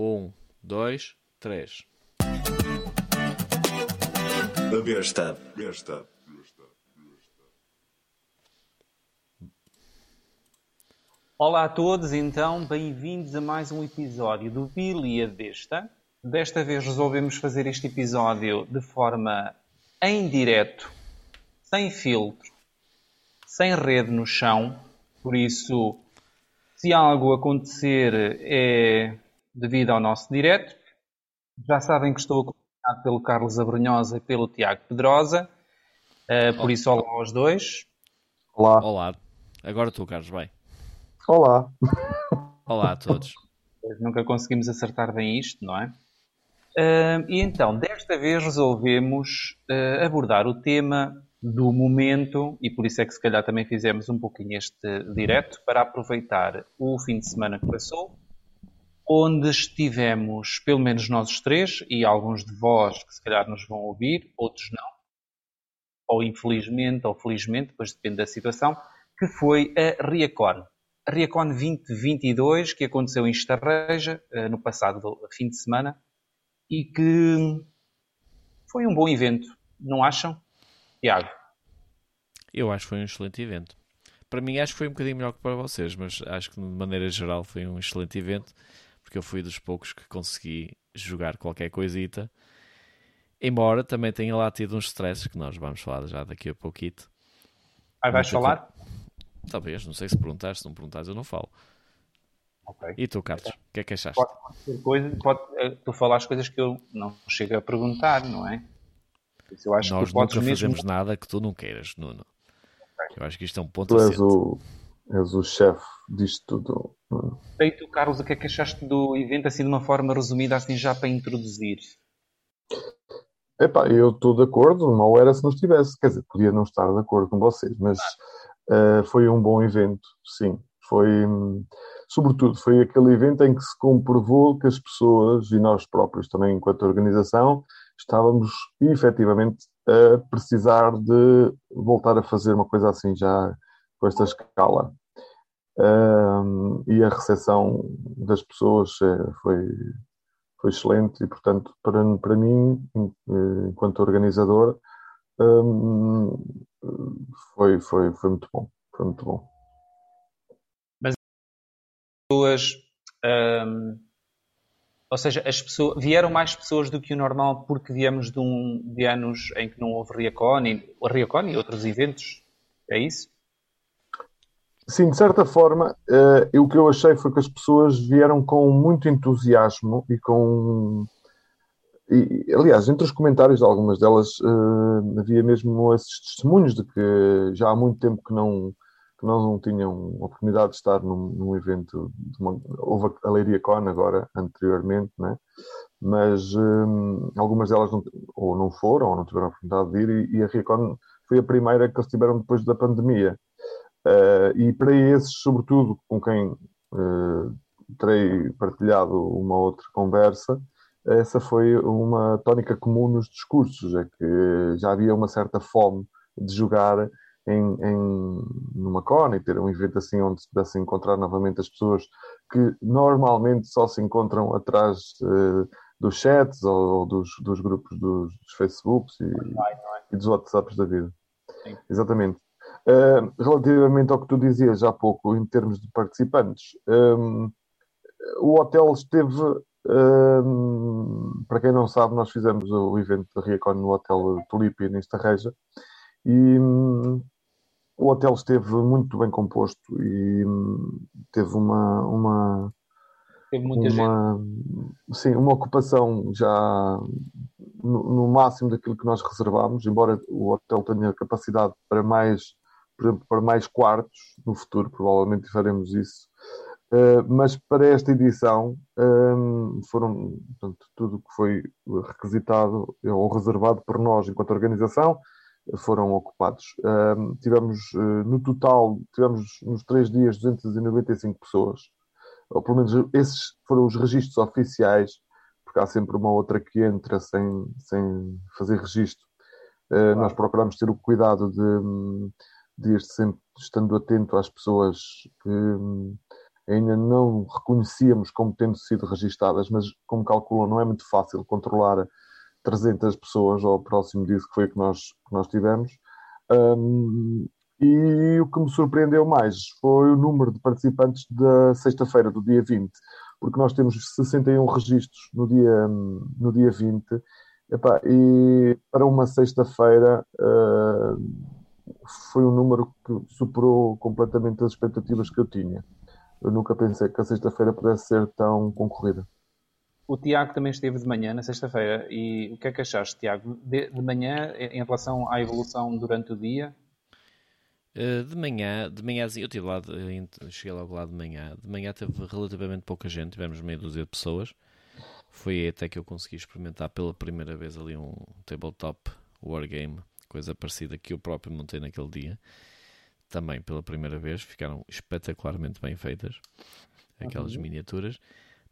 Um, dois, três. A besta. Besta. Olá a todos, então, bem-vindos a mais um episódio do Billy a Besta. Desta vez resolvemos fazer este episódio de forma em direto, sem filtro, sem rede no chão. Por isso, se algo acontecer é devido ao nosso direto. Já sabem que estou acompanhado pelo Carlos Abrunhosa e pelo Tiago Pedrosa. Uh, por isso, olá aos dois. Olá. Olá. Agora tu, Carlos, vai. Olá. Olá a todos. Nunca conseguimos acertar bem isto, não é? Uh, e então, desta vez resolvemos uh, abordar o tema do momento, e por isso é que se calhar também fizemos um pouquinho este direto, para aproveitar o fim de semana que passou, onde estivemos, pelo menos nós os três, e alguns de vós que se calhar nos vão ouvir, outros não, ou infelizmente ou felizmente, depois depende da situação, que foi a Riacon. A Riacon 2022, que aconteceu em Estarreja, eh, no passado fim de semana, e que foi um bom evento, não acham? Tiago. Eu acho que foi um excelente evento. Para mim, acho que foi um bocadinho melhor que para vocês, mas acho que de maneira geral foi um excelente evento, porque eu fui dos poucos que consegui jogar qualquer coisita. Embora também tenha lá tido uns stresses que nós vamos falar já daqui a pouquinho. Aí vais falar? Com... Talvez, não sei se perguntares, se não perguntares eu não falo. Okay. E tu, Carlos, o que é que achaste? Pode ser coisa, pode, eh, tu falas coisas que eu não chego a perguntar, não é? Eu acho Nós que nunca mesmo... fazemos nada que tu não queiras, Nuno. Okay. Eu acho que isto é um ponto Tu és o, és o chefe disto tudo. E tu, Carlos, o que é que achaste do evento, assim, de uma forma resumida, assim, já para introduzir? Epá, eu estou de acordo, mal era se não estivesse, quer dizer, podia não estar de acordo com vocês, mas uh, foi um bom evento, sim. Foi, sobretudo, foi aquele evento em que se comprovou que as pessoas, e nós próprios também, enquanto organização, estávamos efetivamente a precisar de voltar a fazer uma coisa assim já com esta escala. Um, e a recepção das pessoas eh, foi, foi excelente e, portanto, para, para mim, enquanto organizador, um, foi, foi, foi muito bom. Foi muito bom. Mas as pessoas um ou seja, as pessoas, vieram mais pessoas do que o normal porque viemos de, um, de anos em que não houve Riacon e, Riacon e outros eventos. É isso? Sim, de certa forma, uh, o que eu achei foi que as pessoas vieram com muito entusiasmo e com. E, aliás, entre os comentários de algumas delas uh, havia mesmo esses testemunhos de que já há muito tempo que não, que não tinham oportunidade de estar num, num evento, uma, houve a Leiria Con agora, anteriormente, né? mas hum, algumas delas não, ou não foram, ou não tiveram a oportunidade de ir, e, e a Riacon foi a primeira que eles tiveram depois da pandemia. Uh, e para esses, sobretudo, com quem uh, terei partilhado uma outra conversa, essa foi uma tónica comum nos discursos, é que já havia uma certa fome de jogar em, em numa cona e ter um evento assim onde se pudesse encontrar novamente as pessoas que normalmente só se encontram atrás uh, dos chats ou, ou dos, dos, grupos dos, dos Facebooks e, é? e, dos WhatsApps da vida. Sim. Exatamente. Uh, relativamente ao que tu dizias há pouco, em termos de participantes, um, ehm, o hotel esteve. Um, ehm, para quem não sabe, nós fizemos o evento da Riacon no Hotel Tulipi, em Estarreja, e um, o hotel esteve muito bem composto e hum, teve uma, uma Teve muita uma, gente. Sim, uma ocupação já no, no, máximo daquilo que nós reservámos, embora o hotel tenha capacidade para mais, para mais quartos no futuro, provavelmente faremos isso. Uh, mas para esta edição um, foram portanto, tudo o que foi requisitado ou reservado por nós enquanto organização foram ocupados. Um, tivemos, uh, no total, tivemos nos três dias 295 pessoas, ou pelo menos esses foram os registros oficiais, porque há sempre uma outra que entra sem, sem fazer registro. Uh, nós procuramos ter o cuidado de, de sempre estando atento às pessoas que, ainda não reconhecíamos como tendo sido registadas, mas como calculou, não é muito fácil controlar 300 pessoas ou próximo disso que foi o que nós, que nós tivemos. Um, e o que me surpreendeu mais foi o número de participantes da sexta-feira, do dia 20, porque nós temos 61 registros no dia, no dia 20, Epá, e para uma sexta-feira uh, foi um número que superou completamente as expectativas que eu tinha. Eu nunca pensei que a sexta-feira pudesse ser tão concorrida. O Tiago também esteve de manhã na sexta-feira. E o que é que achaste, Tiago? De, de manhã, em relação à evolução durante o dia? Uh, de manhã, de manhã eu tive lá, de, cheguei logo lá de manhã. De manhã teve relativamente pouca gente, tivemos meia dúzia de pessoas. Foi até que eu consegui experimentar pela primeira vez ali um tabletop wargame, coisa parecida que eu próprio montei naquele dia também pela primeira vez, ficaram espetacularmente bem feitas, aquelas uhum. miniaturas.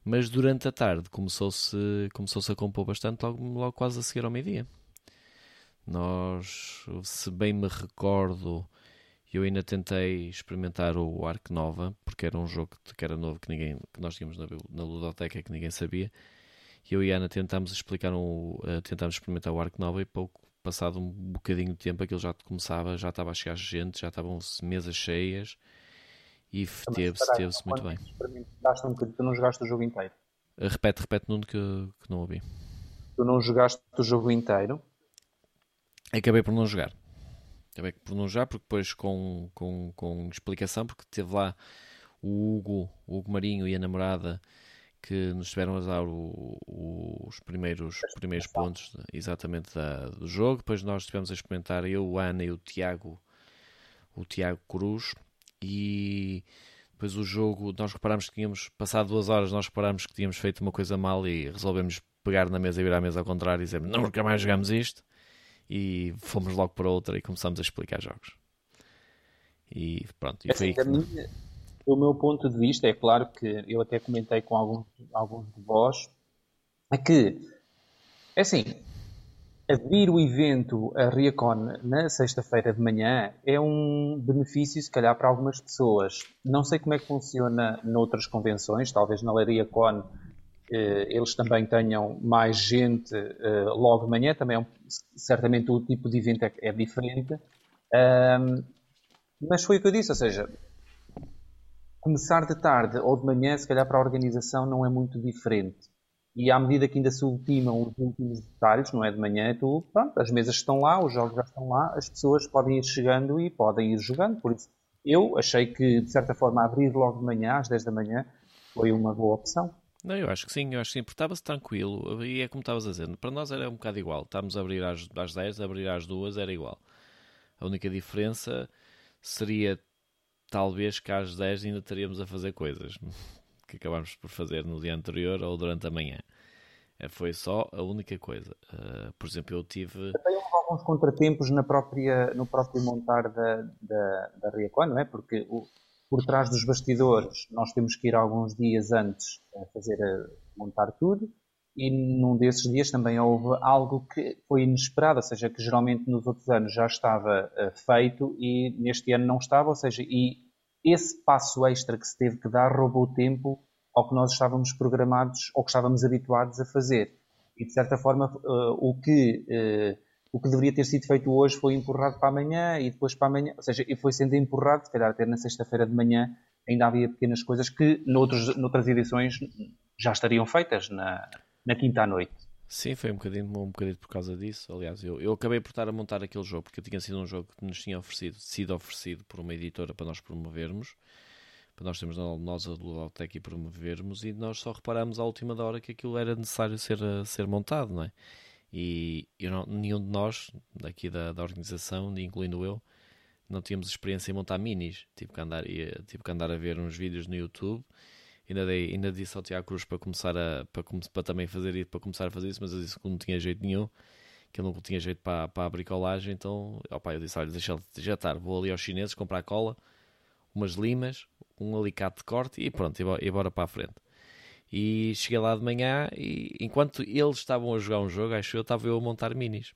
Mas durante a tarde começou-se começou -se a compor bastante, logo, logo quase a seguir ao meio-dia. Nós, se bem me recordo, eu ainda tentei experimentar o Ark Nova, porque era um jogo que era novo que, ninguém, que nós tínhamos na, na ludoteca que ninguém sabia. Eu e a Ana tentámos explicar, um, uh, tentámos experimentar o Ark Nova e pouco passado um bocadinho de tempo, aquilo já começava, já estava a chegar gente, já estavam mesas cheias e teve-se teve muito bem. Um tu não jogaste o jogo inteiro? Eh, repete, repete, Nuno, que, que não ouvi. Tu não jogaste o jogo inteiro? Acabei por não jogar. Acabei por não jogar, porque depois com, com, com explicação, porque teve lá o Hugo, o Hugo Marinho e a namorada que nos tiveram a dar o, o, os primeiros, primeiros pontos exatamente da, do jogo. Depois nós estivemos a experimentar eu, a Ana e o Tiago, o Tiago Cruz. E depois o jogo, nós reparámos que tínhamos passado duas horas, nós reparámos que tínhamos feito uma coisa mal e resolvemos pegar na mesa e virar a mesa ao contrário e dizer nunca mais jogamos isto. E fomos logo para outra e começamos a explicar jogos. E pronto, e foi assim, aí que do meu ponto de vista, é claro que eu até comentei com alguns, alguns de vós, é que, é assim, aderir o evento a Riacon na sexta-feira de manhã é um benefício, se calhar, para algumas pessoas. Não sei como é que funciona noutras convenções, talvez na Riacon eh, eles também tenham mais gente eh, logo de manhã, também é certamente o tipo de evento é, é diferente. Mas foi o que eu disse, ou seja, começar de tarde ou de manhã, se calhar para a organização não é muito diferente. E à medida que ainda se ultimam os últimos detalhes, não é de manhã, tu, pronto, as mesas estão lá, os jogos já estão lá, as pessoas podem ir chegando e podem ir jogando. Por isso, eu achei que, de certa forma, abrir logo de manhã, às 10 da manhã, foi uma boa opção. Não, eu acho que sim, eu acho que sim, porque estava-se tranquilo, e é como estavas a dizer, para nós era um bocado igual, estávamos a abrir às, às 10, a abrir às 2, era igual. A única diferença seria talvez que às 10 ainda teríamos a fazer coisas que acabámos por fazer no dia anterior ou durante a manhã. Eh, foi só a única coisa. Uh, por exemplo, eu tive. Também houve alguns contratempos na própria, no próprio montar da, da, da Riacon, não é? Porque o, por trás dos bastidores nós temos que ir alguns dias antes a fazer a montar tudo e num desses dias também houve algo que foi inesperado, ou seja, que geralmente nos outros anos já estava uh, feito e neste ano não estava, ou seja, e esse passo extra que se teve que dar roubou tempo ao que nós estávamos programados ou que estávamos habituados a fazer. E de certa forma uh, o que uh, o que deveria ter sido feito hoje foi empurrado para amanhã e depois para amanhã, ou seja, foi sendo empurrado, se calhar até na sexta-feira de manhã ainda havia pequenas coisas que noutros, noutras edições já estariam feitas na, na quinta à noite. Sim, foi um bocadinho, um bocadinho por causa disso. Aliás, eu, eu acabei por estar a montar aquele jogo porque tinha sido um jogo que nos tinha oferecido, sido oferecido por uma editora para nós promovermos, para nós termos nós a Ludotec e promovermos, e nós só reparámos à última hora que aquilo era necessário ser, ser montado, não é? E eu não, nenhum de nós, daqui da, da organização, incluindo eu, não tínhamos experiência em montar minis. Tive que andar, ia, tive que andar a ver uns vídeos no YouTube ainda, dei, ainda disse ao Tiago Cruz para começar a para, para também fazer isso, para começar a fazer isso, mas eu disse que não tinha jeito nenhum, que ele não tinha jeito para, para a bricolagem, então opa, eu disse, olha, deixa ele já estar, vou ali aos chineses comprar cola, umas limas, um alicate de corte e pronto, e bora para a frente. E cheguei lá de manhã e enquanto eles estavam a jogar um jogo, acho eu, estava eu a montar minis.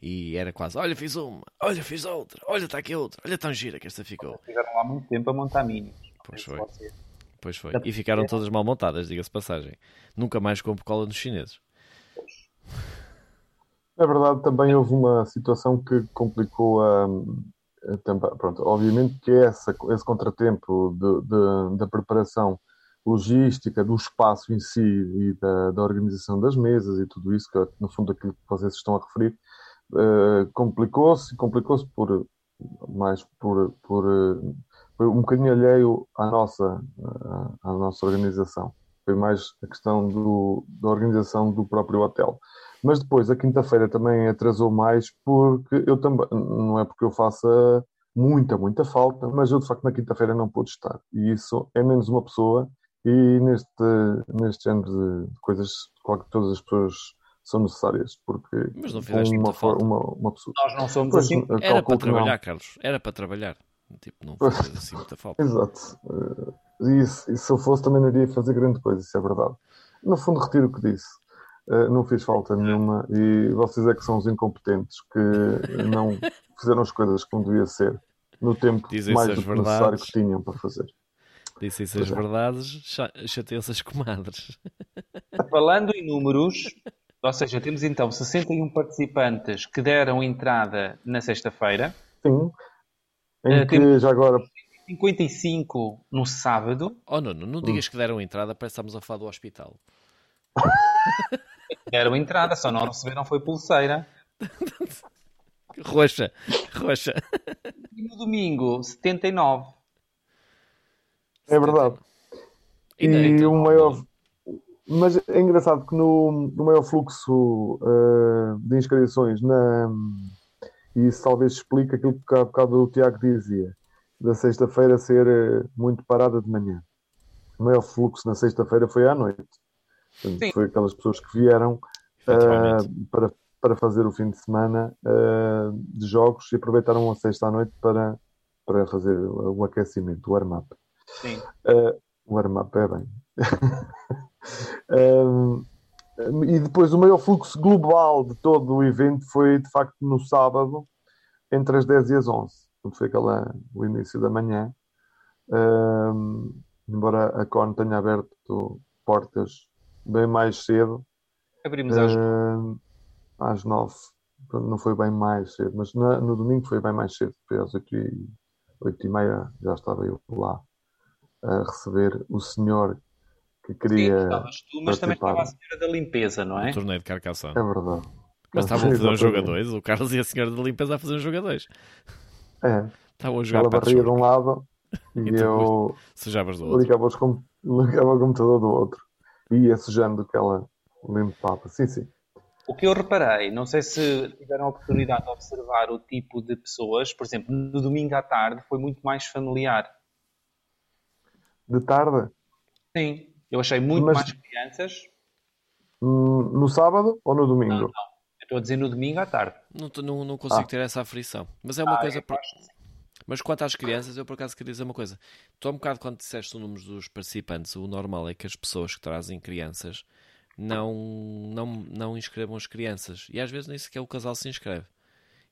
E era quase, olha, fiz uma, olha, fiz outra, olha, está aqui outra, olha, tão gira que esta ficou. Tiveram lá muito tempo a montar minis. Pois foi. você- Pois foi. E ficaram todas mal montadas, diga-se passagem. Nunca mais compro cola nos chineses. Na verdade, também houve uma situação que complicou a. pronto, obviamente que essa, esse contratempo de- de- da preparação logística, do espaço em si e da, da organização das mesas e tudo isso, que é, no fundo aquilo que vocês estão a referir, eh, complicou-se, complicou-se por mais por, por, eh, foi um bocadinho alheio à nossa, à, nossa organização. Foi mais a questão do, da organização do próprio hotel. Mas depois, a quinta-feira também atrasou mais porque eu também, não é porque eu faça muita, muita falta, mas eu de facto na quinta-feira não pude estar. E isso é menos uma pessoa e neste, neste género de coisas, claro que todas as pessoas são necessárias, porque Mas não fizeste uma, muita for- falta. uma, uma pessoa. Nós não somos Pois, assim. Era para que não. trabalhar, Carlos. Era para trabalhar. Tipo, não fez assim muita falta. Exato. Eh, E, se, e se eu fosse também não iria fazer grande coisa, isso é verdade. No fundo, retiro o que disse. Eh, não fiz falta nenhuma e vocês é que são os incompetentes que não fizeram as coisas como devia ser no tempo Dizem-se mais do que necessário que tinham para fazer. Dissem-se as é. verdades, cha- chateiam-se as comadres. Falando em números, ou seja, temos então 61 participantes que deram entrada na sexta-feira, Sim. Em Eh, que já agora 55 no sábado, Oh, não, não, não digas que deram entrada, parece que estamos a falar do hospital. deram entrada, só não receberam foi pulseira. Roxa, roxa. E no domingo, 79. é verdade. Ainda E então, o maior. Mas é engraçado que no, no maior fluxo eh, de inscrições, na, e isso talvez explique aquilo que há bocado o Tiago dizia, da sexta-feira ser eh, muito parada de manhã. O maior fluxo na sexta-feira foi à noite. Portanto, foi aquelas pessoas que vieram eh, para, para fazer o fim de semana eh, de jogos e aproveitaram a sexta à noite para, para fazer o aquecimento, o warm-up. Sim. Uh, o warm-up é bem. Um, e depois o maior fluxo global de todo o evento foi de facto no sábado, entre as 10 e as 11. Portanto, foi aquela, o início da manhã. Um, embora a CON tenha aberto portas bem mais cedo, Abrimos às um, às 9. Portanto, Não foi bem mais cedo, mas na- no domingo foi bem mais cedo. Foi às 8 e, 8 e meia, já estava eu lá a receber o senhor que Sim, queria. estavas tu, mas também participar. estava a senhora da limpeza, não é? Um torneio de carcação. É verdade. Mas estavam a fazer um jogo a dois. O Carlos e a senhora da limpeza a fazer um jogo a dois. É, Estavam a jogar ela varria de um lado e E eu Sujavas do outro. ligava, os com... ligava o computador do outro e ia sujando que ela limpava. Sim, sim. O que eu reparei, não sei se tiveram a oportunidade de observar o tipo de pessoas, por exemplo, no domingo à tarde foi muito mais familiar. De tarde, Sim, eu achei muito Mas- mais crianças. hum, no sábado ou no domingo? Não, não. Eu estou a dizer no domingo à tarde. Não, não, não consigo Ah. ter essa aflição. Mas é uma Ah, coisa. eu por-. Mas quanto às crianças, eu por acaso queria dizer uma coisa. Tu há um bocado quando disseste o número dos participantes, o normal é que as pessoas que trazem crianças não, não, não inscrevam as crianças. E às vezes nem sequer o casal se inscreve.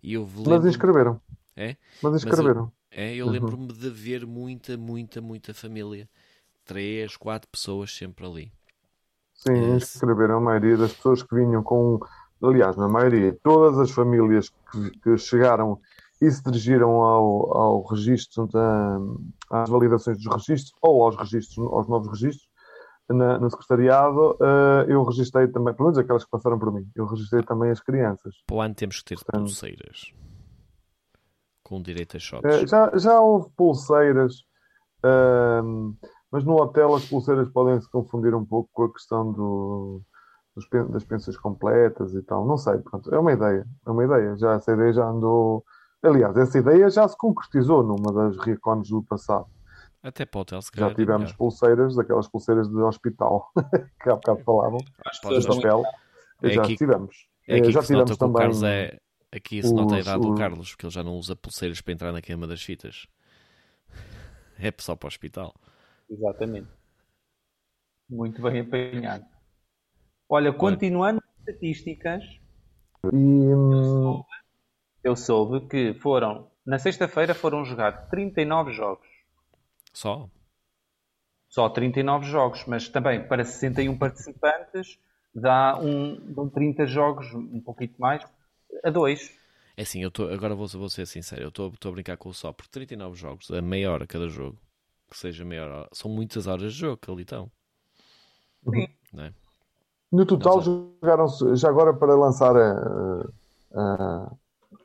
E eu Mas inscreveram. É? Mas inscreveram. É, eu Uhum. lembro-me de ver muita, muita, muita família. Três, quatro pessoas sempre ali. Sim, É. inscreveram a maioria das pessoas que vinham com. Aliás, na maioria, todas as famílias que, que chegaram e se dirigiram ao, ao registro, da, às validações dos registros ou aos registros, aos novos registros, na- no secretariado, eh, eu registrei também, pelo menos aquelas que passaram por mim, eu registrei também as crianças. Para o ano temos que ter Portanto- pulseiras. Com direito a Eh, shots. já, já houve pulseiras, ahm, mas no hotel as pulseiras podem se confundir um pouco com a questão do, dos das pensões completas e tal. Não sei, pronto, é uma ideia, é uma ideia. Já essa ideia já andou. Aliás, essa ideia já se concretizou numa das Recones do passado. Até para o hotel, se Já calhar. é tivemos melhor. pulseiras, daquelas pulseiras de hospítal que há bocado falavam, de papel. É já aqui- tivemos. É aqui Eh, já tivemos também. É. Aqui se nota a os- idade do os- Carlos, porque ele já não usa pulseiras para entrar na queima das fitas. É só para o hospital. Exatamente. Muito bem apanhado. Olha, continuando as estatísticas, E, hum, eu soube que foram, na sexta-feira foram jogados 39 jogos. Só. só 39 jogos, mas também para 61 participantes dá um, dão 30 jogos, um pouquinho mais, a 2. É assim, eu tô, agora vou, vou ser sincero, eu estou a brincar com o só, porque 39 jogos, a meia hora cada jogo, que seja meia hora, são muitas horas de jogo que ali estão. Sim. Não é? No total, Não jogaram-se, já agora para lançar a- a-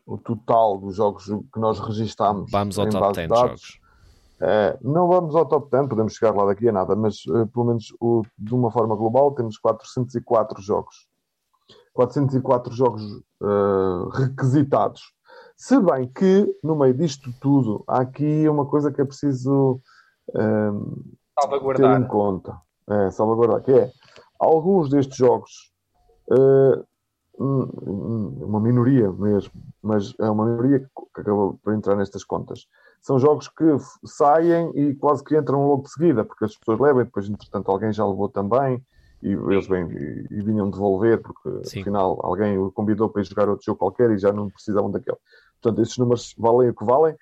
o total dos jogos que nós registámos Vamos ao em top base 10 de de dados, jogos. É, não vamos ao top 10, podemos chegar lá daqui a nada, mas eh, pelo menos o- de uma forma global temos 404 jogos. 404 jogos eh, requisitados. Se bem que, no meio disto tudo, há aqui uma coisa que é preciso eh, ter em conta. É, salvaguardar, que é alguns destes jogos, hum, uma minoria mesmo, mas é uma minoria que acabou por entrar nestas contas. São jogos que saem e quase que entram logo de seguida, porque as pessoas levam e depois, entretanto, alguém já levou também e eles vêm e, e vinham devolver porque Sim. afinal alguém o convidou para ir jogar outro jogo qualquer e já não precisavam daquele. Portanto, esses números valem o que valem,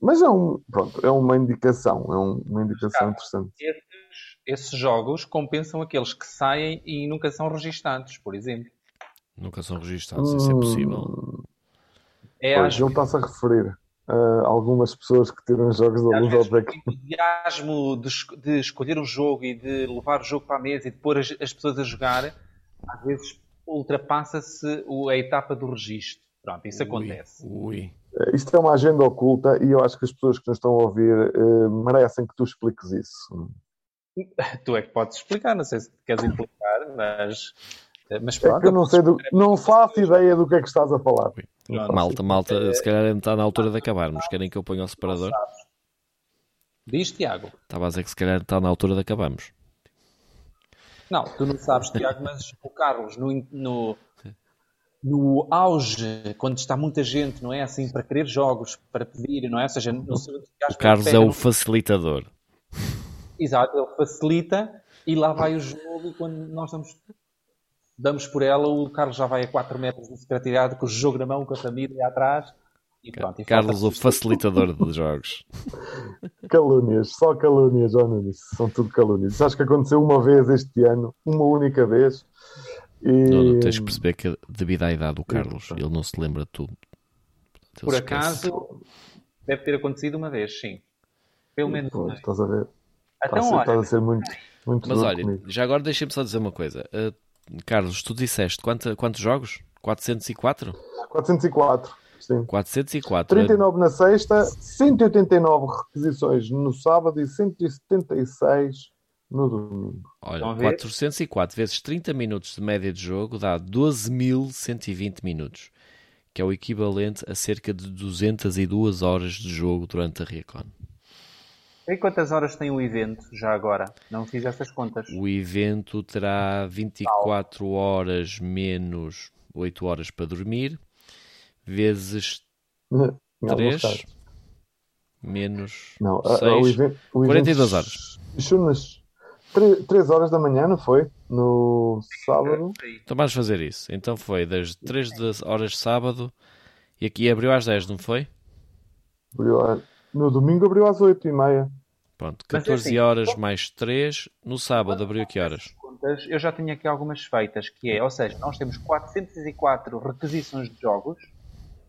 mas é um, pronto, é uma indicação, é um- uma indicação interessante. Esses, esses jogos compensam aqueles que saem e nunca são registados, por exemplo. Nunca são registados, isso é possível. Hum, É Pois, ele está-se a referir a algumas pessoas que tiram jogos da luz ao o entusiasmo de, es- de escolher o jogo e de levar o jogo para a mesa e de pôr as, as pessoas a jogar, às vezes ultrapassa-se a etapa do registro. Pronto, isso acontece. Ui. Isto é uma agenda oculta e eu acho que as pessoas que nos estão a ouvir eh, merecem que tu expliques isso. Tu é que podes explicar, não sei se queres implicar, mas, mas É pronto. que eu não sei, do, não faço ideia do que é que estás a falar. Pronto. Malta, malta, se calhar está na altura de acabarmos. Querem que eu ponha o separador? Diz, Tiago. Estava a dizer que se calhar está na altura de acabarmos. Não, tu não sabes, Tiago, mas o Carlos, no, no, no auge, quando está muita gente, não é assim, para querer jogos, para pedir, não é? Ou seja, seu entusiasmo, O Carlos é o facilitador. Exato, ele facilita e lá vai o jogo e quando nós damos, damos por ela, o Carlos já vai a 4 metros de secretariado com o jogo na mão, com a família atrás e pronto. E Carlos, o facilitador de jogos. Calúnias, só calúnias, ó Nunes, são tudo calúnias. Acho que aconteceu uma vez este ano, uma única vez. E... Nuno, tens que perceber que devido à idade do Carlos, ele não se lembra de tudo. Portanto, Por ele esquece. acaso, deve ter acontecido uma vez, sim. Pelo menos uma Pois, vez. estás a ver? Então, Estás, a- estás olha, a ser muito, muito Mas olha, comigo. já agora deixa-me só dizer uma coisa. Uh, Carlos, tu disseste quanta- quantos jogos? 404? 404, sim. 404. 39 na sexta, 189 requisições no sábado e 176 no domingo. Olha, Estão a ver? 404 vezes 30 minutos de média de jogo dá 12.120 minutos, que é o equivalente a cerca de 202 horas de jogo durante a Recon. e quantas horas tem o evento já agora? Não fiz essas contas. O evento terá 24 horas menos 8 horas para dormir, vezes Em alguns 3 casos. menos Não, a- a- 6. o evento, o evento 42 horas. Fechou nas 3 horas da manhã, não foi? No sábado. Então vamos fazer isso. Então foi das 3 das horas de sábado e aqui abriu às 10, não foi? Abriu a- No domingo abriu às 8h30. Pronto, Mas é 14 assim, horas mais 3. No sábado abriu a que horas? eu já tinha aqui algumas feitas, que é, ou seja, nós temos 404 requisições de jogos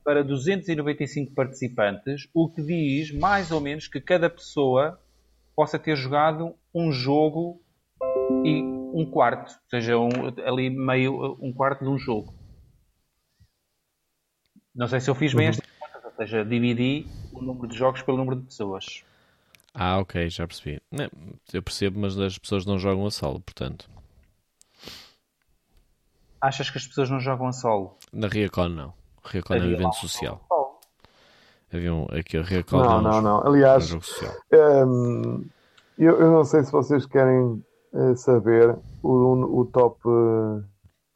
para 295 participantes, o que diz mais ou menos que cada pessoa possa ter jogado um jogo e um quarto, ou seja, um, ali meio um quarto de um jogo. Não sei se eu fiz bem estas contas, ou seja, dividi o número de jogos pelo número de pessoas. Ah, ok, já percebi. Eu percebo, mas as pessoas não jogam a solo, portanto. Achas que as pessoas não jogam a solo? Na Riacon não. Riacon é um evento social. Havia um, aqui a Riacon Não, é um não, não. é um Aliás, jogo social. hum, eu, eu não sei se vocês querem eh, saber o, o top, eh,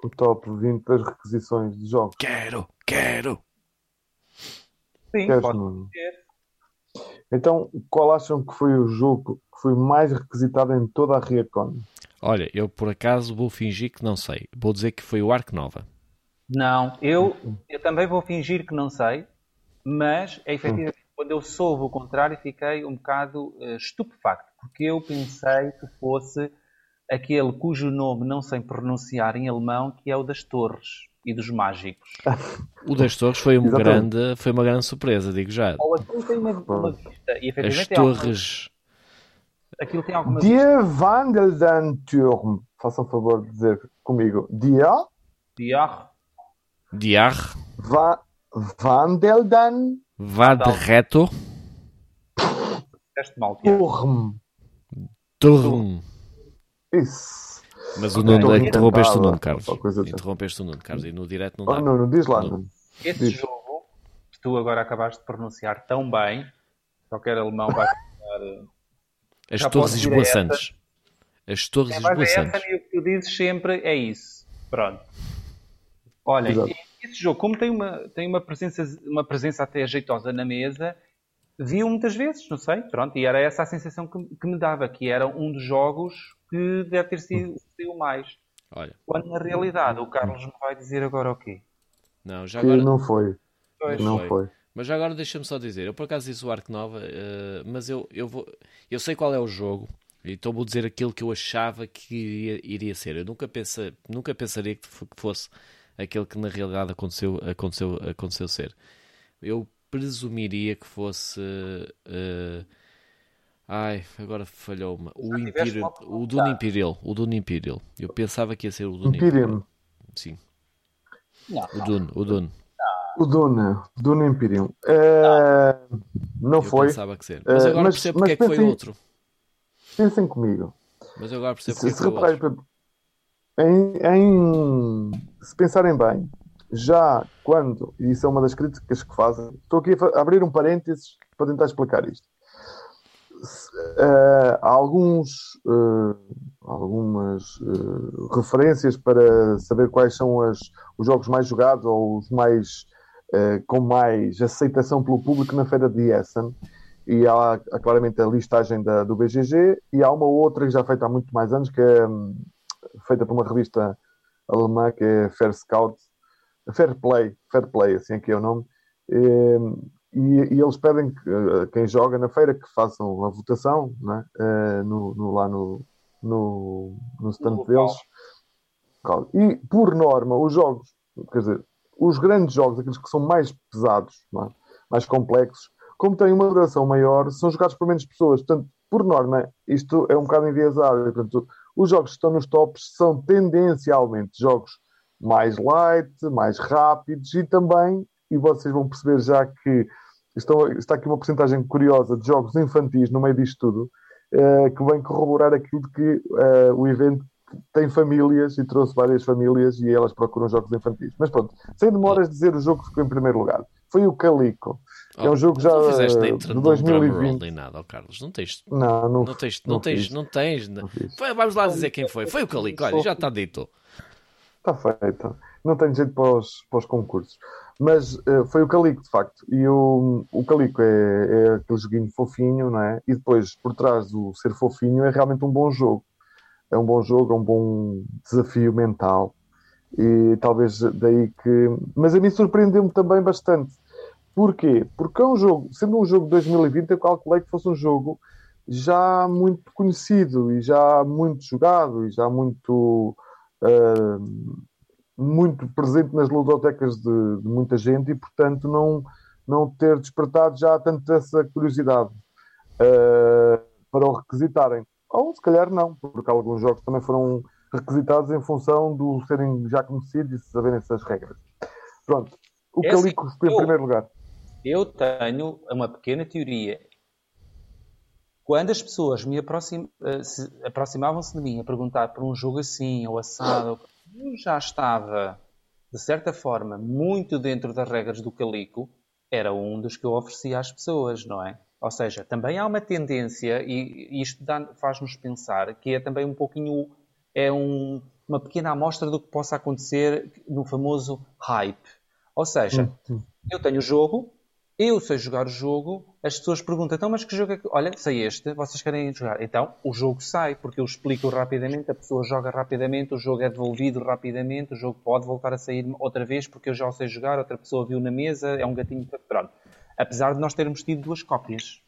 o top 20 das requisições de jogos. Quero, quero. Sim, Queres, pode Nuno? ser. Então, qual acham que foi o jogo que foi mais requisitado em toda a Riacon? Olha, eu por acaso vou fingir que não sei. Vou dizer que foi o Ark Nova. Não, eu, eu também vou fingir que não sei, mas é efetivamente quando eu soube o contrário, fiquei um bocado uh, estupefacto, porque eu pensei que fosse aquele cujo nome não sei pronunciar em alemão, que é o das Torres e dos Mágicos. O das Torres foi, um grande, foi uma grande surpresa, digo já. Ou aquilo tem uma, uma vista, e As Torres. Aquilo tem alguma Die Wandelden-Turm. Façam favor de dizer comigo. Dia. Diar. Diar. Va Wandelden. Vadreto. Teste mal, Turm. Turm. Isso. Mas o Nuno, interrompeste o Nuno, Carlos. Carlos. Interrompeste o Nuno, Carlos. E no direto não dá. Oh, Nuno, diz lá, Nuno. Esse Diz. jogo, que tu agora acabaste de pronunciar tão bem, qualquer alemão vai pronunciar... As Já Torres Esboçantes. As Torres É, mas é essa e o que tu dizes sempre é isso. Pronto. Olhem, Exato. Esse jogo, como tem uma, tem uma, presença, uma presença até ajeitosa na mesa, vi-o muitas vezes, não sei, pronto, e era essa a sensação que, que me dava, que era um dos jogos que deve ter sido, sido mais. Olha, Quando na realidade o Carlos me vai dizer agora o quê? não, já agora. não foi. Pois, Não foi. foi. Mas já agora deixa-me só dizer, eu por acaso disse o Arco Nova, eh, mas eu, eu vou. Eu sei qual é o jogo, então vou dizer aquilo que eu achava que iria, iria ser. Eu nunca, pensa, nunca pensaria que fosse aquele que na realidade aconteceu, aconteceu, aconteceu ser. Eu presumiria que fosse. eh, ai, agora falhou-me. O, Imperial, o Dune Imperial. O Dune Imperial. Eu pensava que ia ser o Dune Imperium. Imperial. Sim, Não, o Dune. O Dune. O Dune. Dune Imperium. É, Não Eu foi. pensava que ser. Mas Eh, agora mas- percebo mas porque é que foi outro. Pensem comigo. Mas eu agora percebo Se, porque é se que foi outro. Em, em- se pensarem bem, já quando, e isso é uma das críticas que fazem, estou aqui a abrir um parênteses para tentar explicar isto. Se, eh, há alguns, eh, algumas eh, referências para saber quais são as, os jogos mais jogados ou os mais com mais aceitação pelo público na feira de Essen e há, há claramente a listagem da- do BGG e há uma outra que já feita há muito mais anos que é hum, feita por uma revista alemã que é Fair Scout Fair Play, Fair Play, assim aqui é o nome e, e- e eles pedem que eh, quem joga na feira que façam a votação né, eh, no, no- lá no, no, no stand No deles e por norma os jogos quer dizer, os grandes jogos, aqueles que são mais pesados, é? mais complexos, como têm uma duração maior, são jogados por menos pessoas. Portanto, por norma, isto é um bocado enviesado. Portanto, os jogos que estão nos tops são tendencialmente jogos mais light, mais rápidos e também, e vocês vão perceber já que estão, está aqui uma porcentagem curiosa de jogos infantis no meio disto tudo, eh, que vem corroborar aquilo de que eh, o evento tem famílias e trouxe várias famílias e elas procuram jogos infantis. Mas pronto, sem demoras dizer o jogo que ficou em primeiro lugar. Foi o Calico. É um jogo já, Não fizeste nem de tr- um drum roll 2020. nem nada, ó Carlos. Não tens. Não, não, Não tens. Não não tens. Não tens. não. Foi- Vamos lá dizer quem foi. Foi o Calico. Olha, já está dito. Está feito. Não tenho jeito para os, para os concursos. Mas eh, foi o Calico, de facto. E o, o Calico é, é aquele joguinho fofinho, não é? E depois, por trás do ser fofinho, é realmente um bom jogo. É um bom jogo, é um bom desafio mental. E talvez daí que. Mas a mim surpreendeu-me também bastante. Porquê? Porque é um jogo, sendo um jogo de 2020, eu calculei que fosse um jogo já muito conhecido e já muito jogado e já muito. ah, muito presente nas ludotecas de, de muita gente e, portanto, não, não ter despertado já tanto essa curiosidade uh, para o requisitarem. Ou se calhar não, porque alguns jogos também foram requisitados em função de serem já conhecidos e saberem essas regras. Pronto. O É assim, Calico ficou em primeiro lugar. Eu tenho uma pequena teoria. Quando as pessoas me aproxim- eh, se- aproximavam-se de mim a perguntar por um jogo assim ou assado, eu já estava, de certa forma, muito dentro das regras do Calico, era um dos que eu oferecia às pessoas, não é? Ou seja, também há uma tendência, e isto faz-nos pensar, que é também um pouquinho, é um- uma pequena amostra do que possa acontecer no famoso hype. Ou seja, eu tenho o jogo, eu sei jogar o jogo, as pessoas perguntam, então, mas que jogo é que. Olha, sei este, vocês querem jogar? Então, o jogo sai, porque eu explico rapidamente, a pessoa joga rapidamente, o jogo é devolvido rapidamente, o jogo pode voltar a sair outra vez, porque eu já o sei jogar, outra pessoa viu na mesa, é um gatinho. Pronto. Apesar de nós termos tido duas cópias.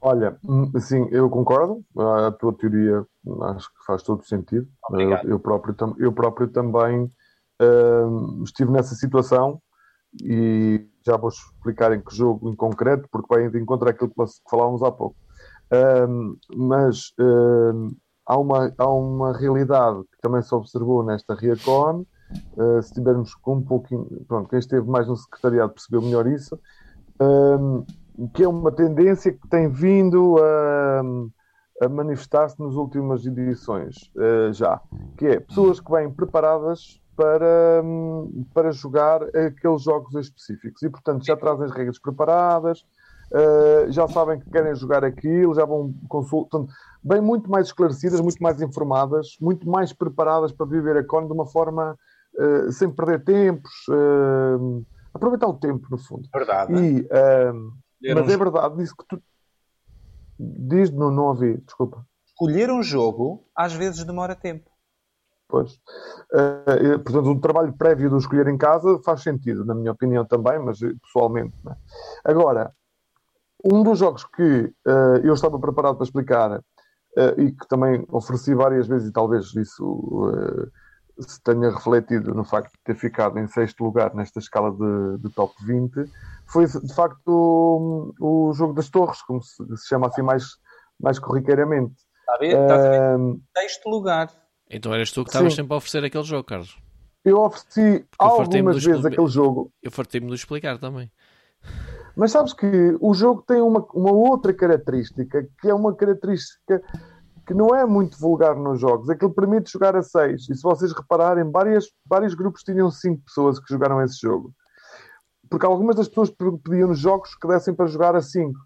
Olha, hum, sim, eu concordo. A tua teoria acho que faz todo sentido. Eu, eu, próprio, eu próprio também uh, estive nessa situação e já vou explicar em que jogo em concreto, porque vai de encontro àquilo que falávamos há pouco. Uh, mas uh, há, uma, há uma realidade que também se observou nesta Riacon. Uh, se estivermos com um pouquinho. Pronto, quem esteve mais no secretariado percebeu melhor isso que é uma tendência que tem vindo a, a manifestar-se nas últimas edições uh, já, que é pessoas que vêm preparadas para, para jogar aqueles jogos específicos e, portanto, já trazem as regras preparadas, uh, já sabem que querem jogar aquilo, já vão consultar, bem muito mais esclarecidas, muito mais informadas, muito mais preparadas para viver a CON de uma forma uh, sem perder tempos, aproveitar o tempo, no fundo. Verdade. E, mas é verdade, isso que tu. Diz, não, não ouvi, desculpa. Escolher um jogo às vezes demora tempo. Pois. Uh, portanto, o trabalho prévio do escolher em casa faz sentido, na minha opinião também, mas eh, pessoalmente. É? Agora, um dos jogos que uh, eu estava preparado para explicar uh, e que também ofereci várias vezes, e talvez isso se tenha refletido no facto de ter ficado em sexto lugar nesta escala de, de top 20, foi de facto o, o jogo das torres, como se, se, chama assim mais, mais corriqueiramente. Está a ver? Estás a ver? Sexto lugar. Então eras tu que estavas sempre a oferecer aquele jogo, Carlos. Eu ofereci eu algumas vezes aquele jogo. Eu fartei-me de explicar também. Mas sabes que o jogo tem uma, uma outra característica, que é uma característica que não é muito vulgar nos jogos, é que ele permite jogar a 6. E se vocês repararem, várias, vários grupos tinham 5 pessoas que jogaram esse jogo porque algumas das pessoas pediam nos jogos que dessem para jogar a 5.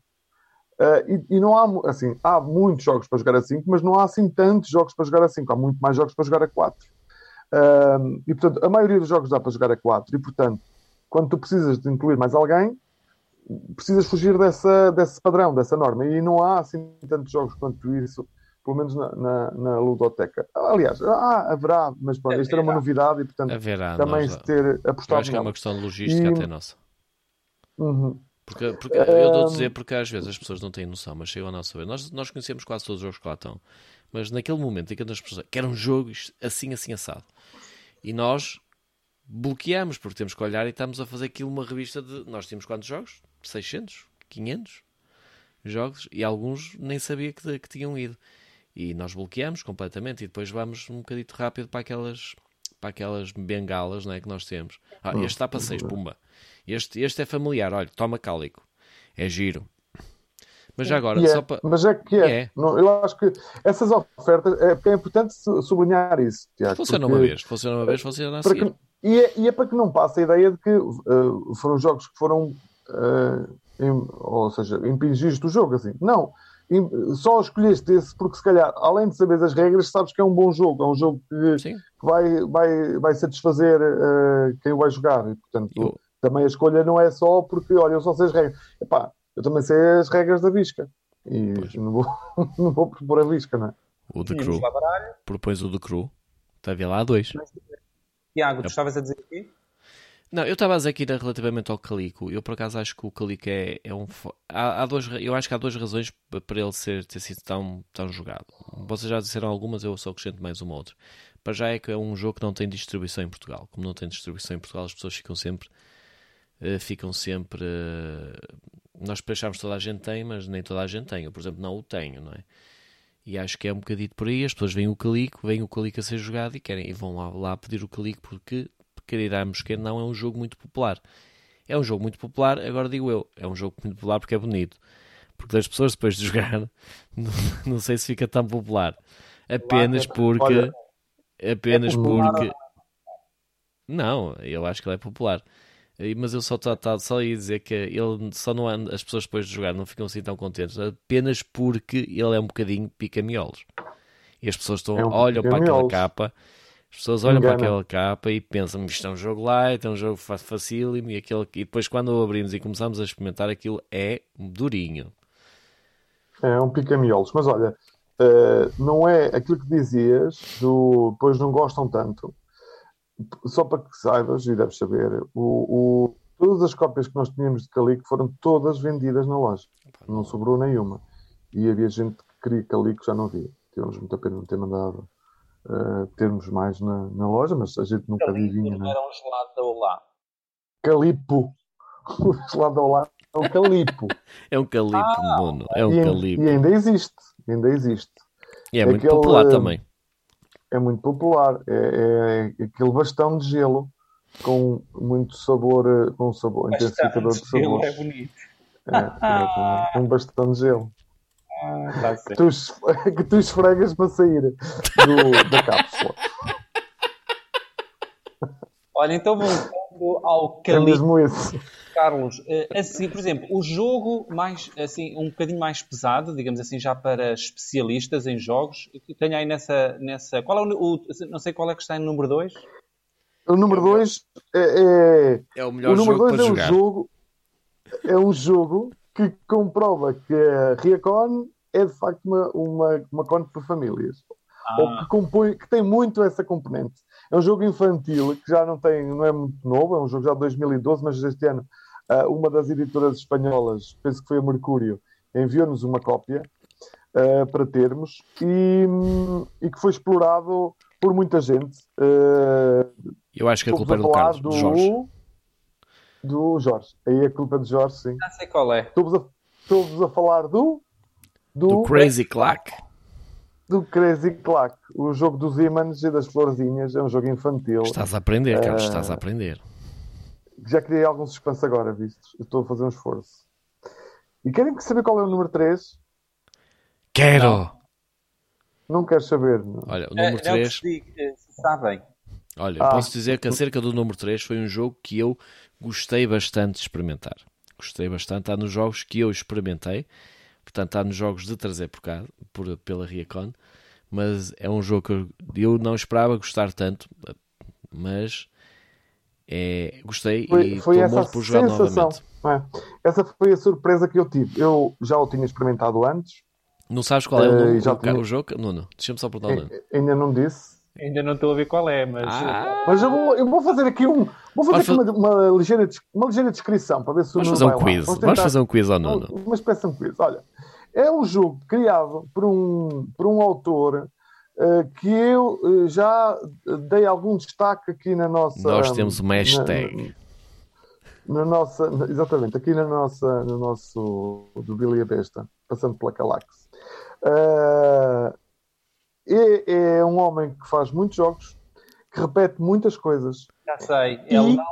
Uh, e, e, não há, assim, há muitos jogos para jogar a 5, mas não há assim tantos jogos para jogar a 5. Há muito mais jogos para jogar a 4. Uh, e, portanto, a maioria dos jogos dá para jogar a 4. E, portanto, quando tu precisas de incluir mais alguém, precisas fugir dessa, desse padrão, dessa norma. E não há assim tantos jogos quanto isso pelo menos na, na, na ludoteca. Aliás, ah, haverá, mas pronto, isto era uma novidade e portanto haverá, também se ter apostado. acho que é uma questão de logística e... até nossa. Uhum. Porque, porque eu dou a dizer porque às vezes as pessoas não têm noção, mas chegam a nossa vez. Nós, nós conhecemos quase todos os jogos que lá estão, mas naquele momento em que as pessoas querem um jogo assim, assim, assado, e nós bloqueamos porque temos que olhar e estamos a fazer aquilo uma revista de. Nós tínhamos quantos jogos? 600? 500 jogos e alguns nem sabia que, que tinham ido e nós bloqueamos completamente e depois vamos um bocadito rápido para aquelas para aquelas bengalas não é, que nós temos. Ah, hum. este está para 6, pumba. Este, este é familiar, olha, toma cálico. É giro. Mas já agora, é, só para... Mas é que é. é. Não, eu acho que essas ofertas, é, é importante sublinhar isso, Tiago. Funciona porque... uma vez, funciona uma vez, funciona a seguir. Que, e, é, e é para que não passe a ideia de que uh, foram jogos que foram, uh, em, ou seja, impingiste o jogo, assim. Não só escolheste esse porque se calhar, além de saber as regras, sabes que é um bom jogo, é um jogo que, que vai, vai, vai satisfazer uh, quem o vai jogar. E, portanto, eu... também a escolha não é só porque, olha, eu só sei as regras. Epá, eu também sei as regras da Visca. E não vou, não vou propor a Visca, não é? O de Cru. Propões o de Cru. Está a ver lá a dois. Tiago, tu estavas a dizer aqui? Não, eu estava a dizer aqui relativamente ao Calico. Eu por acaso acho que o Calico é, é um. Há, há dois, eu acho que há duas razões para ele ser, ter sido tão, tão jogado. Vocês já disseram algumas, eu só acrescento mais uma outra. Para já é que é um jogo que não tem distribuição em Portugal. Como não tem distribuição em Portugal, as pessoas ficam sempre. Uh, ficam sempre. Uh, nós pensamos que toda a gente tem, mas nem toda a gente tem. Eu, por exemplo, não o tenho, não é? E acho que é um bocadinho por aí. As pessoas veem o Calico, veem o Calico a ser jogado e querem e vão lá, lá pedir o Calico porque queiramos que não é um jogo muito popular. É um jogo muito popular, agora digo eu, é um jogo muito popular porque é bonito. Porque as pessoas depois de jogar, não, não sei se fica tão popular. Apenas porque. Apenas é porque. Não, eu acho que ele é popular. Mas eu só, tá, tá, só ia dizer que ele só não anda, as pessoas depois de jogar não ficam assim tão contentes apenas porque ele é um bocadinho pica-miolos. E as pessoas estão, é um olham para aquela capa pessoas olham Engana. para aquela capa e pensam, isto é um jogo light, é um jogo facílimo, e, aquele... e depois quando o abrimos e começamos a experimentar, aquilo é durinho. É um pica-miolos, mas olha, uh, não é aquilo que dizias, do depois não gostam tanto. Só para que saibas, e deves saber, o, o todas as cópias que nós tínhamos de Calico foram todas vendidas na loja. Não sobrou nenhuma. E havia gente que queria Calico, já não havia. Tivemos muita pena de não ter mandado uh, termos mais na, na, loja, mas a gente nunca adivinha. Não era um gelado da Olá. Calipo. O gelado da Olá é um calipo. é um calipo, ah. É um e, calipo. E ainda existe. Ainda existe. E é, é muito aquele, popular também. É muito popular. É, é, aquele bastão de gelo com muito sabor, eh, com sabor, intensificador de sabor. É bonito. É, um bastão de gelo. Ah, tá que, tu, que tu esfregas para sair do, da cápsula. Olha, então voltando ao Calipo. É. Carlos, eh, assim, por exemplo, o jogo mais, assim, um bocadinho mais pesado, digamos assim, já para especialistas em jogos, que tenha aí nessa, nessa... Qual é o, o não sei qual é que está em número 2? O número 2 é, é, é, o melhor o número jogo dois é jogar. Um jogo, é um jogo que comprova que a Riacon é de facto uma, uma, uma conta para famílias. Ah. Ou que, compõe, que tem muito essa componente. É um jogo infantil que já não tem, não é muito novo, é um jogo já de 2012, mas este ano uh, uma das editoras espanholas, penso que foi a Mercúrio, enviou-nos uma cópia uh, para termos e, e, que foi explorado por muita gente. Uh, Eu acho que a culpa é do Carlos, do, do Jorge. Do Jorge. Aí a culpa é do Jorge, sim. Já sei qual é. Estou-vos a, a, falar do... Do, do Crazy Clack. Do Crazy Clack. O jogo dos ímãs e das florzinhas. É um jogo infantil. Estás a aprender, Carlos. Uh, estás a aprender já criei algum suspense agora, vistos. Estou a fazer um esforço. E querem que saber qual é o número 3? Quero! Não, não quero saber. Não. Olha, o número é, 3. É sabem. Olha, ah. posso dizer que acerca do número 3 foi um jogo que eu gostei bastante de experimentar. Gostei bastante. Está nos jogos que eu experimentei. Portanto, está nos jogos de trazer por cá, por, pela Riacon. Mas é um jogo que eu, eu não esperava gostar tanto. Mas é, gostei foi, e foi essa por jogar sensação, novamente. É? Essa foi a surpresa que eu tive. Eu já o tinha experimentado antes. Não sabes qual é o, eh, nome, uh, tinha... o jogo? Não. Deixa-me só perguntar o. Ainda não disse. Ainda não estou a ver qual é, mas. Ah. Mas eu vou, eu vou, fazer aqui um. Vou fazer aqui uma, uma, ligeira, uma ligeira descrição para ver se Vamos fazer um quiz. Vamos, Vamos, fazer um quiz ou não? Uma espécie de um quiz. Olha, é um jogo criado por um, por um autor eh, que eu eh, já dei algum destaque aqui na nossa. Nós temos uma hashtag. Na, na nossa, exatamente, aqui na nossa, no nosso do Billy a Besta, passando pela Calax. Uh, é, é, um homem que faz muitos jogos, que repete muitas coisas. Já sei, é alemão.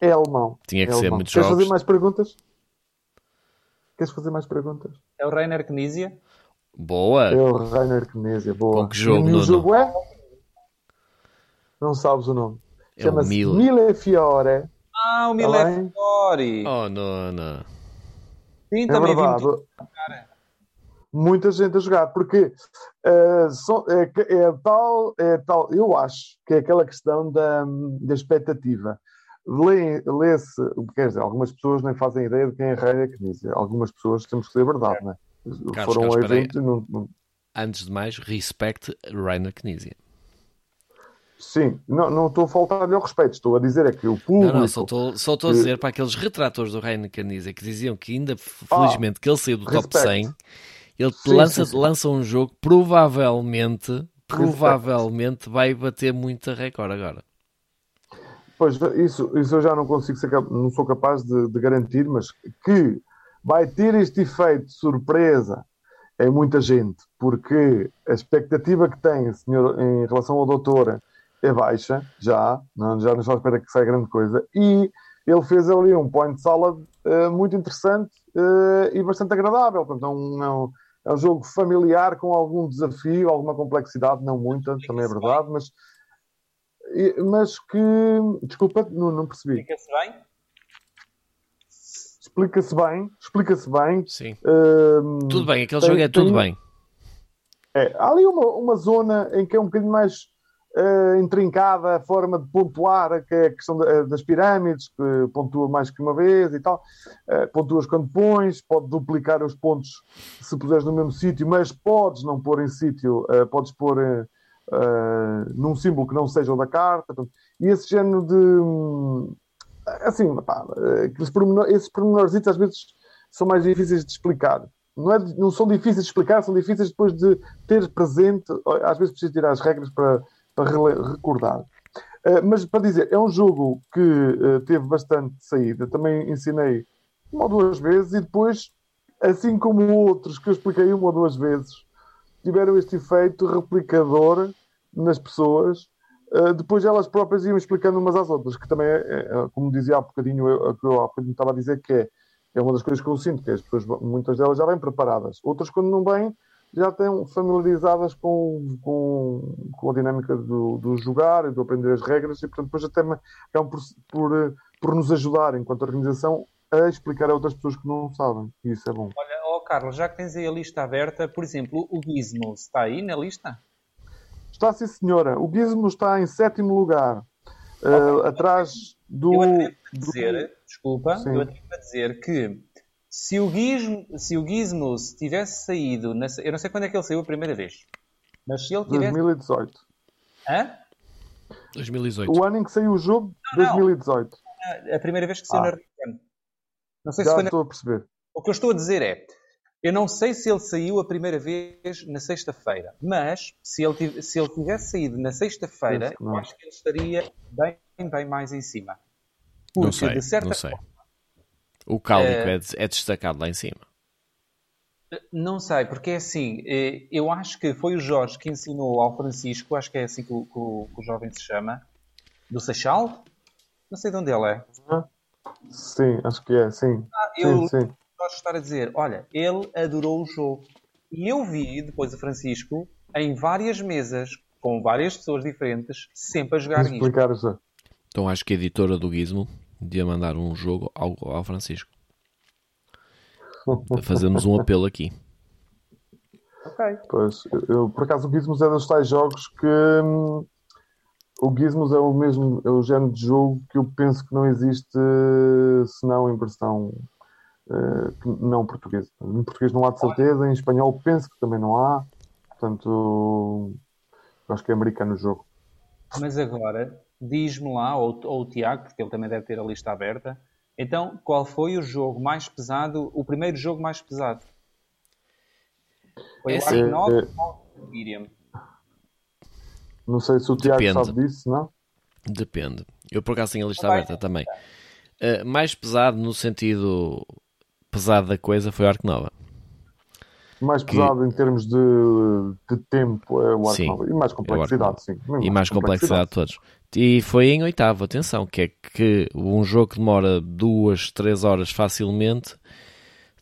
É alemão. Tinha que é ser alemão. muitos Queres jogos. fazer mais perguntas? Queres fazer mais perguntas? É o Rainer Knizia? Boa! É o Rainer Knezia, boa. Com que jogo, e o jogo é? Não sabes o nome. É Chama-se Mil... Mille Fiore. Ah, o Mille tá Fiore! Oh, não, não. Sim, é também verdade. Muita gente a jogar, porque uh, é, é, tal, é tal, eu acho que é aquela questão da, da expectativa. Lê-se, quer dizer, algumas pessoas nem fazem ideia de quem é Rainer Knizia. Algumas pessoas temos que ser verdade, não é? Carlos, foram Carlos, evento não, não... Antes de mais, respect Rainer Knizia. Sim, não, não estou a faltar-lhe ao respeito, estou a dizer é que o público... Não, não, só estou, só estou a dizer para aqueles retratores do Rainer Knizia que diziam que ainda, felizmente, ah, que ele saiu do top 100, ele sim, lança, sim, sim. lança um jogo, provavelmente, provavelmente vai bater muita recorde agora. Pois, isso, isso eu já não consigo ser, não sou capaz de, de garantir, mas que vai ter este efeito de surpresa em muita gente, porque a expectativa que tem senhor, em relação ao doutor é baixa, já, não, já não está à espera que saia grande coisa, e ele fez ali um point salad uh, muito interessante uh, e bastante agradável. Portanto, é um, é, um, jogo familiar com algum desafio, alguma complexidade, não muita, também é verdade, mas, mas que. Desculpa, não, não percebi. Fica-se bem? explica-se bem, explica-se bem. Sim. Uh, tudo bem, aquele tem, jogo é tudo tem, bem. É, há ali uma, uma zona em que é um bocadinho mais uh, intrincada a forma de pontuar, que é a questão eh, das pirâmides, que pontua mais que uma vez e tal. Uh, pontuas quando pões, pode duplicar os pontos se puseres no mesmo sítio, mas podes não pôr em sítio, uh, podes pôr num símbolo que não seja o da carta. E esse género de assim, pá, pormenor, esses pormenorzitos às vezes são mais difíceis de explicar. Não, é, não são difíceis de explicar, são difíceis depois de ter presente. Às vezes preciso tirar as regras para, para recordar. Uh, mas para dizer, é um jogo que uh, teve bastante saída. Também ensinei uma ou duas vezes e depois, assim como outros que eu expliquei uma ou duas vezes, tiveram este efeito replicador nas pessoas. Uh, depois elas próprias iam explicando umas às outras, que também é, é como dizia há bocadinho, eu, que eu há bocadinho estava a dizer, que é, é uma das coisas que eu sinto, que as pessoas, muitas delas já vêm preparadas. Outras, quando não vêm, já estão familiarizadas com, com, com a dinâmica do, do, jogar e do aprender as regras e, portanto, depois até acabam por, por, por nos ajudar, enquanto organização, a explicar a outras pessoas que não sabem. E isso é bom. Olha, oh Carlos, já que tens aí a lista aberta, por exemplo, o Gizmo está aí na lista? Está sim, senhora. O Gizmo está em sétimo lugar. Uh, atrás do. Eu atrevo a dizer, do... desculpa, sim. eu atrevo a dizer que se o, Gizmo, se o Gizmos tivesse saído, na, eu não sei quando é que ele saiu a primeira vez, mas se ele tivesse. 2018. Hã? 2018. O ano em que saiu o jogo, não, 2018. Não. A primeira vez que saiu ah. na Return. Não sei Já se foi estou na... a perceber. O que eu estou a dizer é, eu não sei se ele saiu a primeira vez na sexta-feira, mas se ele, se ele tivesse saído na sexta-feira, eu acho que ele estaria bem, bem mais em cima. Porque, não sei, de certa não sei. Forma, o cálico é, é, é destacado lá em cima. Não sei, porque é assim, eh, eu acho que foi o Jorge que ensinou ao Francisco, acho que é assim que o, que o, que o jovem se chama, do Seixal? Não sei de onde ele é. Sim, acho que é, sim. Ah, eu sim, sim. gosto de estar a dizer, olha, ele adorou o jogo. E eu vi depois o Francisco em várias mesas, com várias pessoas diferentes, sempre a jogar Explicar isto. Então acho que a editora do Gizmo de mandar um jogo ao, ao Francisco. Fazemos um apelo aqui. Ok. Pois, eu, por acaso o Gizmos é dos tais jogos que hum, o Gizmos é o mesmo, é o género de jogo que eu penso que não existe senão em versão uh, não portuguesa. Em português não há de certeza, em espanhol penso que também não há. Portanto, acho que é americano o jogo. Mas agora, diz-me lá, ou, ou o Tiago, porque ele também deve ter a lista aberta, então qual foi o jogo mais pesado, o primeiro jogo mais pesado? Foi é o Ark 9 é, ou o Miriam? Não sei se o Tiago Depende. sabe disso, não? Depende. Eu por acaso tenho a lista aberta também. Uh, mais pesado no sentido pesado da coisa foi o Ark Nova. Mais pesado que... em termos de, de tempo é o Ark sim, Nova. E mais complexidade, é sim. E mais, mais complexidade de todos. E foi em oitavo, atenção, que é que um jogo que demora duas, três horas facilmente,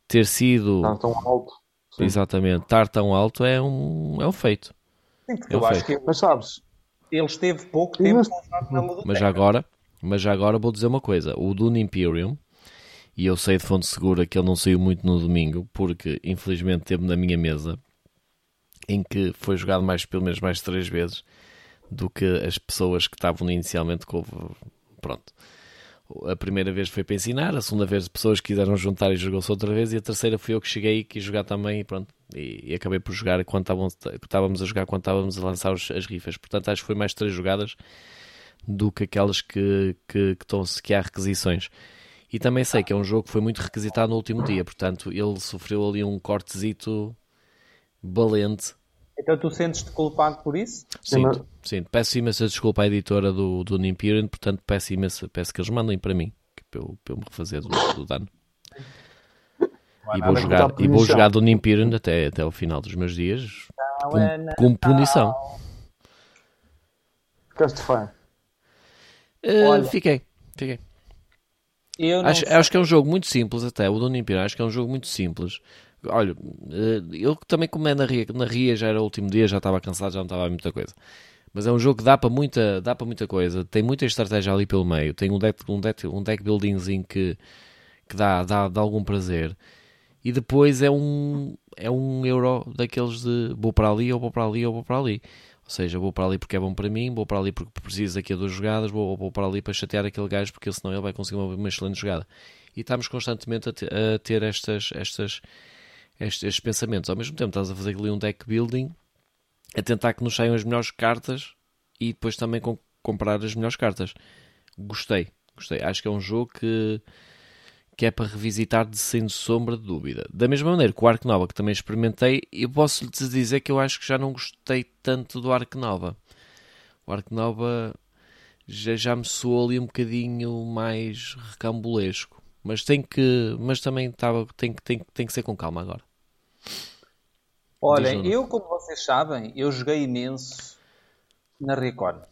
ter sido. Estar tão alto. Sim. Exatamente, estar tão alto é um, é um feito. Sim, porque é um eu feito. acho que mas sabes, ele esteve pouco tempo mas... na Mas agora, mas já agora vou dizer uma coisa: o Dune Imperium, e eu sei de fonte segura que ele não saiu muito no domingo, porque infelizmente teve na minha mesa, em que foi jogado mais, pelo menos mais três vezes do que as pessoas que estavam inicialmente com. Pronto. A primeira vez foi para ensinar, a segunda vez pessoas quiseram juntar e jogou-se outra vez, e a terceira fui eu que cheguei e quis jogar também, e pronto. E, e acabei por jogar quando estávamos, estávamos a jogar, quando estávamos a lançar os, as rifas. Portanto, acho que foi mais três jogadas do que aquelas que, que, que, estão, que há requisições. E também sei que é um jogo que foi muito requisitado no último dia, portanto, ele sofreu ali um cortezito valente então tu sentes-te culpado por isso? Sim, sim. Peço imensa desculpa à editora do, do Nimperium, portanto peço imensa, peço que eles mandem para mim, para eu, para eu me refazer do, do dano. E vou, jogar, e vou jogar do Nimperium até, até o final dos meus dias com, é com punição. Ficaste fã? Uh, fiquei, fiquei. Acho, acho, que é um jogo muito simples até, o do Nimperium acho que é um jogo muito simples olha, eh, eu também como é na Ria, na Ria já era o último dia, já estava cansado, já não estava a muita coisa. Mas é um jogo que dá para muita, dá para muita coisa, tem muita estratégia ali pelo meio, tem um deck, um deck, um deck buildingzinho que, que dá, dá, dá algum prazer. E depois é um, é um euro daqueles de vou para ali, ou vou para ali, ou vou para ali. Ou seja, vou para ali porque é bom para mim, vou para ali porque preciso daqui a duas jogadas, vou, vou para ali para chatear aquele gajo porque senão ele vai conseguir uma, uma excelente jogada. E estamos constantemente a, a ter estas, estas, estes, estes, pensamentos. Ao mesmo tempo, estás a fazer ali um deck building, a tentar que nos saiam as melhores cartas e depois também com, comprar as melhores cartas. Gostei, Gostei. Acho que é um jogo que, que é para revisitar de sem sombra de dúvida. Da mesma maneira que o Ark Nova, que também experimentei, eu posso lhe dizer que eu acho que já não gostei tanto do Ark Nova. O Ark Nova já, já me soou ali um bocadinho mais recambulesco. Mas tem que. Mas também tava, tem, que, tem, tem que ser com calma agora. Olhem, eu, como vocês sabem, eu joguei imenso na Record.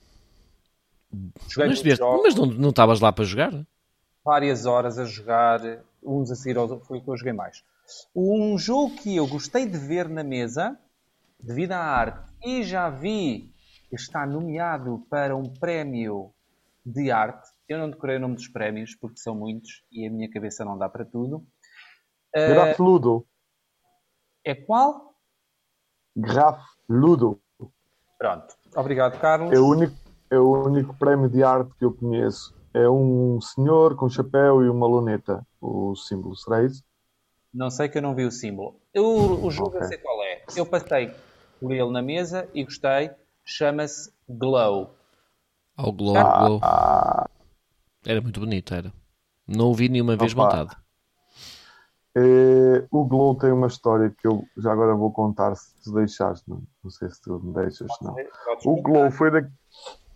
Joguei Mas, vieste- jogos, mas não não estavas lá para jogar? várias horas a jogar, uns a seguir aos foi o que eu joguei mais. Um jogo que eu gostei de ver na mesa, devido à arte, e já vi que está nomeado para um prémio de arte. Eu não decorei o nome dos prémios, porque são muitos e a minha cabeça não dá para tudo. Graf Ludo. é qual? Graf Ludo. Pronto. Obrigado, Carlos. É o, único, é o único prémio de arte que eu conheço. É um senhor com chapéu e uma luneta. O símbolo será isso? Não sei que eu não vi o símbolo. Eu- o jogo eu Ok. sei qual é. Eu passei por ele na mesa e gostei. Chama-se Glow. Ao Glow, Ah, Glow. Era muito bonito, era. Não o vi nenhuma vez Opa. montado. É, o Glow tem uma história que eu já agora vou contar se tu deixares. Não, não sei se tu me deixas, não. O Glow foi, da...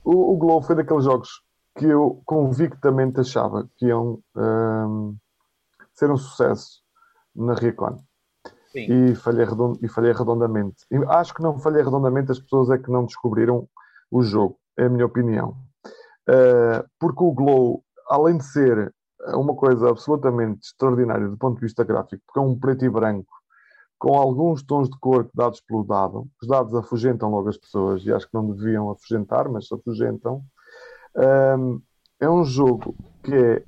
o, o Glow foi daqueles jogos que eu convictamente achava que iam hum, ser um sucesso na Recon. E falhei, redon- e falhei redondamente. E acho que não falhei redondamente, as pessoas é que não descobriram o jogo, é a minha opinião. Uh, porque o Glow, além de ser uma coisa absolutamente extraordinária do ponto de vista gráfico, porque é um preto e branco, com alguns tons de cor dados pelo dado, os dados afugentam logo as pessoas, e acho que não deviam afugentar, mas afugentam. Um, é um jogo que é.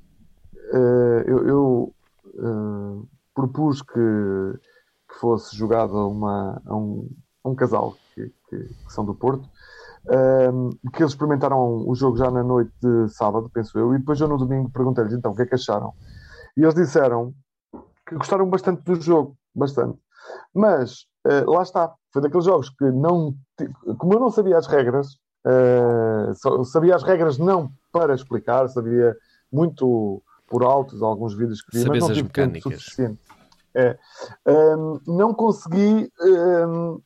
uh, eu eu, uh, propus que, que fosse jogado a, uma, a, um, a um casal que, que- que são do Porto, um, que eles experimentaram o jogo já na noite de sábado, penso eu, e depois eu no domingo perguntei-lhes então o que é que acharam. E eles disseram que gostaram bastante do jogo, bastante. Mas uh, lá está, foi daqueles jogos que não. Como eu não sabia as regras, uh, só- sabia as regras não para explicar, sabia muito por altos alguns vídeos que vi, Sabes mas não as tive tempo mecânicas. suficiente. É. Um, não consegui um,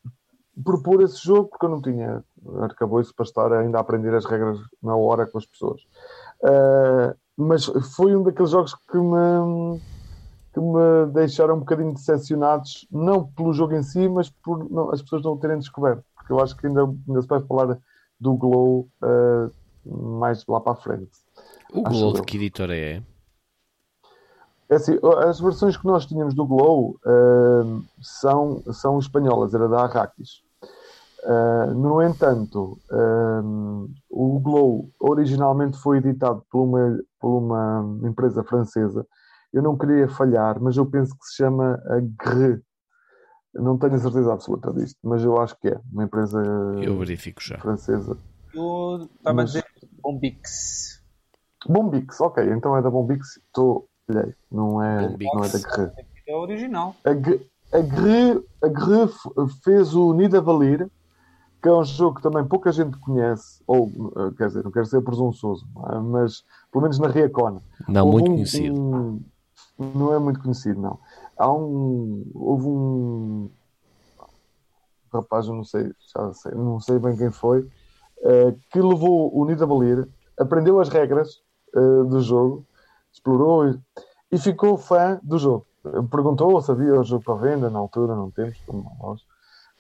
propor esse jogo porque eu não tinha arcabouço para estar ainda a aprender as regras na hora com as pessoas. Uh, mas foi um daqueles jogos que me, que me deixaram um bocadinho decepcionados, não pelo jogo em si, mas por não- as pessoas não o terem descoberto. Porque eu acho que ainda, ainda se vai falar do Glow uh, mais lá para a frente. O Glow de que editora é? É assim, as versões que nós tínhamos do Glow uh, são, são espanholas, era da Arrakis. Uh, no entanto, um, o Glow originalmente foi editado por uma, por uma empresa francesa. Eu não queria falhar, mas eu penso que se chama a Gre. Não tenho a certeza absoluta disto, mas eu acho que é uma empresa Eu verifico já. francesa. Eu estava a Mas- dizer Bombix. Bombix, ok, então é da Bombix. Estou, olhei, não é, Bombix. não é da Gre. É original. A, a Gre, a Gre f- fez o Nidavellir, que é um jogo que também pouca gente conhece, ou eh, quer dizer, não quero ser presunçoso, é? mas pelo menos na Riacon. Não, muito um- conhecido. um- não é muito conhecido, não. Há um. Houve um rapaz, eu não sei, já sei, não sei bem quem foi, eh, que levou o Nidavellir, aprendeu as regras eh, do jogo, explorou e, e ficou fã do jogo. Perguntou se havia o jogo para venda na altura, não temos, como nós,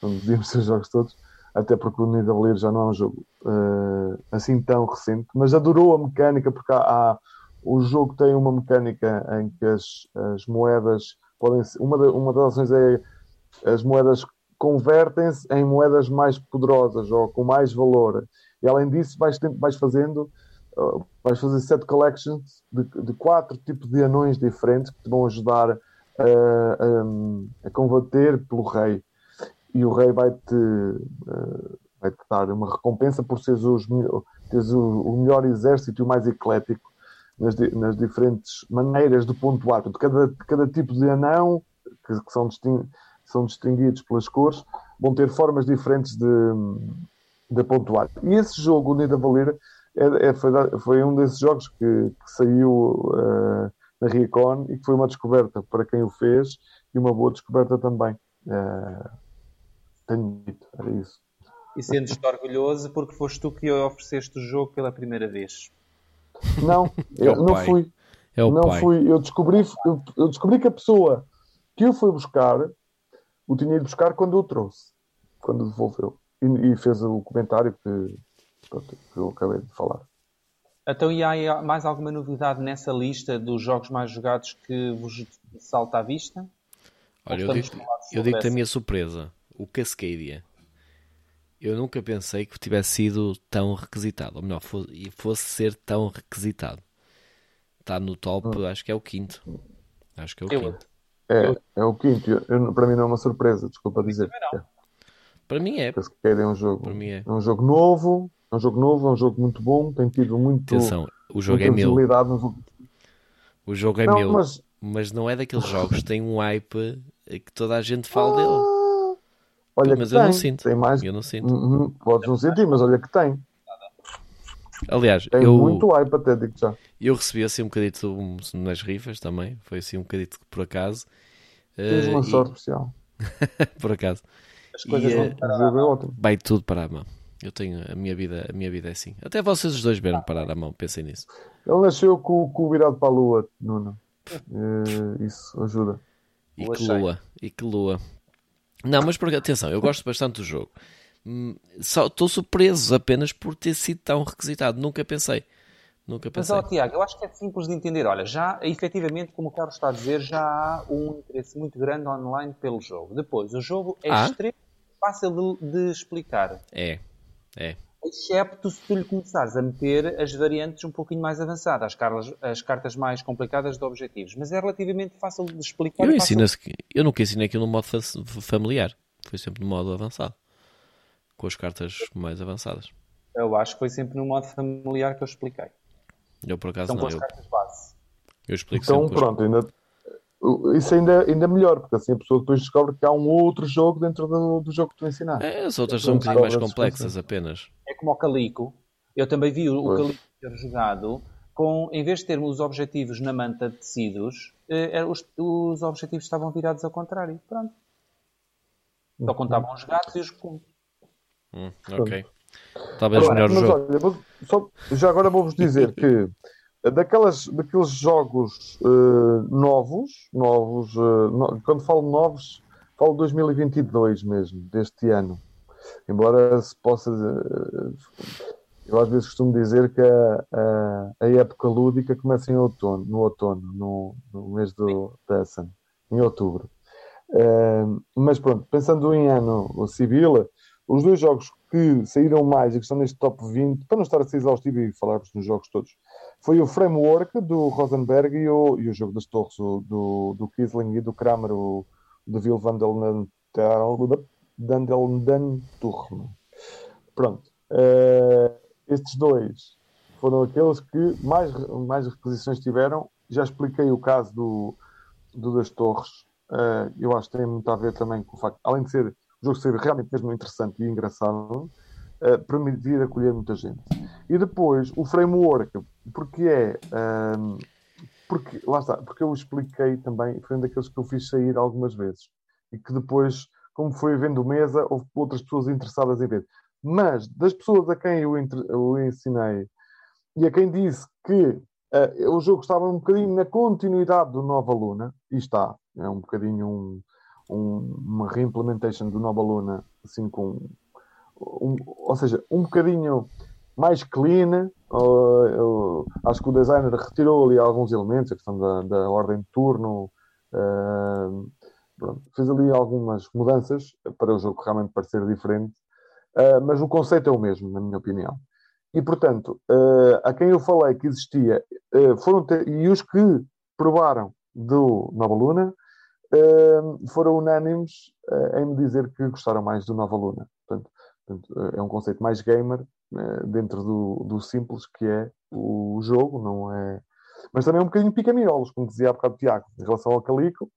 não devíamos ter os jogos todos, até porque o Nidavellir já não é um jogo eh, assim tão recente, mas adorou a mecânica porque há, há- o jogo tem uma mecânica em que as, as moedas podem ser, uma, da- uma das ações é as moedas convertem-se em moedas mais poderosas ou com mais valor. E além disso, vais, vais fazendo uh, vais fazer set collections de, de quatro tipos de anões diferentes que te vão ajudar uh, a, a combater pelo rei. E o rei vai-te uh, vai-te dar uma recompensa por seres, os, teres o, o melhor exército e o mais eclético nas, nas diferentes maneiras de pontuar. Portanto, cada, cada tipo de anão, que, que são, são distinguidos pelas cores, vão ter formas diferentes de, de pontuar. E esse jogo, o Nidavellir, é, é, foi, foi, um desses jogos que, que saiu uh, na Riacon e que foi uma descoberta para quem o fez e uma boa descoberta também. Uh, tenho dito, era isso. E sentes-te orgulhoso porque foste tu que ofereceste o jogo pela primeira vez. Não, é eu não fui. É não pai. fui. Eu descobri, eu, eu, descobri que a pessoa que o foi buscar o tinha ido buscar quando o trouxe, quando devolveu. E, e fez o comentário que, pronto, que eu acabei de falar. Então, e há mais alguma novidade nessa lista dos jogos mais jogados que vos salta à vista? Olha, eu digo, eu digo-te a minha surpresa: o Cascadia. Eu nunca pensei que tivesse sido tão requisitado, ou melhor, fosse, fosse ser tão requisitado. Está no top, hum. acho que é o quinto. Acho que é o eu, quinto. É, é o quinto. Eu, para mim não é uma surpresa, desculpa dizer. É. Para mim é. é um jogo. Para mim é. é um jogo novo, é um jogo novo, é um jogo muito bom, tem tido muito. Atenção, o jogo é meu. O jogo é não, meu, mas... mas não é daqueles jogos que tem um hype que toda a gente fala ah, dele. Olha mas eu tem, não sinto. Tem mais... Eu não sinto. Uhum, podes não sentir, mas olha que tem. Aliás, tem eu, muito hype até, digo já. Eu recebi assim um bocadito nas rifas também, foi assim um bocadito por acaso. Tens uma uh, sorte e... especial. por acaso. As coisas e, vão eh, parar Vai tudo parar a mão. Eu tenho a minha vida, a minha vida é assim. Até vocês os dois vieram parar a mão, pensem nisso. Ele nasceu com, com o virado para a lua, Nuno. Uh, isso ajuda. E que lua, e que lua. Não, mas porque, atenção, eu gosto bastante do jogo. Hum, estou surpreso apenas por ter sido tão requisitado. Nunca pensei. Nunca pensei. Mas, ó, Tiago, eu acho que é simples de entender. Olha, já, efetivamente, como o Carlos está a dizer, já há um interesse muito grande online pelo jogo. Depois, o jogo é ah? extremamente fácil de, de, explicar. É, é. Excepto se tu lhe começares a meter as variantes um pouquinho mais avançadas, as, cartas, as cartas mais complicadas de objetivos. Mas é relativamente fácil de explicar. Eu, ensino fácil... eu nunca ensinei aquilo no modo familiar. Foi sempre no modo avançado. Com as cartas mais avançadas. Eu acho que foi sempre no modo familiar que eu expliquei. Eu por acaso então, não. Com as eu... cartas base. Eu explico então, pronto, ainda, isso ainda, ainda melhor, porque assim a pessoa depois descobre que há um outro jogo dentro do, do jogo que tu ensinaste. É, as outras são um bocadinho mais complexas apenas. É como o Calico. Eu também vi o, o Calico ser jogado com, em vez de termos os objetivos na manta de tecidos, eh, os, os objetivos estavam virados ao contrário. Pronto. Só uhum. contavam os gatos e os pontos. Hum, ok. Talvez melhor o jogo. Olha, só, já agora vou-vos dizer que daquelas, daqueles jogos uh, novos, novos uh, no, quando falo novos, falo 2022 mesmo, deste ano. Embora se possa. Uh, eu às vezes costumo dizer que a, a, a, época lúdica começa em outono, no outono, no, no mês do Tessan, em outubro. mas pronto, pensando em ano civil, os dois jogos que saíram mais e que estão neste top 20, para não estar a ser exaustivo e falarmos nos jogos todos, foi o Framework do Rosenberg e o, e o jogo das torres o, do, do Kisling e do Kramer, o de Vil van Dandelndanturm. Pronto. Uh, estes dois foram aqueles que mais, mais requisições tiveram. Já expliquei o caso do, do das torres. Uh, eu acho que tem muito a ver também com o facto, além de ser o jogo ser realmente mesmo interessante e engraçado, uh, permitir acolher muita gente. E depois o framework, porque é. Um, porque, lá está, porque eu expliquei também, foi um daqueles que eu fiz sair algumas vezes e que depois, como foi vendo mesa, houve outras pessoas interessadas em ver. Mas das pessoas a quem eu, eu ensinei e a quem disse que uh, o jogo estava um bocadinho na continuidade do Nova Luna, e está, é um bocadinho um, um, uma reimplementation do Nova Luna, assim com. Um, ou seja, um bocadinho mais clean. Uh, acho que o designer retirou ali alguns elementos, a questão da, da ordem de turno. Uh, pronto, fez ali algumas mudanças para o jogo realmente parecer diferente, uh, mas o conceito é o mesmo, na minha opinião. E portanto, a quem eu falei que existia, foram ter, e os que provaram do Nova Luna foram unânimes uh, em me dizer que gostaram mais do Nova Luna. Portanto, é um conceito mais gamer uh, dentro do, do, simples que é o jogo, não é. Mas também é um bocadinho pica-miolos, como dizia há bocado o Tiago, em relação ao Calico,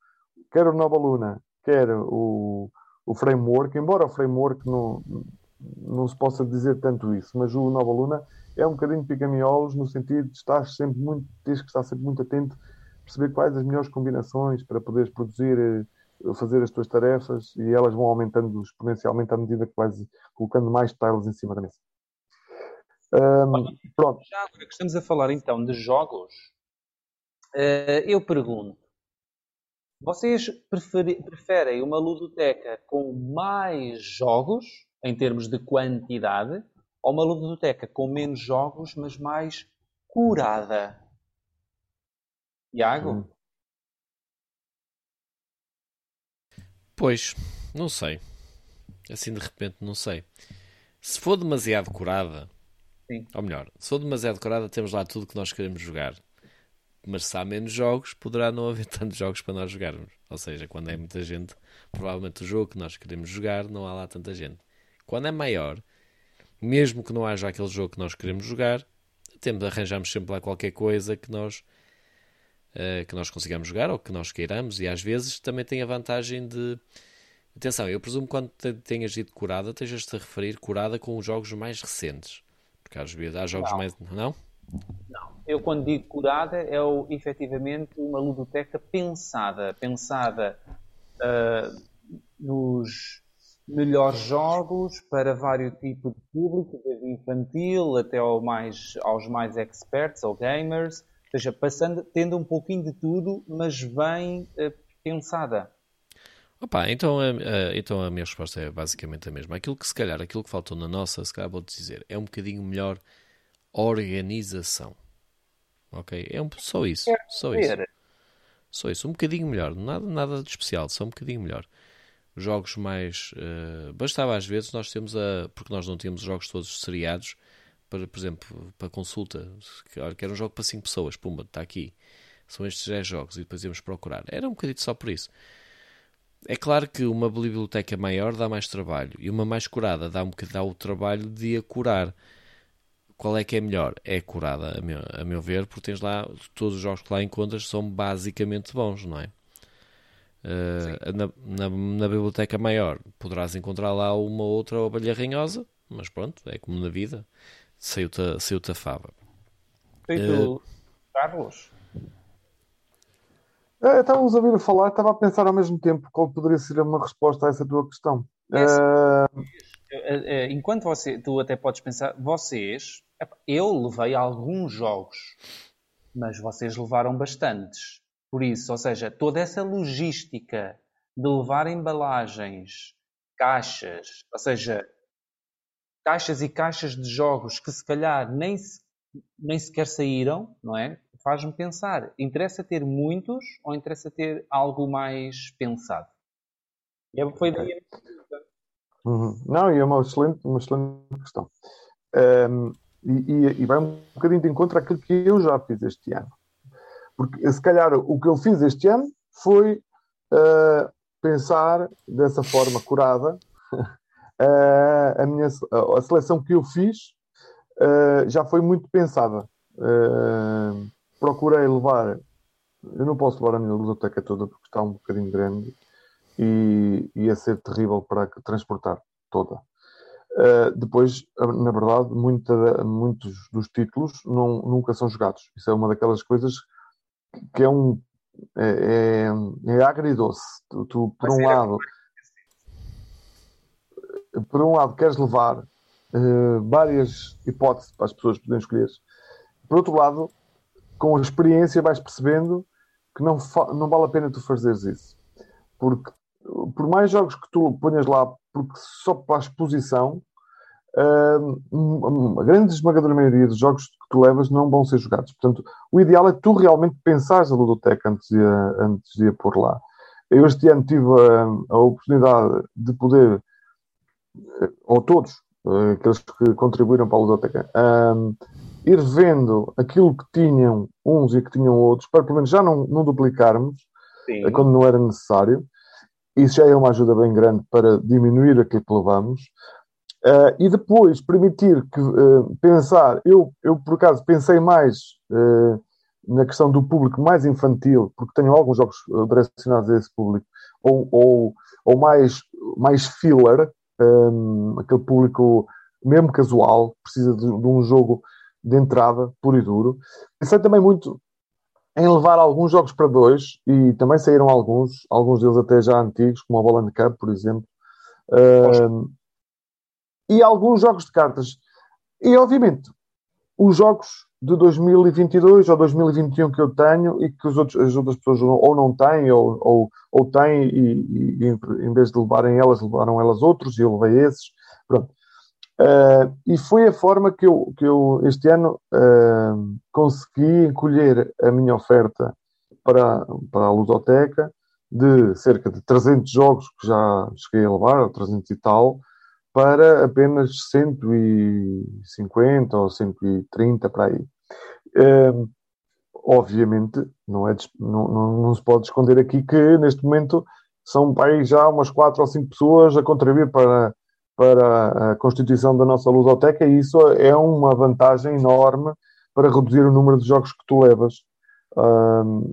quer o Nova Luna, quer o, o framework, embora o framework não, não se possa dizer tanto isso, mas o Nova Luna é um bocadinho pica-miolos no sentido de estar sempre muito, tens que estar sempre muito atento, perceber quais as melhores combinações para poderes produzir, eh, fazer as tuas tarefas e elas vão aumentando exponencialmente à medida que vais colocando mais tiles em cima da mesa. Um, pronto. Já agora que estamos a falar então de jogos, uh, eu pergunto: vocês preferem uma ludoteca com mais jogos, em termos de quantidade, ou uma ludoteca com menos jogos, mas mais curada? Iago? Hum. Pois, não sei. Assim de repente, não sei. Se for demasiado curada, Sim. ou melhor, se for demasiado curada, temos lá tudo que nós queremos jogar mas se há menos jogos, poderá não haver tantos jogos para nós jogarmos. Ou seja, quando é muita gente, provavelmente o jogo que nós queremos jogar não há lá tanta gente. Quando é maior, mesmo que não haja aquele jogo que nós queremos jogar, temos, arranjamos sempre lá qualquer coisa que nós que nós consigamos jogar ou que nós queiramos e às vezes também tem a vantagem de atenção, eu presumo que quando tenhas dito curada, estejas-te a referir curada com os jogos mais recentes porque às vezes há jogos não. mais não? Não. Eu, quando digo curada, é o, efetivamente uma ludoteca pensada. Pensada uh, nos melhores jogos para vários tipos de público, desde infantil até ao mais, aos mais experts ou gamers. Ou seja, passando, tendo um pouquinho de tudo, mas bem uh, pensada. Opa, então, a, a, então a minha resposta é basicamente a mesma. Aquilo que se calhar, aquilo que faltou na nossa, se calhar vou-te dizer, é um bocadinho melhor organização. Ok? É um, só isso. Só isso. Só isso. Um bocadinho melhor. Nada, nada de especial. Só um bocadinho melhor. Jogos mais. Uh, bastava às vezes nós temos a. Porque nós não tínhamos jogos todos seriados. Para, por exemplo, para consulta. Olha, que era um jogo para 5 pessoas. Pumba, está aqui. São estes 10 jogos. E depois íamos procurar. Era um bocadinho só por isso. É claro que uma biblioteca maior dá mais trabalho. E uma mais curada dá, um, dá o trabalho de a curar qual é que é melhor? É curada, a meu, a meu ver, porque tens lá, todos os jogos que lá encontras são basicamente bons, não é? Uh, na, na, na, biblioteca maior poderás encontrar lá uma outra ovelha ranhosa, mas pronto, é como na vida, saiu-te saiu a fava. Feito, uh, Carlos? É, estávamos a ouvir falar, estava a pensar ao mesmo tempo qual poderia ser uma resposta a essa tua questão. Uh... Enquanto você, tu até podes pensar, vocês eu levei alguns jogos, mas vocês levaram bastantes. Por isso, ou seja, toda essa logística de levar embalagens, caixas, ou seja, caixas e caixas de jogos que se calhar nem, se, nem sequer saíram, não é? Faz-me pensar, interessa ter muitos ou interessa ter algo mais pensado? E é, foi daí a uhum. Não, e é uma excelente, uma excelente questão. Um, e, e, e vai um bocadinho de encontro àquilo que eu já fiz este ano. Porque se calhar o que eu fiz este ano foi uh, pensar dessa forma curada uh, a, minha, a seleção que eu fiz uh, já foi muito pensada. procurei levar, eu não posso levar a minha ludoteca toda porque está um bocadinho grande e ia ser terrível para transportar toda. Uh, depois, na verdade, muita, muitos dos títulos não, nunca são jogados. Isso é uma daquelas coisas que é um é, é, é agridoce. Tu, tu por um lado, por um lado, queres levar uh, várias hipóteses para as pessoas poderem escolher. Por outro lado, com a experiência vais percebendo que não, não vale a pena tu fazeres isso. Porque por mais jogos que tu ponhas lá porque só para a exposição, a grande esmagadora maioria dos jogos que tu levas não vão ser jogados. Portanto, o ideal é tu realmente pensares a ludoteca antes de, a, antes de a pôr lá. Eu este ano tive a, a oportunidade de poder, ou todos, eh, aqueles que contribuíram para a ludoteca, um, ir vendo aquilo que tinham uns e que tinham outros, para pelo menos já não, não duplicarmos Sim. quando não era necessário. Isso já é uma ajuda bem grande para diminuir aquilo que levamos. Uh, e depois permitir que uh, pensar, eu, eu por acaso pensei mais uh, na questão do público mais infantil, porque tenho alguns jogos direcionados a esse público, ou, ou, ou mais, mais filler, um, aquele público mesmo casual, precisa de, de um jogo de entrada, puro e duro. Pensei também muito em levar alguns jogos para dois, e também saíram alguns, alguns deles até já antigos, como a Boland Cup, por exemplo. Uh, e alguns jogos de cartas. E, obviamente, os jogos de 2022 ou 2021 que eu tenho e que os outros, as outras pessoas ou não têm ou, ou, ou têm e, e, em vez de levarem elas, levaram elas outros e eu levei esses. Pronto. Uh, e foi a forma que eu, que eu este ano uh, consegui encolher a minha oferta para, para a ludoteca de cerca de 300 jogos que já cheguei a levar, 300 e tal, para apenas 150 ou 130 para aí. Obviamente, não, é, não, não, não, se pode esconder aqui que neste momento são aí já umas 4 ou 5 pessoas a contribuir para para a constituição da nossa ludoteca e isso é uma vantagem enorme para reduzir o número de jogos que tu levas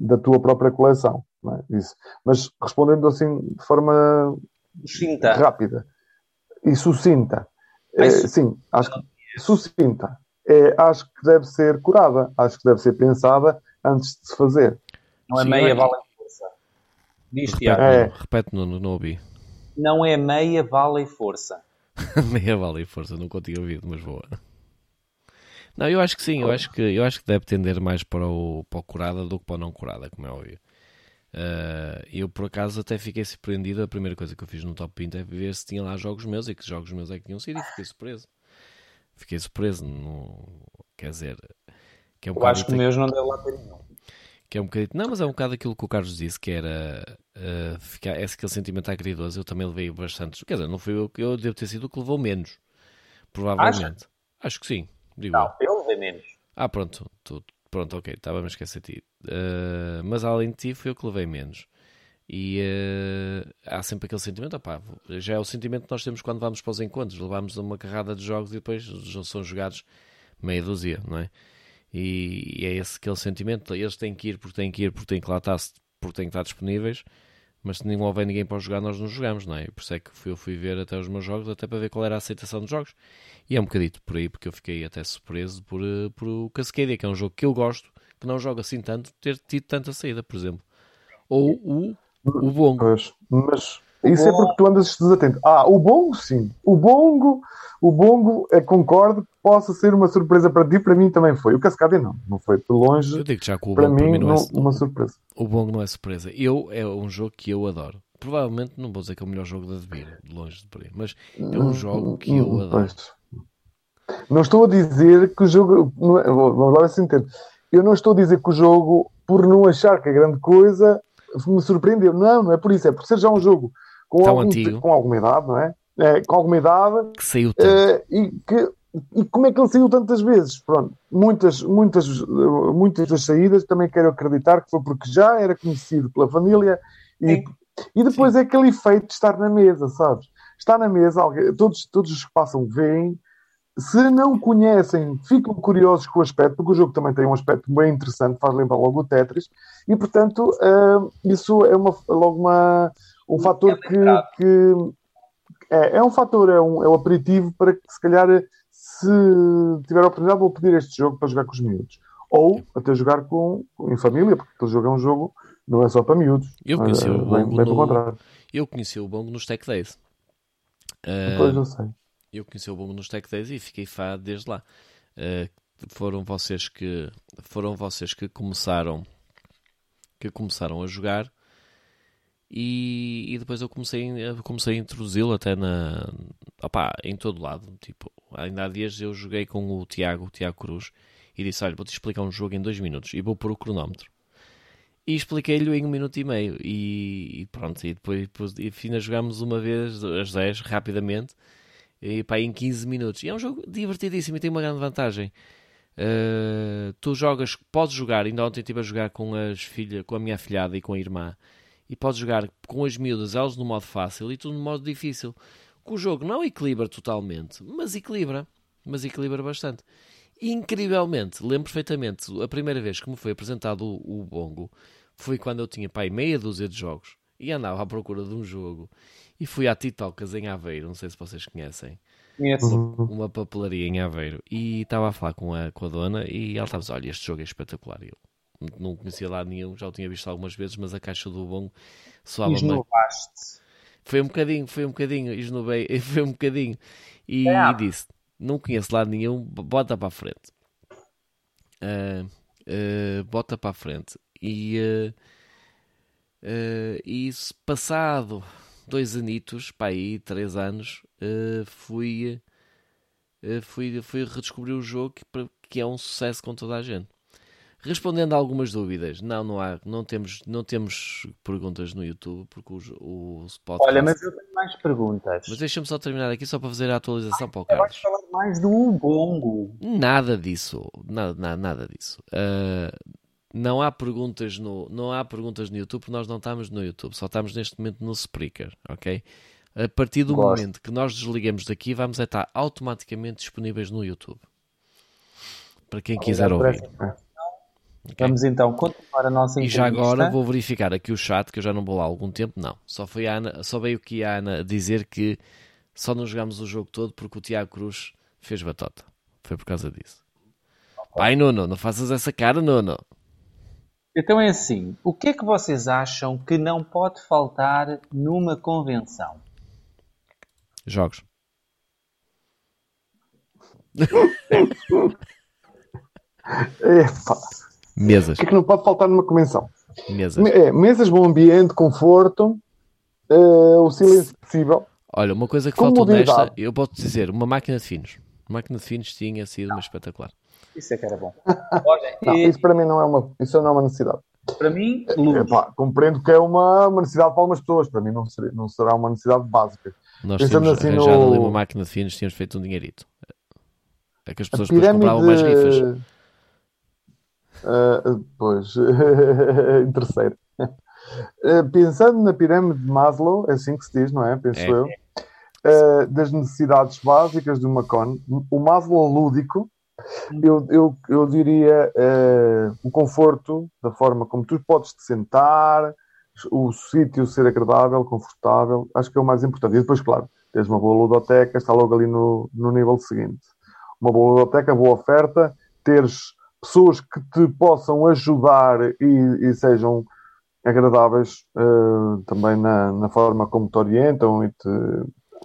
da tua própria coleção. É? Isso. Mas respondendo assim de forma rápida e sucinta, é, sim, acho que sucinta. É, acho que deve ser curada, acho que deve ser pensada antes de se fazer. Não é sim, meia, vale força. Diz, Tiago. É. Repete, não, não ouvi. Não é meia, vale força. Meia bala e força, não tinha ouvido, mas boa. Não, eu acho que sim, eu acho que, eu acho que deve tender mais para o, para o curada do que para o não curada, como é óbvio. Uh, eu por acaso até fiquei surpreendido. A primeira coisa que eu fiz no Top 20 é ver se tinha lá jogos meus e que jogos meus é que tinham sido e fiquei surpreso. Fiquei surpreso, não, quer dizer, que é um eu acho que meus não deve lá ter nenhum. Que é um bocadinho, não, mas é um bocado aquilo que o Carlos disse, que era uh, ficar, esse aquele sentimento agridoso. Eu também levei bastante. Quer dizer, não fui eu que eu devo ter sido o que levou menos, provavelmente. Acha? Acho que sim. Digo não, eu levei menos. Ah, pronto, tu, pronto, ok, estava-me a esquecer de ti. Uh, mas além de ti, fui eu que levei menos. E uh, há sempre aquele sentimento, opá, já é o sentimento que nós temos quando vamos para os encontros, levamos uma carrada de jogos e depois são jogados meia dúzia, não é? E, e é esse aquele sentimento, eles têm que ir porque têm que ir, porque têm que lá estar, porque têm que estar disponíveis, mas se não houver ninguém para jogar, nós não jogamos, não é? Por isso é que eu fui ver até os meus jogos, até para ver qual era a aceitação dos jogos. E é um bocadito por aí, porque eu fiquei até surpreso por, eh, por o Cascadia, que é um jogo que eu gosto, que não joga assim tanto, ter tido tanta saída, por exemplo. Ou o, o Bongo. Pois, mas isso é porque tu andas desatento. Ah, o Bongo, sim. O Bongo, o Bongo, é, concordo que possa ser uma surpresa para ti, para mim também foi. O Cascadia não, não foi de longe. Eu digo já que o para, mim, para mim não, é, uma surpresa. O Bongo não é surpresa. Eu, é um jogo que eu adoro. Provavelmente não vou dizer que é o melhor jogo da Devir, de longe de por aí, mas é um jogo que eu adoro. Pois. Não estou a dizer que o jogo. Vamos lá ver se entendo. Eu não estou a dizer que o jogo, por não achar que é grande coisa, me surpreendeu. Não, não é por isso. É por ser já um jogo com, algum, antigo. com alguma idade, não é? é? com alguma idade. Que saiu tanto. Uh, e, que, e como é que ele saiu tantas vezes? Pronto, muitas, muitas, muitas das saídas também quero acreditar que foi porque já era conhecido pela família e, e depois Sim. é aquele efeito de estar na mesa, sabes? Está na mesa, alguém, todos, todos os que passam veem. Se não conhecem, ficam curiosos com o aspecto, porque o jogo também tem um aspecto bem interessante, faz lembrar logo o Tetris, e portanto, uh, isso é uma, logo uma, um fator que, que é, é, um fator, é um, é um aperitivo para que se calhar se tiver a oportunidade vou pedir este jogo para jogar com os miúdos. Ou até jogar com, em família, porque aquele jogo é um jogo, não é só para miúdos. Eu conheci o Bongo bem, no... Eu conheci o Bongo nos Tech Days. Uh, pois, eu sei. Eu conheci o Bongo nos Tech Days e fiquei fã desde lá. Uh, foram vocês que foram vocês que começaram que começaram a jogar e, e depois eu comecei, comecei a introduzi-lo até na, opa, em todo lado. Tipo, ainda há dias eu joguei com o Tiago, o Tiago Cruz, e disse: Olha, vou-te explicar um jogo em dois minutos e vou pôr o cronómetro. E expliquei-lhe em um minuto e meio. E, e pronto, e depois, depois e ainda jogámos uma vez às 10 rapidamente, e pá, em 15 minutos. E é um jogo divertidíssimo e tem uma grande vantagem. Uh, tu jogas, podes jogar, ainda ontem estive a jogar com, as filha, com a minha filhada e com a irmã e podes jogar com as miúdas, elas no modo fácil e tu no modo difícil. Que o jogo não equilibra totalmente, mas equilibra, mas equilibra bastante. Incrivelmente, lembro perfeitamente, a primeira vez que me foi apresentado o, o bongo foi quando eu tinha pai meia dúzia de jogos e andava à procura de um jogo e fui à Titocas em Aveiro, não sei se vocês conhecem, Conheço. uma papelaria em Aveiro, e estava a falar com a, com a dona e ela estava a dizer, olha, este jogo é espetacular. E Eu não conhecia lá nenhum, já o tinha visto algumas vezes, mas a caixa do bom soava-me Esnovaste. foi um bocadinho, foi um bocadinho, esnobei, foi um bocadinho. E, É. e disse: Não conheço lado nenhum, bota para a frente. Ah, ah, bota para a frente. E, ah, e isso, passado dois anitos, para aí, três anos, ah, fui, ah, fui, fui redescobrir o jogo que, que é um sucesso com toda a gente. Respondendo a algumas dúvidas, não, não há, não temos, não temos perguntas no YouTube porque o, jo- o podcast. Olha, mas eu tenho mais perguntas. Mas deixa-me só terminar aqui só para fazer a atualização para o Carlos. falar mais do Ubongo. Nada disso, nada, nada, nada disso. Ah, não há perguntas no, não há perguntas no YouTube nós não estamos no YouTube, só estamos neste momento no Spreaker, ok? A partir do Gosto. momento que nós desligamos daqui, vamos a estar automaticamente disponíveis no YouTube. Para quem quiser Obrigado por ouvir. essa informação. Vamos então continuar a nossa E entrevista. já agora vou verificar aqui o chat, que eu já não vou lá há algum tempo. Não, só, foi Ana, só veio aqui a Ana dizer que só não jogámos o jogo todo porque o Tiago Cruz fez batota. Foi por causa disso. Pai, Nuno, não faças essa cara, Nuno. Então é assim, o que é que vocês acham que não pode faltar numa convenção? Jogos. Epá, Mesas. o que é que não pode faltar numa convenção? Mesas. Me- É, mesas, bom ambiente, conforto, eh, o silêncio possível. Olha, uma coisa que faltou nesta, eu posso dizer, uma máquina de finos. Uma máquina de finos tinha sido uma espetacular. Isso é que era bom. Olha, Não, e, isso para mim não é uma, isso não é uma necessidade. para mim, luz. Epá, compreendo que é uma, uma necessidade para algumas pessoas, para mim não, seria, não será uma necessidade básica. Nós Pensando tínhamos assim arranjado no- ali uma máquina de finos, tínhamos feito um dinheirito. É que as A pessoas depois compravam mais rifas. Ah, pois, em terceiro. Ah, pensando na pirâmide de Maslow, é assim que se diz, não é? Penso É. eu. Ah, das necessidades básicas de uma con, o Maslow lúdico, eu, eu, eu diria ah, o conforto, da forma como tu podes te sentar, o sítio ser agradável, confortável, acho que é o mais importante. E depois, claro, tens uma boa ludoteca, está logo ali no, no nível seguinte. Uma boa ludoteca, boa oferta, teres pessoas que te possam ajudar e, e sejam agradáveis eh, também na, na forma como te orientam e te,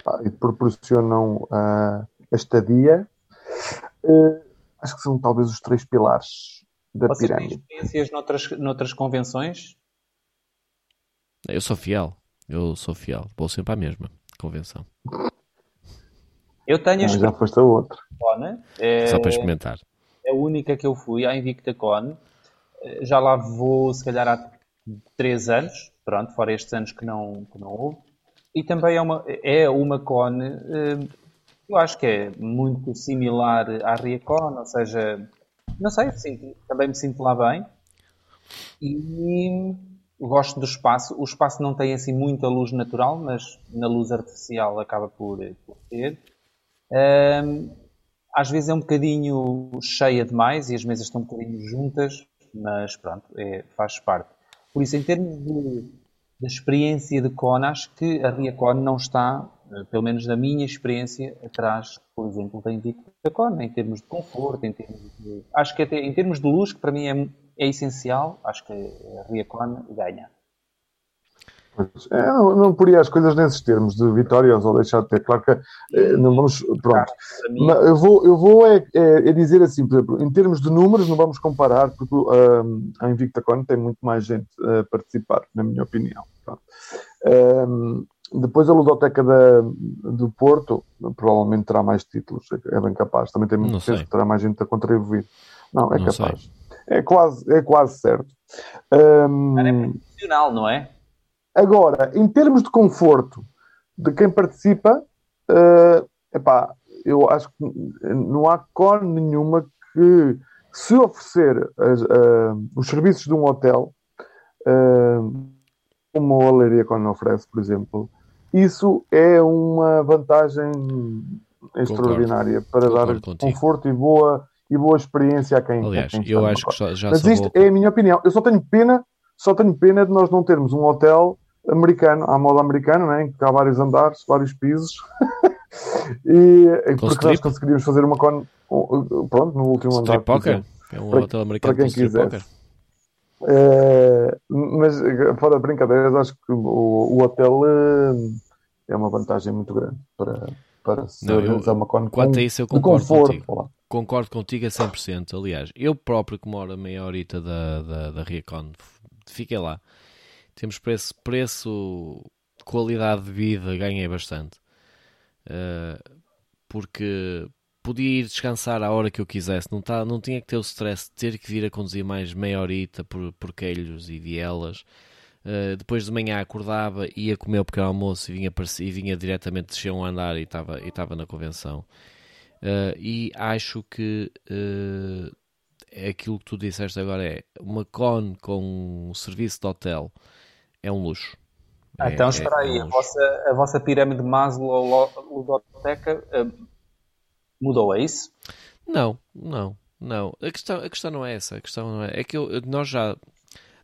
pá, e te proporcionam ah, a estadia. Eh, acho que são talvez os três pilares da Vocês têm pirâmide. experiências noutras, noutras convenções? Eu sou fiel. Eu sou fiel. Vou sempre à mesma convenção. Eu tenho a Ah, já foste a outra. Invictacon, é, Só para experimentar. é a única que eu fui, a Invictacon. Eh, Já lá vou, se calhar, há três anos, pronto, fora estes anos que não, que não houve. E também é uma, é uma con, eh, eu acho que é muito similar à Riacon, ou seja, não sei, também me sinto lá bem. E gosto do espaço. O espaço não tem assim muita luz natural, mas na luz artificial acaba por, por ter. Ahm, às vezes é um bocadinho cheia demais e as mesas estão um bocadinho juntas, mas pronto, é, faz parte. Por isso, em termos de, de experiência de Con, acho que a Riacon não está, pelo menos na minha experiência, atrás, por exemplo, da Invicta Con, em termos de conforto, em termos de. Acho que até em termos de luz, que para mim é, é essencial, acho que a Riacon ganha. É, não, não poria as coisas nesses termos de vitórias ou deixar de ter. Claro que eh, não vamos. Pronto. Mas eu vou, eu vou é, é- é dizer assim, por exemplo, em termos de números, não vamos comparar, porque um, a InvictaCon tem muito mais gente a participar, na minha opinião. Um, depois a Ludoteca da, do Porto provavelmente terá mais títulos, é é bem capaz. Também tem muito peso terá mais gente a contribuir. Não, é Não capaz. É quase, é quase certo. Um, é profissional, não é? Agora, em termos de conforto de quem participa, eh, epá, eu acho que não há con nenhuma que se oferecer as- ah, os serviços de um hotel, ah, como a Leiria Con oferece, por exemplo, isso é uma vantagem extraordinária para Concordo dar contigo. conforto e boa, e boa experiência a quem, a Aliás, quem eu acho que só- já Mas isto vou... é a minha opinião. Eu só tenho pena, só tenho pena de nós não termos um hotel americano, à moda americana, né? em que há vários andares, vários pisos. e porque strip? nós conseguiríamos fazer uma con... pronto, no último andar. Strip por poker? É um Para- hotel americano para quem quiser. poker. Eh, mas eh, fora de brincadeiras, acho que o, o hotel eh, é uma vantagem muito grande para, para se Não, eu- uma con Quanto com- a isso, eu concordo conforto. contigo. Concordo contigo a 100%. Aliás, eu próprio que moro a meia horita da, da, da Riacon, fiquei lá. Temos preço, preço, qualidade de vida, ganhei bastante. Uh, porque podia ir descansar à hora que eu quisesse. Não, tá, não tinha que ter o stress de ter que vir a conduzir mais meia horita por, por quelhos e vielas. Uh, depois de manhã acordava, ia comer o pequeno almoço e vinha, para- e vinha diretamente descer um andar e estava e na convenção. Uh, e acho que uh, é aquilo que tu disseste agora é uma con com um serviço de hotel é um luxo. Ah, É- então é- espera aí, é um a vossa, a vossa pirâmide de Maslow ludoteca eh, mudou, é isso? Não, não, não. A questão, a questão não é essa. A questão não é. É que eu, nós já.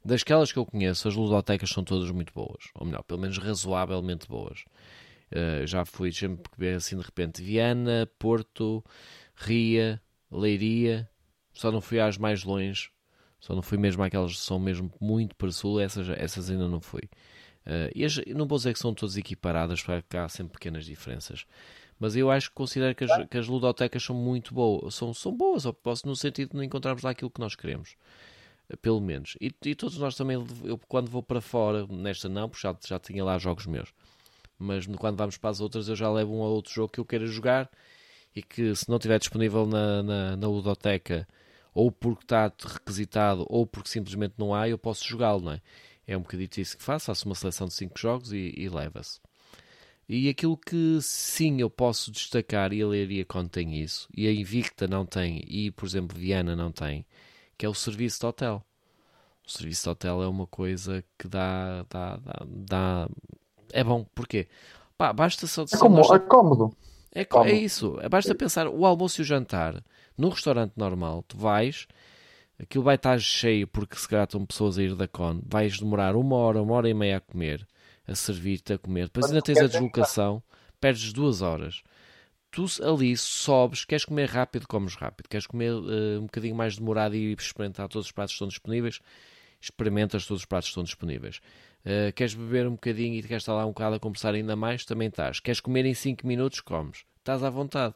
Dasquelas que eu conheço, as ludotecas são todas muito boas. Ou melhor, pelo menos razoavelmente boas. Uh, já fui sempre assim de repente Viana, Porto, Ria, Leiria. Só não fui às mais longe. Só não fui mesmo àquelas que são mesmo muito para sul. Essas, essas ainda não fui. Uh, e as- não vou dizer que são todas equiparadas, porque há sempre pequenas diferenças. Mas eu acho que considero que as, que as ludotecas são muito boas. São, são boas, ou posso, no sentido de não encontrarmos lá aquilo que nós queremos. Eh, Pelo menos. E, e todos nós também, eu quando vou para fora, nesta não, porque já, já tinha lá jogos meus. Mas quando vamos para as outras, eu já levo um ou outro jogo que eu queira jogar e que se não estiver disponível na, na, na ludoteca, ou porque está requisitado, ou porque simplesmente não há, eu posso jogá-lo, não é? É um bocadito isso que faço, faço uma seleção de 5 jogos e, e leva-se. E aquilo que sim eu posso destacar, e a Leiria contém isso, e a Invicta não tem, e por exemplo Viana não tem, que é o serviço de hotel. O serviço de hotel é uma coisa que dá. dá, dá, dá- é bom, porquê? Pá, basta só. É, como, nós- é cómodo. é, é isso. Basta pensar o almoço e o jantar num restaurante normal. Tu vais, aquilo vai estar cheio porque se calhar estão pessoas a ir da con. Vais demorar uma hora, uma hora e meia a comer, a servir-te a comer. Depois ainda tens a deslocação, perdes duas horas. Tu ali sobes, queres comer rápido, comes rápido. Queres comer eh, um bocadinho mais demorado e experimentar todos os pratos que estão disponíveis, experimentas todos os pratos que estão disponíveis. Uh, queres beber um bocadinho e queres estar lá um bocado a conversar ainda mais, também estás. Queres comer em 5 minutos, comes. Estás à vontade.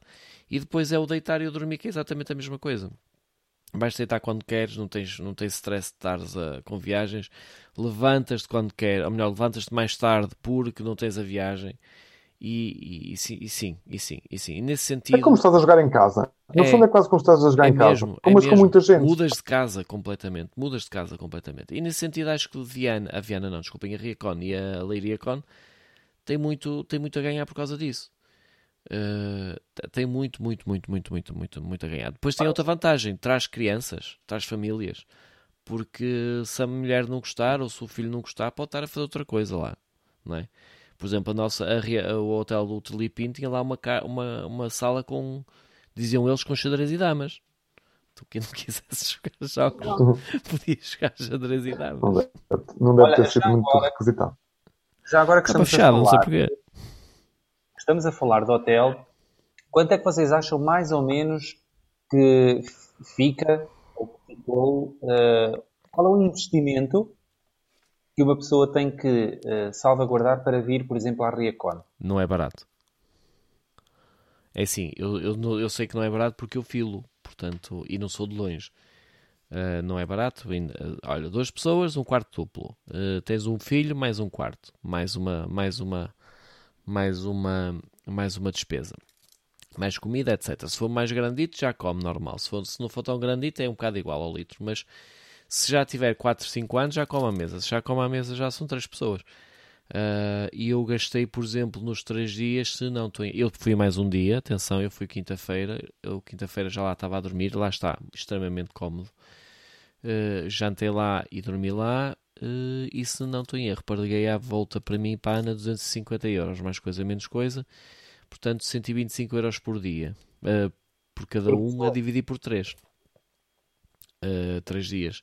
E depois é o deitar e o dormir, que é exatamente a mesma coisa. Vais deitar quando queres, não tens, não tens stress de estares a- com viagens. Levantas-te quando queres, ou melhor, levantas-te mais tarde porque não tens a viagem. E, e- e sim, e sim, e sim, e sim. E nesse sentido. É como estás a jogar em casa. No É. fundo é quase como estás a jogar É em casa. mesmo, é Como mas com mesmo. muita gente. Mudas de casa completamente. Mudas de casa completamente. E nesse sentido acho que Viana, a Viana não, desculpem, a Riacon e a Leiriacon tem muito, tem muito a ganhar por causa disso. Uh, tem muito, muito, muito, muito, muito, muito, muito a ganhar. Depois tem outra vantagem, traz crianças, traz famílias. Porque se a mulher não gostar ou se o filho não gostar, pode estar a fazer outra coisa lá, não é? Por exemplo, a nossa, a o hotel do Telipin tinha lá uma, uma, uma sala com, diziam eles, com xadrez e damas. Tu que não quisesse jogar jogos, podias jogar xadrez e damas. Não deve, não deve Olha, ter sido muito agora- requisitado. Já agora que Estava estamos a fechado, não sei falar, porquê. Estamos a falar de hotel, quanto é que vocês acham mais ou menos que fica ou que ficou, eh, qual é o investimento que uma pessoa tem que eh, salvaguardar para vir, por exemplo, à Riacon? Não é barato. É assim, eu, eu, eu sei que não é barato porque eu filo, portanto, e não sou de longe. Uh, não é barato. olha, duas pessoas, um quarto duplo. Uh, tens um filho, mais um quarto, mais uma, mais uma, mais uma, mais uma despesa. Mais comida, etc. Se for mais grandito, já come normal. Se, for, se não for tão grandito, é um bocado igual ao litro. Mas se já tiver 4, 5 anos, já come à mesa. Se já come à mesa, já são três pessoas. Uh, e eu gastei, por exemplo, nos três dias, se não estou. Eu fui mais um dia, atenção, eu fui quinta-feira. Eu quinta-feira já lá estava a dormir, lá está, extremamente cómodo. Uh, jantei lá e dormi lá. uh, e se não estou em erro, paguei à volta para mim para a Ana 250 euros, mais coisa, menos coisa. Portanto, 125 euros por dia. uh, por cada um a dividir por três. Uh, três dias.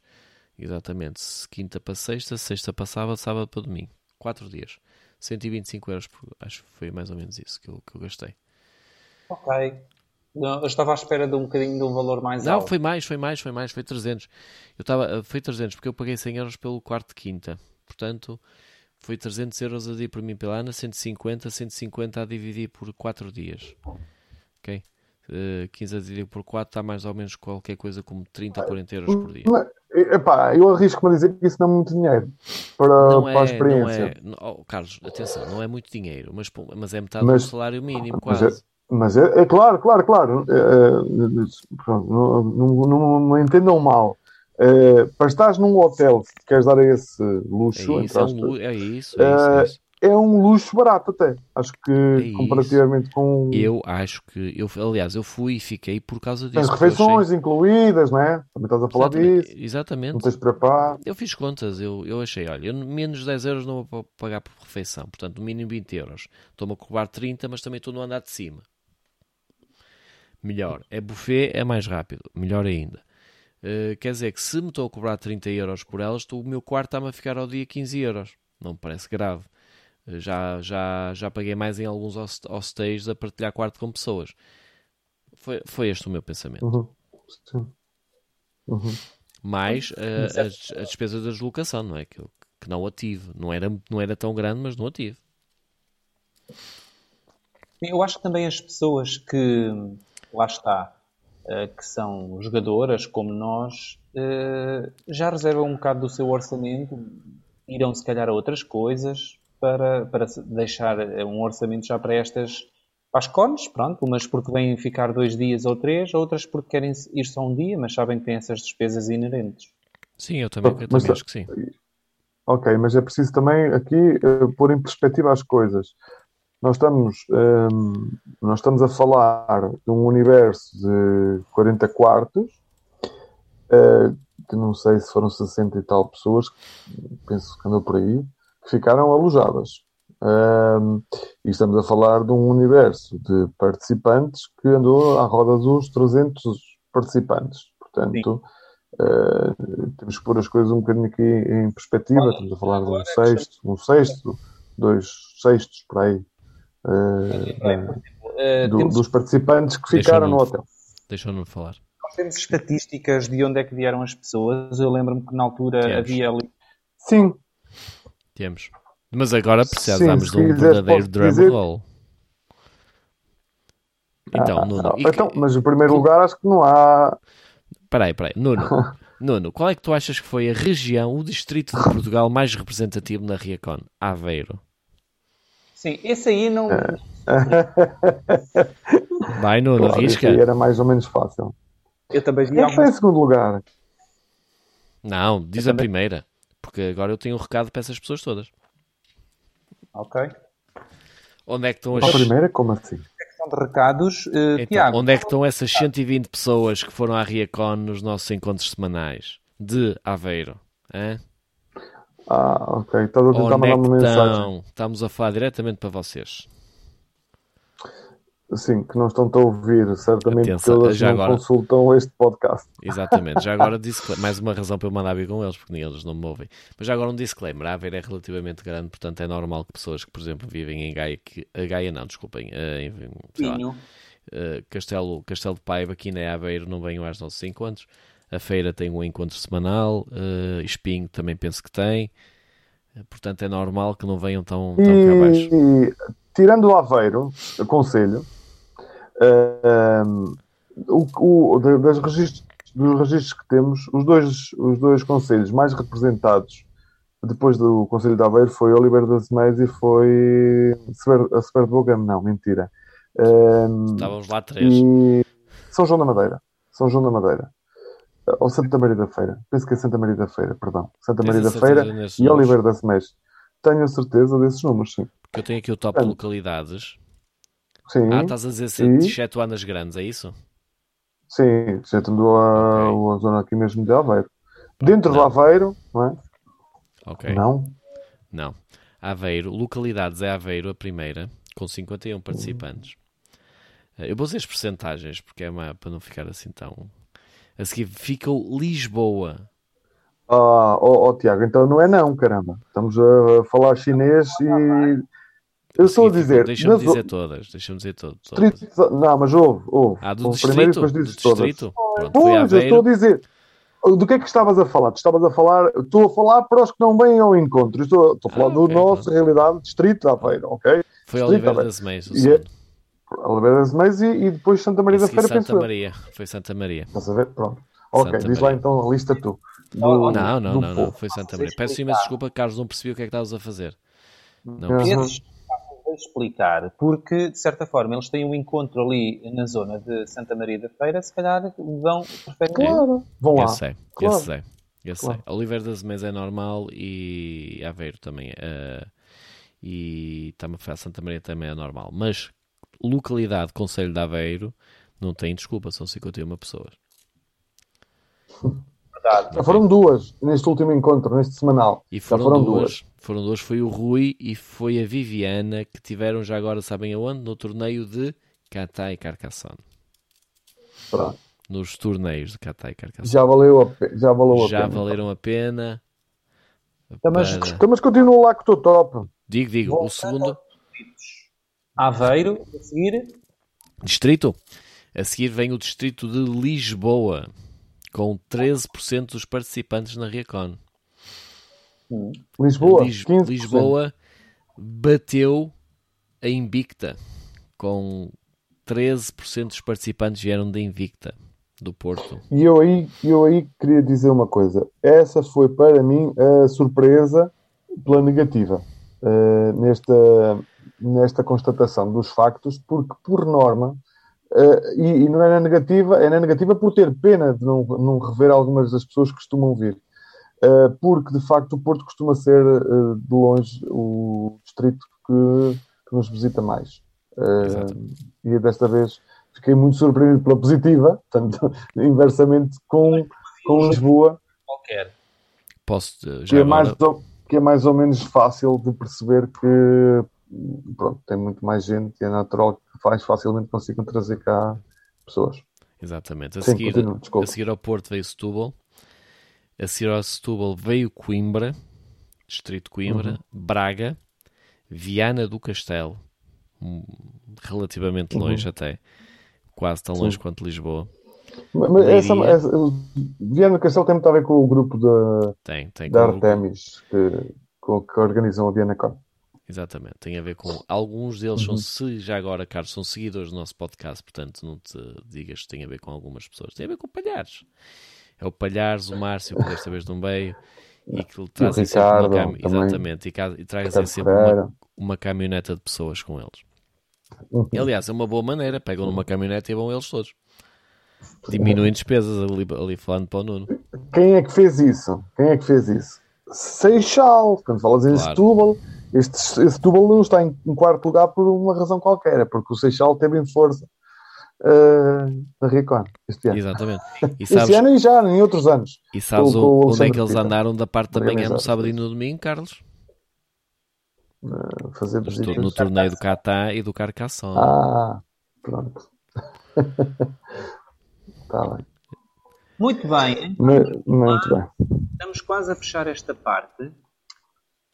Exatamente. Quinta para sexta, sexta para sábado, sábado para domingo. 4 dias. 125 euros, por, acho que foi mais ou menos isso que eu, que eu gastei. Ok. Não, eu estava à espera de um bocadinho de um valor mais Não, alto. foi mais, foi mais, foi mais, foi 300. Eu estava, foi 300 porque eu paguei 100 euros pelo quarto de quinta. Portanto, foi 300 euros a dividir por mim pela Ana, 150, 150 a dividir por 4 dias. Ok? Uh, 15 a dividir por 4 está mais ou menos qualquer coisa como 30 a 40 euros por dia. Epá, eu arrisco-me a dizer que isso não é muito dinheiro para, Não para a é, não experiência. é, não- oh, Carlos, atenção, não é muito dinheiro, mas, mas é metade Mas- do salário mínimo, mas quase. Mas é, é claro, claro, claro. É, é, pronto, não, não, não, não entendam mal. É, para estares num hotel, se queres dar esse É luxo, isso, entre é, um é isso, é isso, é isso. é um luxo barato até. Acho que isso. comparativamente com Eu acho que, eu, aliás, eu fui e fiquei por causa disso. as eu achei- refeições incluídas, não é? Também estás a falar Exatamente, disso. exatamente. Não tens de preparar. Eu fiz contas, eu, eu achei, olha, eu menos 10 euros não vou pa- pagar por refeição, portanto, no mínimo 20 euros. Estou-me a cobrar 30, mas também estou no andar de cima. Melhor. É buffet, é mais rápido. Melhor ainda. Uh, quer dizer que se me estou a cobrar 30 euros por elas, estou- o meu quarto está-me a ficar ao dia 15 euros. Não me parece grave. Uh, Já, já, já paguei mais em alguns host- hostéis a partilhar quarto com pessoas. Foi, foi este o meu pensamento. Uhum. Sim. Uhum. mais uh, Mas a, a despesa da deslocação, não é? Que, eu- que não a tive. Não era, não era tão grande, mas não a tive. Eu acho que também as pessoas que, lá está, eh, que são jogadoras como nós, eh, já reservam um bocado do seu orçamento, irão se calhar a outras coisas para, para deixar eh, um orçamento já para estas, para as cones, pronto, umas porque vêm ficar dois dias ou três, outras porque querem ir só um dia, mas sabem que têm essas despesas inerentes. Sim, eu também, eu Mas também acho que sim. Ok, mas é preciso também aqui eh, pôr em perspectiva as coisas. Nós estamos, ehm, nós estamos a falar de um universo de 40 quartos, eh, que não sei se foram 60 e tal pessoas, penso que andou por aí, que ficaram alojadas. Ehm, e estamos a falar de um universo de participantes que andou à roda dos 300 participantes. Portanto, eh, temos que pôr as coisas um bocadinho aqui em perspectiva. Estamos a falar de um sexto, um sexto, dois sextos por aí, É, exemplo, eh, do- temos- dos participantes que ficaram no- hotel. Deixa-me falar. Nós temos estatísticas de onde é que vieram as pessoas. Eu lembro-me que na altura Temos. havia ali. Sim, Temos. Mas agora precisamos de um verdadeiro drum dizer- roll. Então, Nuno, Ah, e que- então, mas em primeiro lugar acho que não há. Peraí, peraí. Nuno, Nuno, qual é que tu achas que foi a região, o distrito de Portugal mais representativo na Riacon? Aveiro. Sim, esse aí não. Vai, Nuno, Claro, esse arrisca. aí era mais ou menos fácil. Eu também vi Quem é que foi em segundo lugar? Não, diz Eu a também- primeira. Porque agora eu tenho um recado para essas pessoas todas. Ok. Onde é que estão as... A primeira? Como assim? De recados. eh, Então, Tiago, onde é que estão essas 120 pessoas que foram à Riacon nos nossos encontros semanais? De Aveiro. Hã? Ah, ok. Estás a tentar é mandar uma mensagem. estão? Estamos a falar diretamente para vocês. Sim, que não estão a ouvir, certamente, Atenção, porque eles já não agora- consultam este podcast. Exatamente. Já agora, discla- mais uma razão para eu mandar vir com eles, porque nem eles não me ouvem. Mas já agora um disclaimer. A Aveiro é relativamente grande, portanto é normal que pessoas que, por exemplo, vivem em Gaia, que, a Gaia não, desculpem, eh, em, lá, eh, Castelo, Castelo de Paiva, aqui na Aveiro, não venham aos nossos encontros. A feira tem um encontro semanal, eh, Espinho também penso que tem. Portanto, é normal que não venham tão, tão cá abaixo. E, tirando o Aveiro, aconselho, ehm, o, o, da- das registros, dos registros que temos, os dois, os dois conselhos mais representados depois do Conselho de Aveiro foi Oliveira das Meias e foi a Bogamo, não, mentira. Ehm, Estávamos lá três. e São João da Madeira. São João da Madeira. Ou Santa Maria da Feira. Penso que é Santa Maria da Feira, perdão. Santa Tens Maria da Feira e? Oliveira das Meias. Tenho a certeza desses números, sim. Porque eu tenho aqui o top de localidades. Sim, Ah, estás a dizer Sim. 7 anos grandes, é isso? sim. Tendo a, Ok. a zona aqui mesmo de Aveiro. Dentro Não. Aveiro, não é? Ok. Não. Não. Aveiro, localidades é Aveiro, a primeira, com 51 participantes. Eu vou dizer as percentagens, porque é uma, para não ficar assim tão. A seguir ficou Lisboa, Ah, ó, ó, Tiago, então não é não, caramba. Estamos a falar chinês e. Eu estou a dizer. Deixa-me dizer todas. Deixa-me dizer todas. distrito- Não, mas ouve, ouve. Ah, do Ouve primeiro e distrito? depois Do dizes todas. distrito? Pronto, Pois, eu estou a dizer. Do que é que estavas a falar? Tu estavas a falar. Estou a falar para os que não vêm ao encontro. Estou, estou a falar Ah, do nosso realidade, distrito de Aveiro, ok? Foi Distrito, Oliveira das Meias. o E Oliveira das Meias e, e depois Santa Maria da Feira, Santa. Maria. Foi Santa Maria. Estás a ver? Pronto. Ok, Santa diz lá então a lista tu. Do, Não, Não, não, não. Foi Santa Maria. Peço imensa desculpa, Carlos, não percebi o que é que estavas a fazer. Não percebi. Vou explicar, porque de certa forma eles têm um encontro ali na zona de Santa Maria da Feira, se calhar vão, preferem Claro, vão lá. Eu sei, Claro. eu sei. Eu sei. Claro. Oliveira das Meias é normal e Aveiro também. é. e também a Santa Maria também é normal. Mas localidade, Conselho de Aveiro, não tem desculpa, são 51 pessoas. verdade. Já foram duas neste último encontro, neste semanal. E Já foram, foram duas, duas. Foram duas, foi o Rui e foi a Viviana que tiveram já agora, sabem aonde? No torneio de Catá e Carcassonne. Pronto. Nos torneios de Catá e Carcassonne. Já valeu a pena. Já, valeu a Já pena. valeram a pena. Mas- para- Então, mas continua lá que estou top. Digo, digo, o Voltando segundo. Aveiro, a seguir, distrito. A seguir vem o distrito de Lisboa, com 13% dos participantes na Riacon. Lisboa, Lis- 15%. Lisboa bateu a Invicta, com 13% dos participantes vieram da Invicta, do Porto. E eu aí, eu aí queria dizer uma coisa. Essa foi para mim a surpresa pela negativa eh, nesta, nesta constatação dos factos, porque por norma, eh, e, e não é na negativa, é na negativa por ter pena de não, não rever algumas das pessoas que costumam vir. Eh, porque de facto o Porto costuma ser eh, de longe o distrito que, que nos visita mais. E desta vez fiquei muito surpreendido pela positiva, portanto, inversamente com, com Lisboa, qualquer. Posso, eh, que já é, mais ou, que é mais ou menos fácil de perceber que pronto, tem muito mais gente e é natural que mais facilmente consigam trazer cá pessoas. exatamente, a Sim, seguir, a seguir ao Porto veio Setúbal, a seguir ao Setúbal veio Coimbra, distrito de Coimbra, Uhum. Braga, Viana do Castelo, relativamente longe até, quase tão longe Uhum. Sim. quanto Lisboa. Mas, mas essa, essa, Viana do Castelo tem muito a ver com o grupo da, Tem, tem da Artemis que, com, que organizam a Viana Con. Exatamente, tem a ver com alguns deles são Uhum. se já agora, Carlos, são seguidores do nosso podcast, portanto não te digas que tem a ver com algumas pessoas, tem a ver com palhares. É o Palhares, o Márcio, que desta vez não veio, e que lhe trazem sempre uma Ricardo cam... Exatamente, e, e trazem Ricardo sempre uma, uma caminhoneta de pessoas com eles. Uhum. E, aliás, é uma boa maneira, pegam numa caminhonete e vão eles todos. Diminuem despesas ali, ali falando para o Nuno. Quem é que fez isso? Quem é que fez isso? Seixal. Quando falas em Claro. Setúbal, este Setúbal não está em, em quarto lugar por uma razão qualquer, é porque o Seixal teve em força uh, na Recon este ano. Exatamente. E Este sabes, ano e já, em outros anos. e sabes com- com onde é que eles Pita. andaram da parte da manhã no sábado e no domingo, Carlos? Uh, fazer No, no torneio do Catá e do Carcassonne. Ah, pronto. Está bem. Muito bem, então Mu- Muito bem. estamos quase a fechar esta parte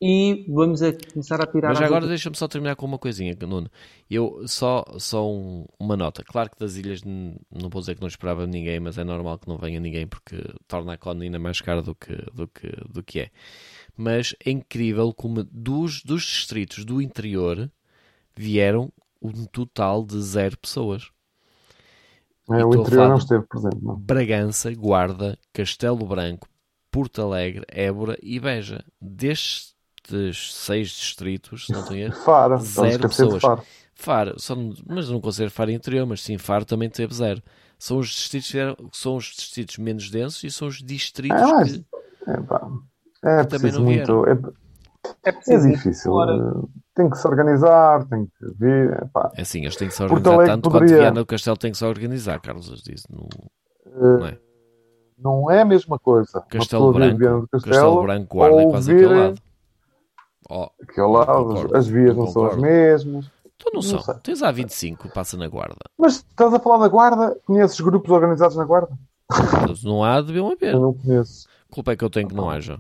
e vamos a começar a tirar Mas as agora outras- deixa-me só terminar com uma coisinha, Nuno. Eu só, só um- uma nota. Claro que das ilhas não vou dizer que não esperava ninguém, mas é normal que não venha ninguém porque torna a Con ainda mais cara do que, do que, do que é. Mas é incrível como dos, dos distritos do interior vieram um total de zero pessoas. É, o interior não esteve presente, não. Bragança, Guarda, Castelo Branco, Porto Alegre, Évora e Beja. Destes seis distritos, se não tenho erro, Zero a esquecer de pessoas. Faro. Faro, só, não- mas não considero Faro interior, mas sim Faro também teve zero. São os distritos, que vieram- são os distritos menos densos e são os distritos É, mas- que É, pá, é também preciso não muito. É, É é preciso difícil. Eh, Tem que se organizar, tem que ver. é, pá, é assim, eles têm que se Porto organizar Alegre tanto poderia- quanto Viana do Castelo tem que se organizar, Carlos as disse. Não, eh, não é? não é a mesma coisa. Castelo Branco, Castelo, Castelo, Branco, Guarda é ou quase vir- lado. Oh, aqui ao lado, concordo, as vias não são as mesmas. tu não, Não são. sei. Tens a 25, passa na Guarda. Mas estás a falar da Guarda? Conheces grupos organizados na Guarda? Não há, deviam haver. Eu não conheço. culpa é que eu tenho que não haja?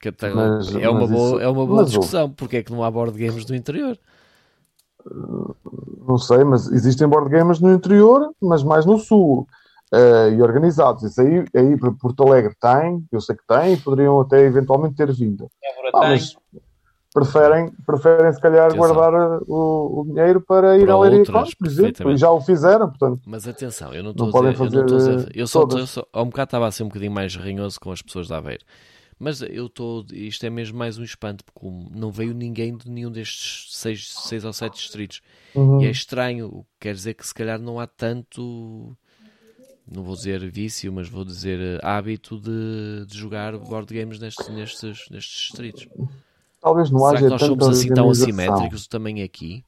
Que até- Mas- é, uma mas boa, isso- é uma boa mas discussão. Porque é que não há board games no interior? Não sei, mas existem board games no interior, mas mais no sul. eh, e organizados. Isso aí, aí para Porto Alegre tem, eu sei que tem, e poderiam até eventualmente ter vindo. Évora Ah, tem. mas preferem, preferem se calhar Atenção. guardar o, o dinheiro para ir Para à Leiria outras, Con, por exemplo, e já o fizeram, portanto, Mas atenção, eu não estou a dizer, eu não fazer, dizer, eu só, eu só há um bocado estava a ser um bocadinho mais ranhoso com as pessoas de Aveiro. Mas eu estou, isto é mesmo mais um espanto, porque não veio ninguém de nenhum destes seis, seis ou sete distritos. uhum. E é estranho, quer dizer que se calhar não há tanto, não vou dizer vício, mas vou dizer eh, hábito de, de jogar board games nestes, nestes, nestes distritos. Talvez não Será haja que nós tanta somos assim tão organização. assimétricos também aqui?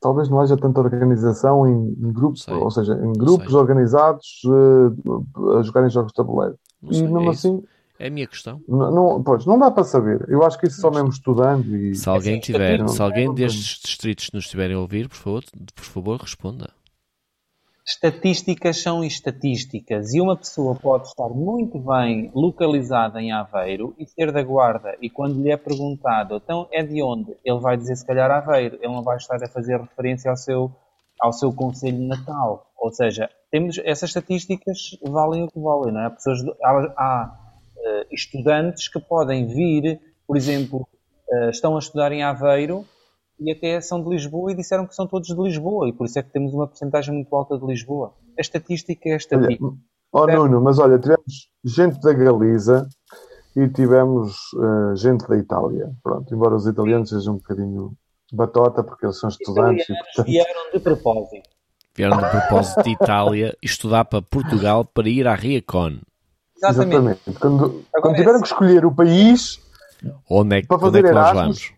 Talvez não haja tanta organização em, em grupos, Sei. ou seja, em grupos sei. organizados eh, a jogarem jogos de tabuleiro. Não E mesmo é, isso. assim, é a minha questão. não, não, pois, não dá para saber. Eu acho que isso só mesmo estudando e Se alguém tiver, se alguém destes distritos nos estiverem a ouvir, por favor, por favor, responda. Estatísticas são estatísticas e uma pessoa pode estar muito bem localizada em Aveiro e ser da Guarda e quando lhe é perguntado então é de onde? Ele vai dizer se calhar Aveiro, ele não vai estar a fazer referência ao seu, ao seu conselho natal. Ou seja, temos essas estatísticas valem o que valem, não é? Pessoas, há, há, eh, estudantes que podem vir, por exemplo, eh, estão a estudar em Aveiro e até são de Lisboa e disseram que são todos de Lisboa e por isso é que temos uma porcentagem muito alta de Lisboa. A estatística é a Olha, ó Nuno, mas olha, tivemos gente da Galiza e tivemos eh, gente da Itália. Pronto, embora os italianos sejam um bocadinho batota, porque eles são estudantes e, portanto, vieram de propósito. Vieram de propósito de Itália estudar para Portugal para ir à Riacon. Exatamente. exatamente. Quando, quando é tiveram assim. que escolher o país, Onde é, que- Para onde é que fazer nós Erasmus? vamos?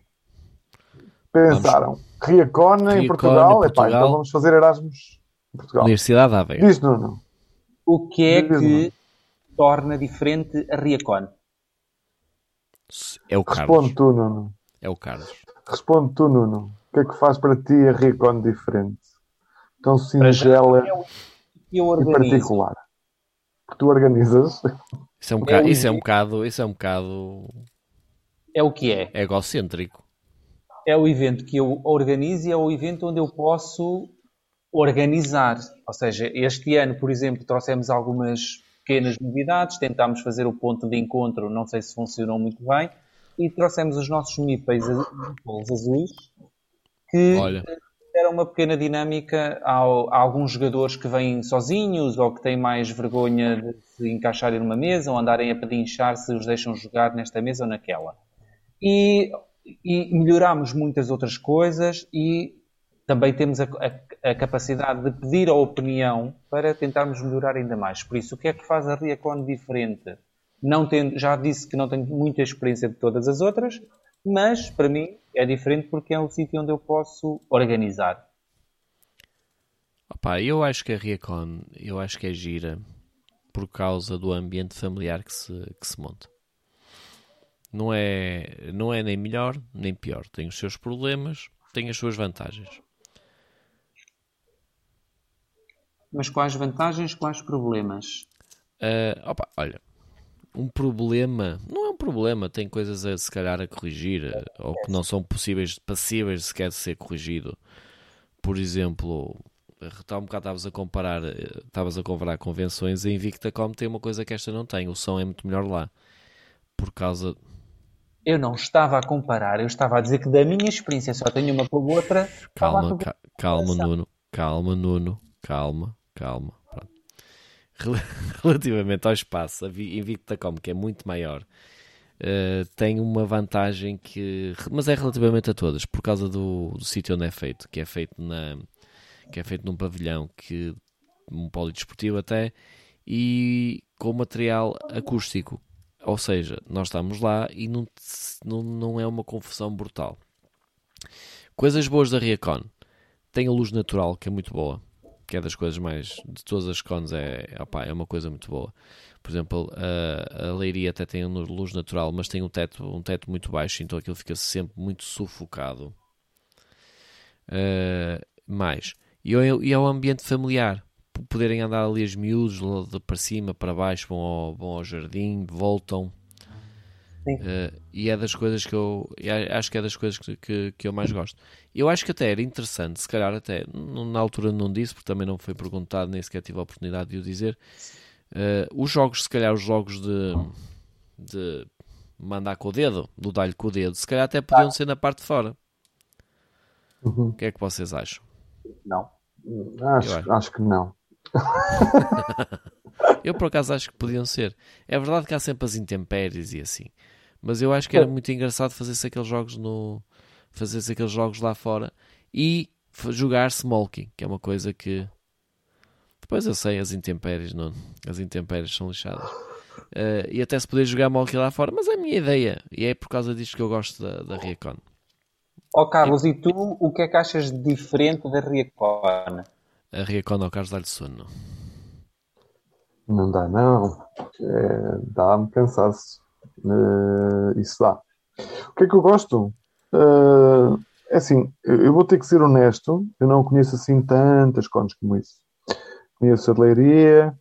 Pensaram, Riacona em Riacona, Portugal, então vamos fazer Erasmus em Portugal. Universidade de Aveiro. Diz, Nuno. O que é Diz, que torna diferente a Riacon? É o Carlos. Responde tu, Nuno. É o Carlos. Responde tu, Nuno. O que é que faz para ti a Riacon diferente? Tão singela é o que eu e particular. Que tu organizas. Isso é um É bocado, o isso é um bocado, isso é um bocado É o que é. egocêntrico. É o evento que eu organizo e é o evento onde eu posso organizar. Ou seja, este ano, por exemplo, trouxemos algumas pequenas novidades, tentámos fazer o ponto de encontro, não sei se funcionou muito bem, e trouxemos os nossos meeples azuis que Olha, deram uma pequena dinâmica ao- a alguns jogadores que vêm sozinhos ou que têm mais vergonha de se encaixarem numa mesa ou andarem a pedinchar se os deixam jogar nesta mesa ou naquela. E, e melhorámos muitas outras coisas e também temos a, a- a capacidade de pedir a opinião para tentarmos melhorar ainda mais. Por isso, o que é que faz a Riacon diferente? Não tendo, já disse que não tenho muita experiência de todas as outras, mas para mim é diferente porque é um sítio onde eu posso organizar. opá, eu acho que a Riacon, eu acho que é gira por causa do ambiente familiar que se, que se monta. Não é, não é nem melhor nem pior. Tem os seus problemas, tem as suas vantagens. Mas quais vantagens, quais problemas? Ah, opa, olha, um problema não é um problema, tem coisas a se calhar a corrigir eh, ou que não são possíveis, passíveis sequer de ser corrigido. Por exemplo, há um bocado estavas a comparar, eh, estavas a comparar convenções, a Invictacom tem uma coisa que esta não tem, o som é muito melhor lá. Por causa. Eu não estava a comparar, eu estava a dizer que da minha experiência só tenho uma com a outra. Calma, ca- calma. Nuno, calma, Nuno, calma, calma. Pronto. Relativamente ao espaço, a Vi- Invictacom, que é muito maior, eh, tem uma vantagem que. Mas é relativamente a todas, por causa do, do sítio onde é feito, que é feito na que é feito num pavilhão que um polidesportivo até e com material acústico. Ou seja, nós estamos lá e não, não, não é uma confusão brutal. Coisas boas da Riacon. Tem a luz natural, que é muito boa. Que é das coisas mais. De todas as cones, é, opá, é uma coisa muito boa. Por exemplo, a, a Leiria até tem luz natural, mas tem um teto, um teto muito baixo, então aquilo fica sempre muito sufocado. Uh, mais. E é, e é ambiente familiar. Poderem andar ali as miúdos de para cima, para baixo, vão ao, vão ao jardim, voltam. Uh, e é das coisas que eu acho que é das coisas que, que, que, eu mais gosto. Eu acho que até era interessante, se calhar até na altura não disse, porque também não foi perguntado, nem sequer tive a oportunidade de o dizer. Uh, os jogos, se calhar, os jogos de, de mandar com o dedo, do dar-lhe com o dedo, se calhar até podiam ser na parte de fora. Uhum. O que é que vocês acham? Não. Acho, acho. acho que não. eu por acaso acho que podiam ser. É verdade que há sempre as intempéries e assim. Mas eu acho que era é. muito engraçado fazer-se aqueles jogos no. fazer-se aqueles jogos lá fora e jogar Smolking, que é uma coisa que. Depois eu sei, as intempéries, não. As intempéries são lixadas. Uh, e até se poder jogar Molky lá fora, mas é a minha ideia. E é por causa disto que eu gosto da, da Riacon. Ó oh, Carlos, e tu o que é que achas de diferente da Riacon? A Riacon ao Carlos dá-lhe sono. Não dá, não. É, Dá-me cansaço. Uh, isso dá. O que é que eu gosto? Uh, é assim, eu vou ter que ser honesto, eu não conheço assim tantas cones como isso. Conheço a de Leiria,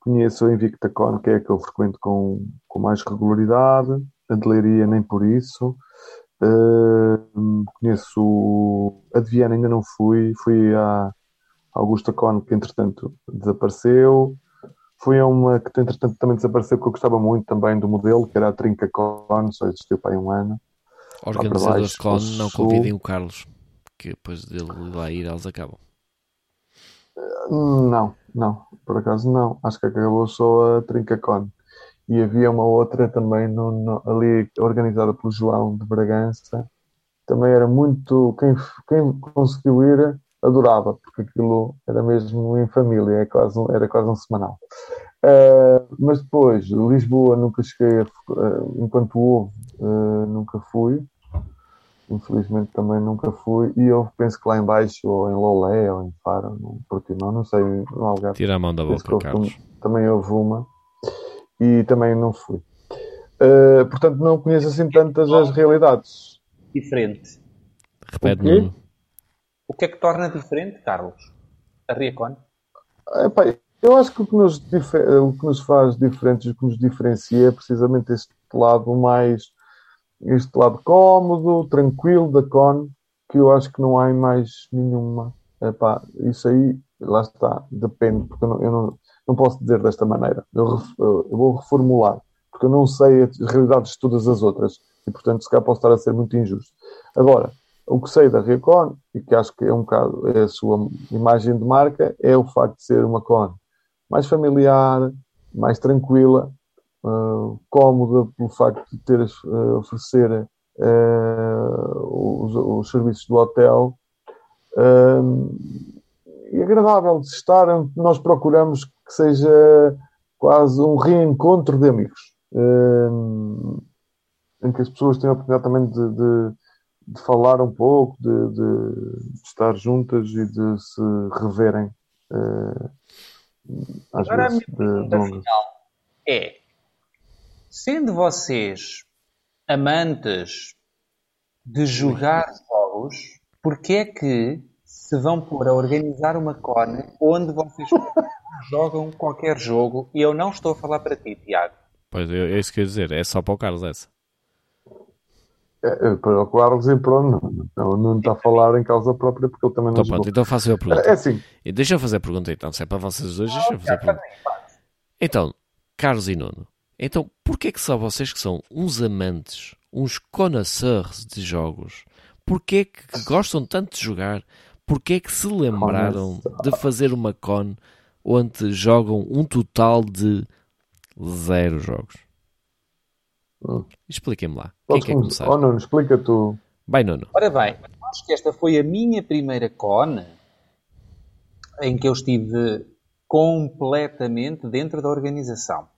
conheço a InvictaCon, que é a que eu frequento com, com mais regularidade, a de Leiria nem por isso. Uh, conheço a de Viena, ainda não fui, fui à Augusta Con, que entretanto desapareceu. Foi a uma que entretanto também desapareceu, que eu gostava muito também do modelo, que era a Trinca Con, só existiu para aí um ano. Organizadores Con, não convidem o Carlos, que depois dele lá ir eles acabam. Não, não, por acaso não. Acho que acabou só a Trinca Con. E havia uma outra também no, no, ali organizada pelo João de Bragança. Também era muito. Quem, quem conseguiu ir adorava, porque aquilo era mesmo em família, é quase um, era quase um semanal. Uh, mas depois, Lisboa nunca cheguei, a, uh, enquanto houve, uh, nunca fui. Infelizmente também nunca fui. E eu penso que lá em baixo, ou em Lolé, ou em Faro, no Portimão, não sei, no Algarve. Tira a mão da boca, Carlos. Também houve uma. E também não fui. portanto, não conheço assim tantas as realidades. Diferente. Repete-me. O que é que torna diferente, Carlos, a Riacon? Eu acho que o que, nos o que nos faz diferentes, o que nos diferencia é precisamente este lado mais, este lado cómodo, tranquilo da Con, que eu acho que não há em mais nenhuma. Epá, isso aí, lá está, depende, porque eu não, eu não, não posso dizer desta maneira. Eu, eu, vou reformular, porque eu não sei as realidades de todas as outras e, portanto, se calhar posso estar a ser muito injusto. Agora, o que sei da Riacon, e que acho que é um bocado é a sua imagem de marca, é o facto de ser uma con mais familiar, mais tranquila, uh, cómoda pelo facto de ter uh, oferecer uh, os, os, serviços do hotel e agradável de estar. Nós procuramos que seja quase um reencontro de amigos, em que as pessoas tenham a oportunidade também de, de de falar um pouco, de, de, de, estar juntas e de se reverem. Uh, às Agora vezes, a minha pergunta final é: sendo vocês amantes de jogar jogos, porquê é que se vão pôr a organizar uma cone onde vocês jogam qualquer jogo? E eu não estou a falar para ti, Tiago. Pois é, é isso que eu ia dizer, é só para o Carlos essa. É, é, para o Carlos e pronto, não, não está a falar em causa própria porque ele também não então, pronto, então faço a pergunta. É assim. Deixa eu fazer a pergunta então, se é para vocês dois, deixa eu fazer a pergunta. Então, Carlos e Nuno, então porquê é que só vocês que são uns amantes, uns connoisseurs de jogos, porquê é que gostam tanto de jogar, porquê é que se lembraram de fazer uma con onde jogam um total de zero jogos? Hum. Expliquem-me lá. Quem quer começar? Oh, Nuno, explica tu. Vai, Nuno. Ora bem, acho que esta foi a minha primeira con em que eu estive completamente dentro da organização.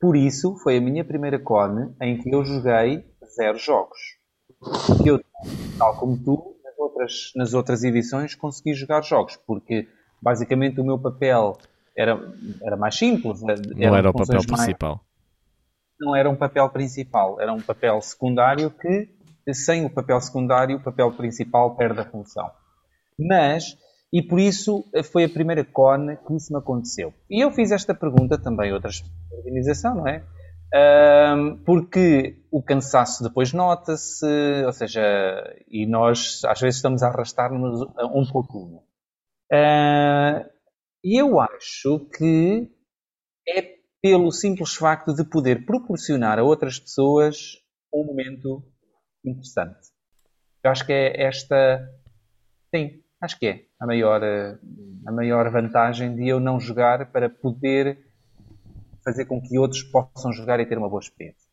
Por isso, foi a minha primeira con em que eu joguei zero jogos. E eu, tal como tu, nas outras, nas outras edições consegui jogar jogos, porque basicamente o meu papel era, era mais simples. Não era o papel principal não era um papel principal, era um papel secundário que, sem o papel secundário, o papel principal perde a função. Mas E por isso foi a primeira CON que isso me aconteceu. E eu fiz esta pergunta também a outras organização, não é? Porque o cansaço depois nota-se, ou seja, e nós às vezes estamos a arrastar-nos um pouquinho. E eu acho que é pelo simples facto de poder proporcionar a outras pessoas um momento interessante. Eu acho que é esta. Sim, acho que é a maior, a maior vantagem de eu não jogar para poder fazer com que outros possam jogar e ter uma boa experiência.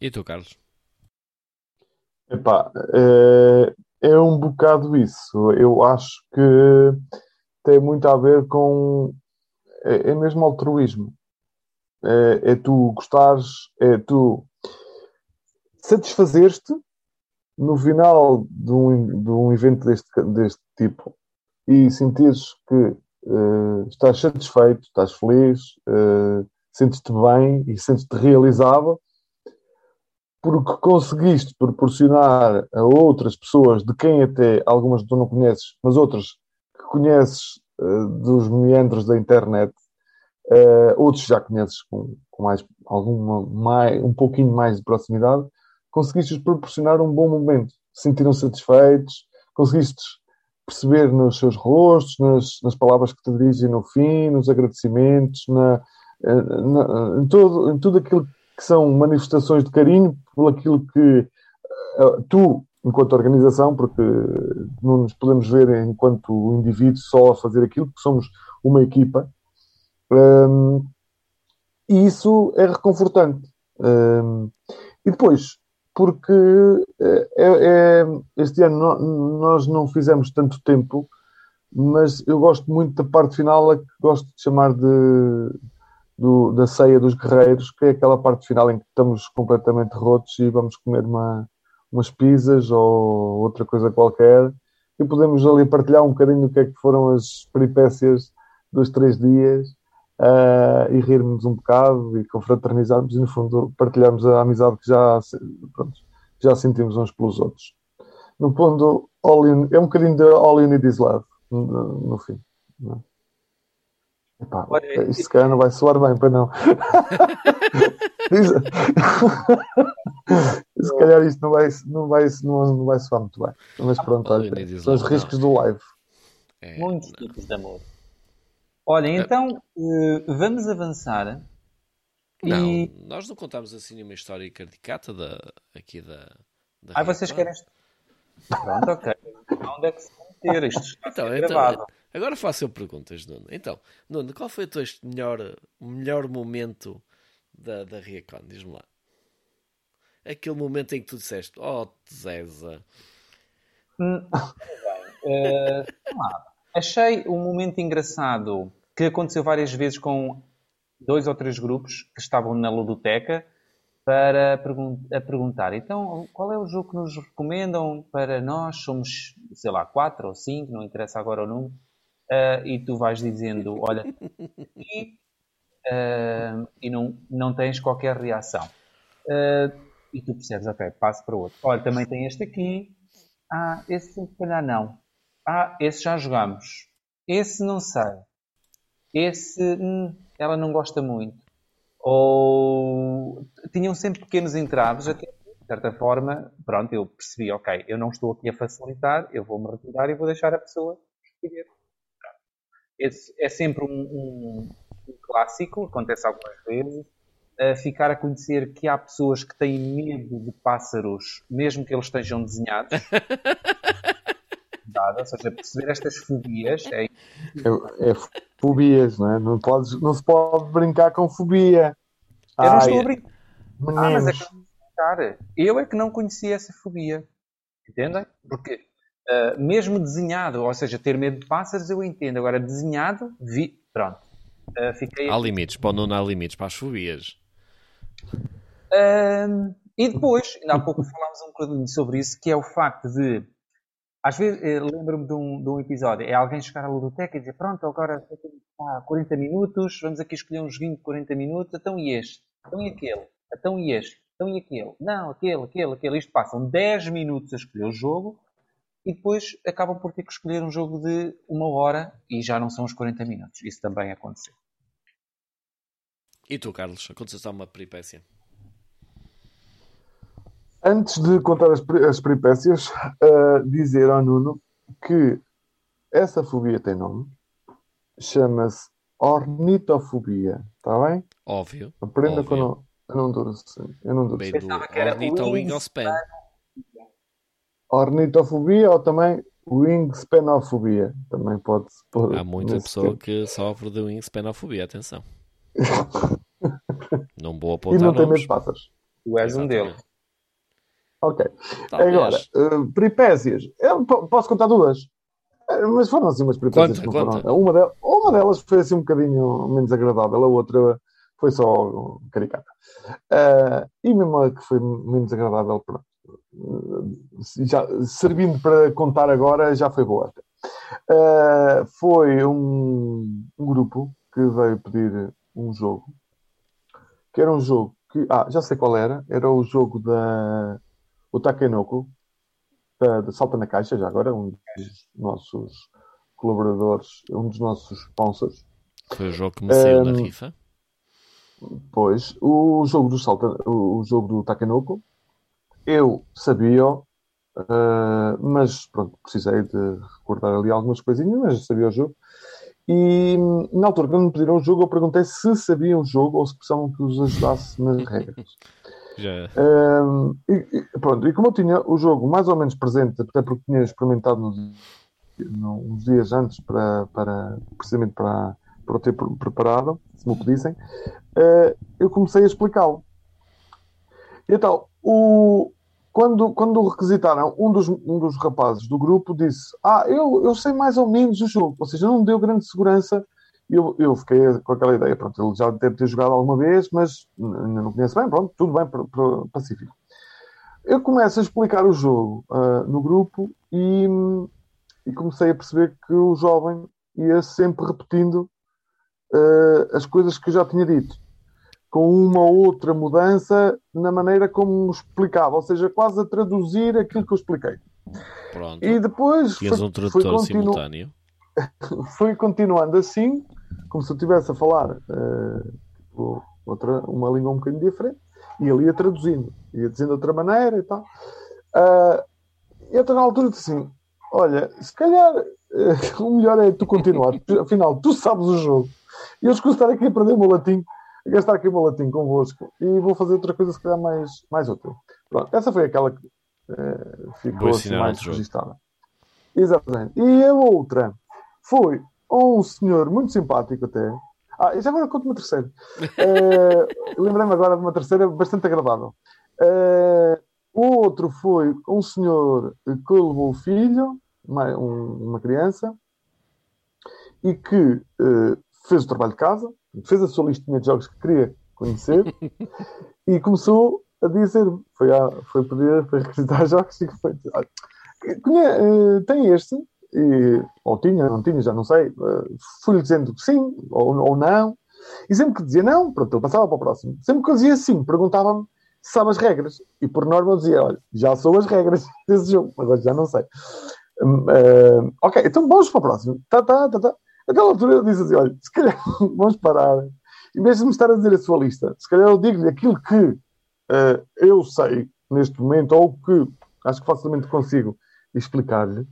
E tu, Carlos? Epá, é, é um bocado isso. Eu acho que tem muito a ver com. É, é mesmo altruísmo. É, é tu gostares, é tu satisfazer-te no final de um, de um evento deste, deste tipo e sentires que uh, estás satisfeito, estás feliz, uh, sentes-te bem e sentes-te realizado porque conseguiste proporcionar a outras pessoas, de quem até algumas tu não conheces, mas outras que conheces uh, dos meandros da internet, uh, outros já conheces com, com mais, alguma, mais, um pouquinho mais de proximidade, conseguiste proporcionar um bom momento. Sentiram satisfeitos, conseguiste perceber nos seus rostos, nas, nas palavras que te dirigem no fim, nos agradecimentos, na, eh, na, em, todo, em tudo aquilo que são manifestações de carinho por aquilo que uh, tu, enquanto organização, porque não nos podemos ver enquanto indivíduo só a fazer aquilo, porque somos uma equipa, um, e isso é reconfortante. Um, e depois, porque é, é, este ano nós não fizemos tanto tempo, mas eu gosto muito da parte final, a que gosto de chamar de, do, da ceia dos guerreiros, que é aquela parte final em que estamos completamente rotos e vamos comer uma, umas pizzas ou outra coisa qualquer e podemos ali partilhar um bocadinho o que é que foram as peripécias dos três dias uh, e rirmos um bocado e confraternizarmos e, no fundo, partilharmos a amizade que já, pronto, já sentimos uns pelos outros. No fundo, all in, é um bocadinho de all you need is love, no, no fim. Não é? Epá, Olha, isso se calhar não vai soar bem, para não. se calhar isto não vai, não, vai, não, não vai soar muito bem. Mas pronto, olha, são os riscos do live. É, Muitos tipos de amor. Olha, então uh, vamos avançar. Não, e... nós não contámos assim nenhuma história caricata da, aqui da. da ah, vocês querem. Pronto, ok. Onde é que se vão ter isto? Então, então, agora faço eu perguntas, Nuno. Então, Nuno, qual foi o teu melhor, melhor momento da, da Riacon? Diz-me lá. Aquele momento em que tu disseste, oh, Zeza. Hum, bem. Uh, Achei um momento engraçado que aconteceu várias vezes com dois ou três grupos que estavam na ludoteca para a perguntar então qual é o jogo que nos recomendam para nós? Somos sei lá quatro ou cinco não interessa agora o número. Uh, e tu vais dizendo olha e, uh, e não não tens qualquer reação. Uh, e tu percebes ok passo para outro. Olha também tem este aqui. Ah esse se calhar não ah, esse já jogamos. Esse não sei. Esse hum, ela não gosta muito. Ou tinham sempre pequenos entraves, até de certa forma, pronto, eu percebi, ok, eu não estou aqui a facilitar, eu vou-me retirar e vou deixar a pessoa escolher. Esse é sempre um, um, um clássico, acontece algumas vezes, a ficar a conhecer que há pessoas que têm medo de pássaros, mesmo que eles estejam desenhados. ou seja, perceber estas fobias é... É, é fobias, não é? Não, podes, não se pode brincar com fobia. Eu não estou a brincar. Ah, mas é que brincar. Eu é que não conhecia essa fobia. Entendem? Porque uh, mesmo desenhado, ou seja, ter medo de pássaros, eu entendo. Agora, desenhado, vi. Pronto. Uh, fiquei há limites, para não há limites para as fobias. Uh, e depois, ainda há pouco falámos um bocadinho sobre isso, que é o facto de às vezes, eh, lembro-me de, um, de um, episódio, é alguém chegar à ludoteca e dizer, pronto, agora há 40 minutos, vamos aqui escolher um joguinho de 40 minutos, então e este? Então e aquele? Então e este? Então e aquele? Não, aquele, aquele, aquele. Isto passam 10 minutos a escolher o jogo e depois acabam por ter que escolher um jogo de uma hora e já não são os 40 minutos. Isso também aconteceu. E tu, Carlos, aconteceu uma peripécia? Antes de contar as, as peripécias, uh, dizer ao Nuno que essa fobia tem nome, chama-se ornitofobia, está bem? Óbvio. Aprenda óbvio. quando eu não duro Eu não duro Bem do Pensava que era ornitowingospan. Ornitofobia ou também wingspanofobia. Também pode pôr. Há muita pessoa tempo. que sofre de wingspanofobia, atenção. Não vou E apontar não tem medo de pássaros. Tu és um deles. Ok. Talvez. Agora, uh, peripécias. Eu po- posso contar duas. Eh, Mas foram assim umas peripécias. Conta, que não foram- conta. Uma, del- uma delas foi assim um bocadinho menos agradável, a outra foi só caricata. Eh, e mesmo a que foi menos agradável, pronto. Já, servindo para contar agora, já foi boa. Eh, foi um, um grupo que veio pedir um jogo, que era um jogo que, ah, já sei qual era, era o jogo da o Takenoko, da, da Salta na Caixa, já agora, um dos nossos colaboradores, um dos nossos sponsors. Foi o jogo que me saiu na Um, rifa. Pois, o jogo do Salta, o, jogo do Takenoko, eu sabia, eh, mas pronto, precisei de recordar ali algumas coisinhas, mas sabia o jogo. E na altura, quando me pediram o jogo, eu perguntei se sabiam o jogo ou se precisavam que os ajudasse nas regras. Já. Um, e, pronto, e como eu tinha o jogo mais ou menos presente, até porque tinha experimentado nos, no- uns dias antes para, para precisamente para, para o ter pre- preparado, se me pedissem, eh, eu comecei a explicá-lo. Então, o, quando, quando requisitaram, um dos, um dos rapazes do grupo disse: Ah, eu, eu sei mais ou menos o jogo, ou seja, não me deu grande segurança. E Eu, eu fiquei com aquela ideia, pronto, ele já deve ter jogado alguma vez, mas ainda não conheço bem, pronto, tudo bem, para, para Pacífico. Eu começo a explicar o jogo ah, no grupo e, e comecei a perceber que o jovem ia sempre repetindo ah, as coisas que eu já tinha dito, com uma ou outra mudança na maneira como explicava, ou seja, quase a traduzir aquilo que eu expliquei. Pronto. E depois Tinhas foi, um foi, tradutor continu- simultâneo. foi continuando assim, como se eu estivesse a falar tipo, outra, uma língua um bocadinho diferente, e ele ia traduzindo, ia dizendo de outra maneira e tal. Ah, e até na altura disse assim: Olha, se calhar eh, o melhor é tu continuar, afinal, tu sabes o jogo. E eu escuso estar aqui a perder o meu latim, a gastar aqui o meu latim convosco, e vou fazer outra coisa, se calhar, mais, mais útil. Pronto, essa foi aquela que eh, ficou assim, mais registada. Exatamente. E a outra foi um senhor muito simpático até. Ah, já agora conto uma terceira. Eh, Lembrei-me agora de uma terceira bastante agradável. Eh, o outro foi um senhor que levou o filho, uma, um- uma criança, e que eh, fez o trabalho de casa, fez a sua listinha de jogos que queria conhecer e começou a dizer, foi, a, foi pedir, foi requisitar jogos e foi dizer, "Olha, conhe- eh, tem este, e, ou tinha, não tinha, já não sei, eh, fui-lhe dizendo que sim ou, ou não, e sempre que dizia não, pronto, ele passava para o próximo. Sempre que eu dizia sim, perguntava-me se sabe as regras, e por norma eu dizia, olha, já sou as regras desse jogo, agora já não sei. Eh, ok, então vamos para o próximo. Tá, tá, tá, tá. Naquela altura eu disse assim, olha, se calhar vamos parar. Em vez de me estar a dizer a sua lista, se calhar eu digo-lhe aquilo que eh, eu sei neste momento, ou que acho que facilmente consigo explicar-lhe.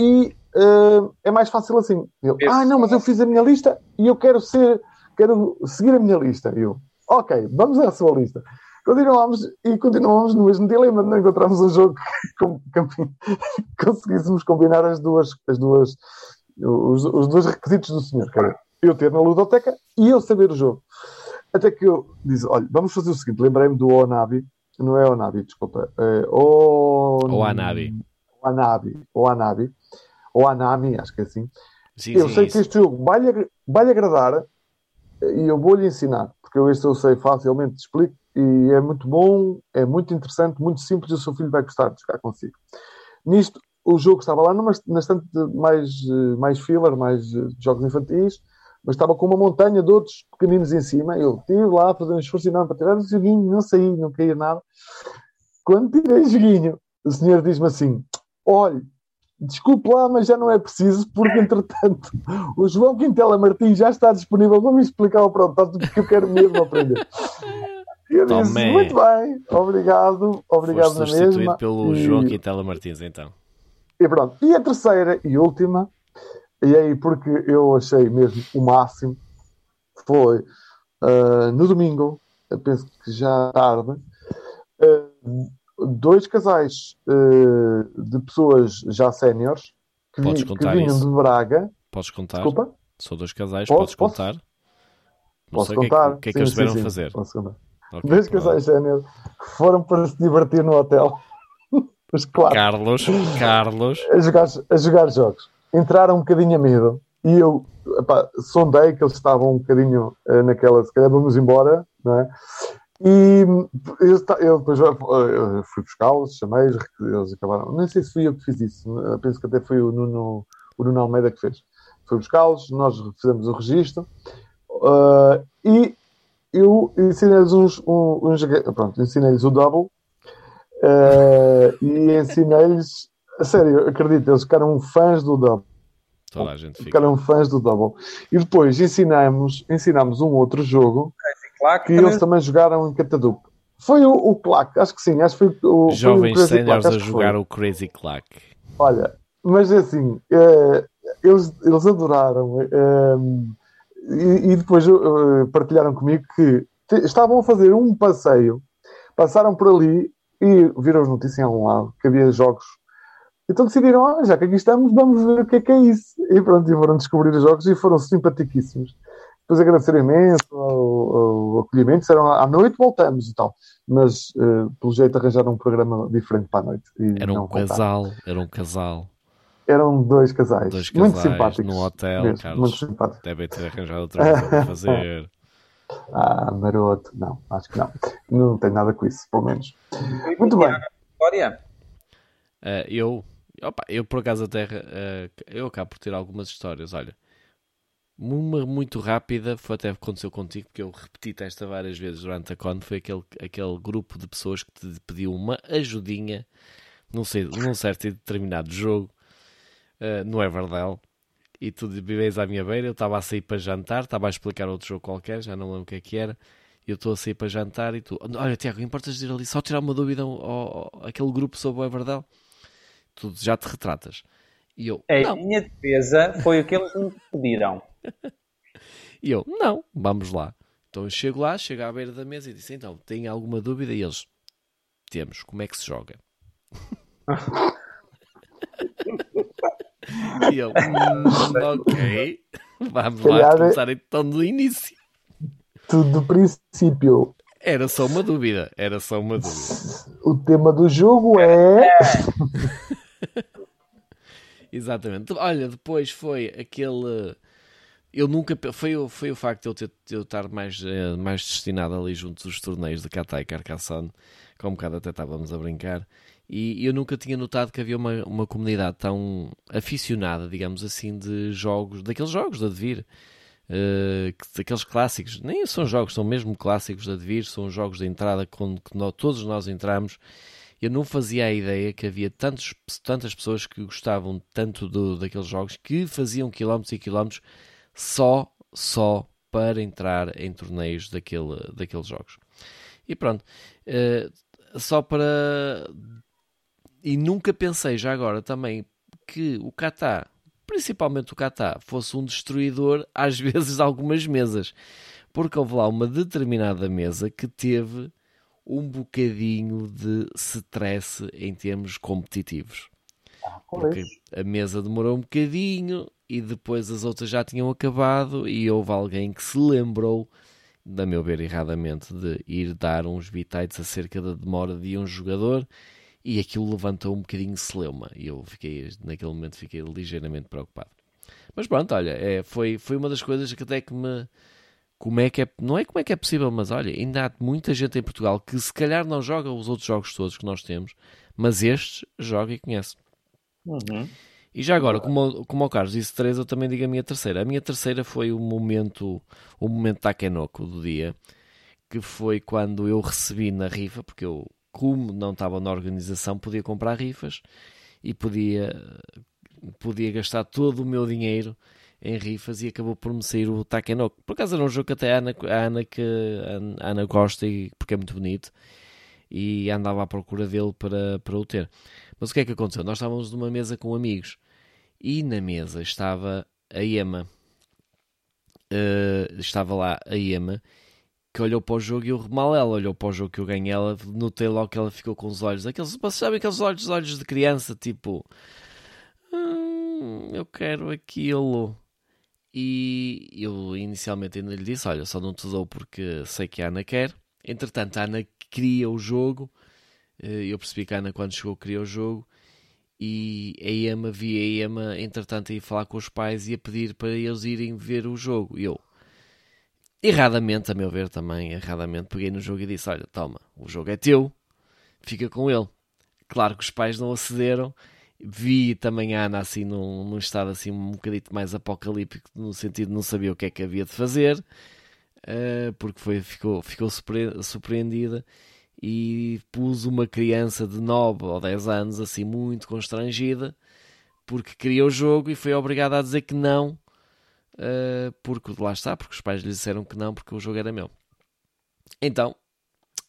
E eh, é mais fácil assim. Eu, ah, não, mas eu fiz a minha lista e eu quero ser, quero seguir a minha lista. Eu, ok, vamos à sua lista. Continuamos e continuamos no mesmo dilema de não encontrarmos um jogo que conseguíssemos combinar as duas, as duas, os, os dois requisitos do senhor, que eu ter na ludoteca e eu saber o jogo. Até que eu disse, olha, vamos fazer o seguinte, lembrei-me do Onabi, não é Onabi, desculpa, é o... Ou Anabi. Anabi, ou Anabi, ou Anami, acho que é assim. Sim, eu sim, sei isso. que este jogo vai-lhe vai-lhe agradar e eu vou-lhe ensinar, porque eu este eu sei facilmente, te explico, e é muito bom, é muito interessante, muito simples, e o seu filho vai gostar de jogar consigo. Nisto, o jogo estava lá numa, na estante mais, mais filler, mais eh, jogos infantis, mas estava com uma montanha de outros pequeninos em cima. Eu estive lá a fazer um esforço enorme para tirar o joguinho, não saí, não caía nada. Quando tirei o joguinho, o senhor diz-me assim: Olhe, desculpe lá, mas já não é preciso, porque entretanto o João Quintela Martins já está disponível para me explicar o protótipo que eu quero mesmo aprender. Eu disse, muito bem, obrigado, obrigado Foste na substituído mesma. pelo E- João Quintela Martins, então. E pronto. E a terceira e última, e aí porque eu achei mesmo o máximo, foi ah, no domingo, eu penso que já tarde, ah, dois casais ah, de pessoas já séniores que, vi- que vinham isso. de Braga. Podes contar? Desculpa, São dois casais, Posso, podes posso? contar? Não posso é contar? O que é que, Sim, eles tiveram sim, fazer? posso contar. Ok, Dois casais séniores que foram para se divertir no hotel. Mas claro, Carlos, Carlos, a jogar, a jogar jogos. Entraram um bocadinho a medo e eu epá, sondei que eles estavam um bocadinho eh, naquela, se calhar vamos embora, não é? E eu, eu depois eh, eu fui buscá-los, chamei-os, eles acabaram. Nem sei se fui eu que fiz isso, eu penso que até foi o Nuno, o Nuno Almeida que fez. Fui buscá-los, nós fizemos o registro eh, e eu ensinei-lhes uns, uns, pronto, ensinei-lhes o double eh, e ensinei-lhes, a sério, acredito, eles ficaram fãs do double. toda a gente fica. Ficaram fãs do double. E depois ensinamos, ensinamos um outro jogo Claro que eles também jogaram em Catadup. Foi o, o Clack, acho que sim, acho que foi o, foi o Jovens Crazy séniores Clack, a foi. jogar o Crazy Clack. Olha, mas é assim, eh, eles, eles adoraram eh, e, e depois eh, partilharam comigo que te- estavam a fazer um passeio, passaram por ali e viram as notícias em algum lado que havia jogos. Então decidiram, ah, já que aqui estamos, vamos ver o que é que é isso. E pronto, e foram descobrir os jogos e foram simpaticíssimos. Depois agradeceram imenso o, o acolhimento, disseram à noite voltamos e tal. Mas, eh, pelo jeito, arranjaram um programa diferente para a noite. E Era um casal, era um casal. Eram dois casais. Dois muito casais simpáticos. num hotel, mesmo, Carlos. Muito simpáticos. Devem ter arranjado outra coisa para fazer. Ah, maroto. Não, acho que não. Não tem nada com isso, pelo menos. Muito bem. História? Ah, eu, opa, eu por acaso até ah, eu acabo por ter algumas histórias. Olha, uma muito rápida foi até aconteceu contigo, porque eu repeti esta várias vezes durante a con. Foi aquele, aquele grupo de pessoas que te pediu uma ajudinha num, sei- num certo e determinado jogo ah, no Everdell. E tu vives à minha beira. Eu estava a sair para jantar, estava a explicar outro jogo qualquer, já não lembro o que é que era. Eu estou a sair para jantar e tu, olha, Tiago, importas ir ali só tirar uma dúvida ao, ao- àquele grupo sobre o Everdell? Tu já te retratas. E eu, A não. minha defesa foi o que eles me pediram. E eu, não, vamos lá. Então eu chego lá, chego à beira da mesa e disse, então, tem alguma dúvida? E eles, temos, como é que se joga? e eu, "Hum, ok, vamos lá é- começar então do início. Tudo do princípio. Era só uma dúvida, era só uma dúvida. O tema do jogo é. Exatamente. Olha, depois foi aquele. Eu nunca. Foi, foi o facto de eu, ter, de eu estar mais, eh, mais destinado ali junto dos torneios de Kata e Carcassonne, que um bocado até estávamos a brincar, e eu nunca tinha notado que havia uma, uma comunidade tão aficionada, digamos assim, de jogos, daqueles jogos de Advir. que- daqueles clássicos, nem são jogos, são mesmo clássicos de Advir, são jogos de entrada quando que nó- todos nós entramos eu não fazia a ideia que havia tantos, tantas pessoas que gostavam tanto do, daqueles jogos que faziam quilómetros e quilómetros só, só para entrar em torneios daquele, daqueles jogos. E pronto, eh, só para. E nunca pensei já agora também que o Kata, principalmente o Kata, fosse um destruidor às vezes de algumas mesas. Porque houve lá uma determinada mesa que teve um bocadinho de stress em termos competitivos. Porque a mesa demorou um bocadinho e depois as outras já tinham acabado e houve alguém que se lembrou, a meu ver erradamente, de ir dar uns bitites acerca da demora de um jogador e aquilo levantou um bocadinho celeuma e eu fiquei, naquele momento fiquei ligeiramente preocupado. Mas pronto, olha, é, foi, foi uma das coisas que até que me como é que é, não é como é que é possível, mas olha, ainda há muita gente em Portugal que se calhar não joga os outros jogos todos que nós temos, mas estes joga e conhece. Uhum. E já agora, como, como o Carlos disse três, eu também digo a minha terceira. A minha terceira foi o momento, o momento Takenoko do dia, que foi quando eu recebi na rifa, porque eu, como não estava na organização, podia comprar rifas e podia podia gastar todo o meu dinheiro em rifas e acabou por me sair o Takenoko. Por acaso era um jogo que até a Ana, a Ana, que, a Ana gosta e, porque é muito bonito e andava à procura dele para, para o ter. Mas o que é que aconteceu? Nós estávamos numa mesa com amigos e na mesa estava a Ema. Uh, estava lá a Ema que olhou para o jogo e eu mal ela olhou para o jogo que eu ganhei ela, notei logo que ela ficou com os olhos, aqueles, vocês sabem aqueles olhos, olhos de criança, tipo hum, eu quero aquilo. E eu inicialmente ainda lhe disse: Olha, só não te dou porque sei que a Ana quer. Entretanto, a Ana queria o jogo. Eh, eu percebi que a Ana, quando chegou, queria o jogo. E a Ema via a Ema, entretanto, a ir falar com os pais e a pedir para eles irem ver o jogo. E eu, erradamente, a meu ver também, erradamente, peguei no jogo e disse: Olha, toma, o jogo é teu, fica com ele. Claro que os pais não acederem. Vi também a Ana assim num, num estado assim um bocadito mais apocalíptico, no sentido de não saber o que é que havia de fazer, uh, porque foi, ficou, ficou surpreendida e pus uma criança de 9 ou 10 anos assim muito constrangida porque queria o jogo e foi obrigada a dizer que não uh, porque lá está, porque os pais lhe disseram que não porque o jogo era meu então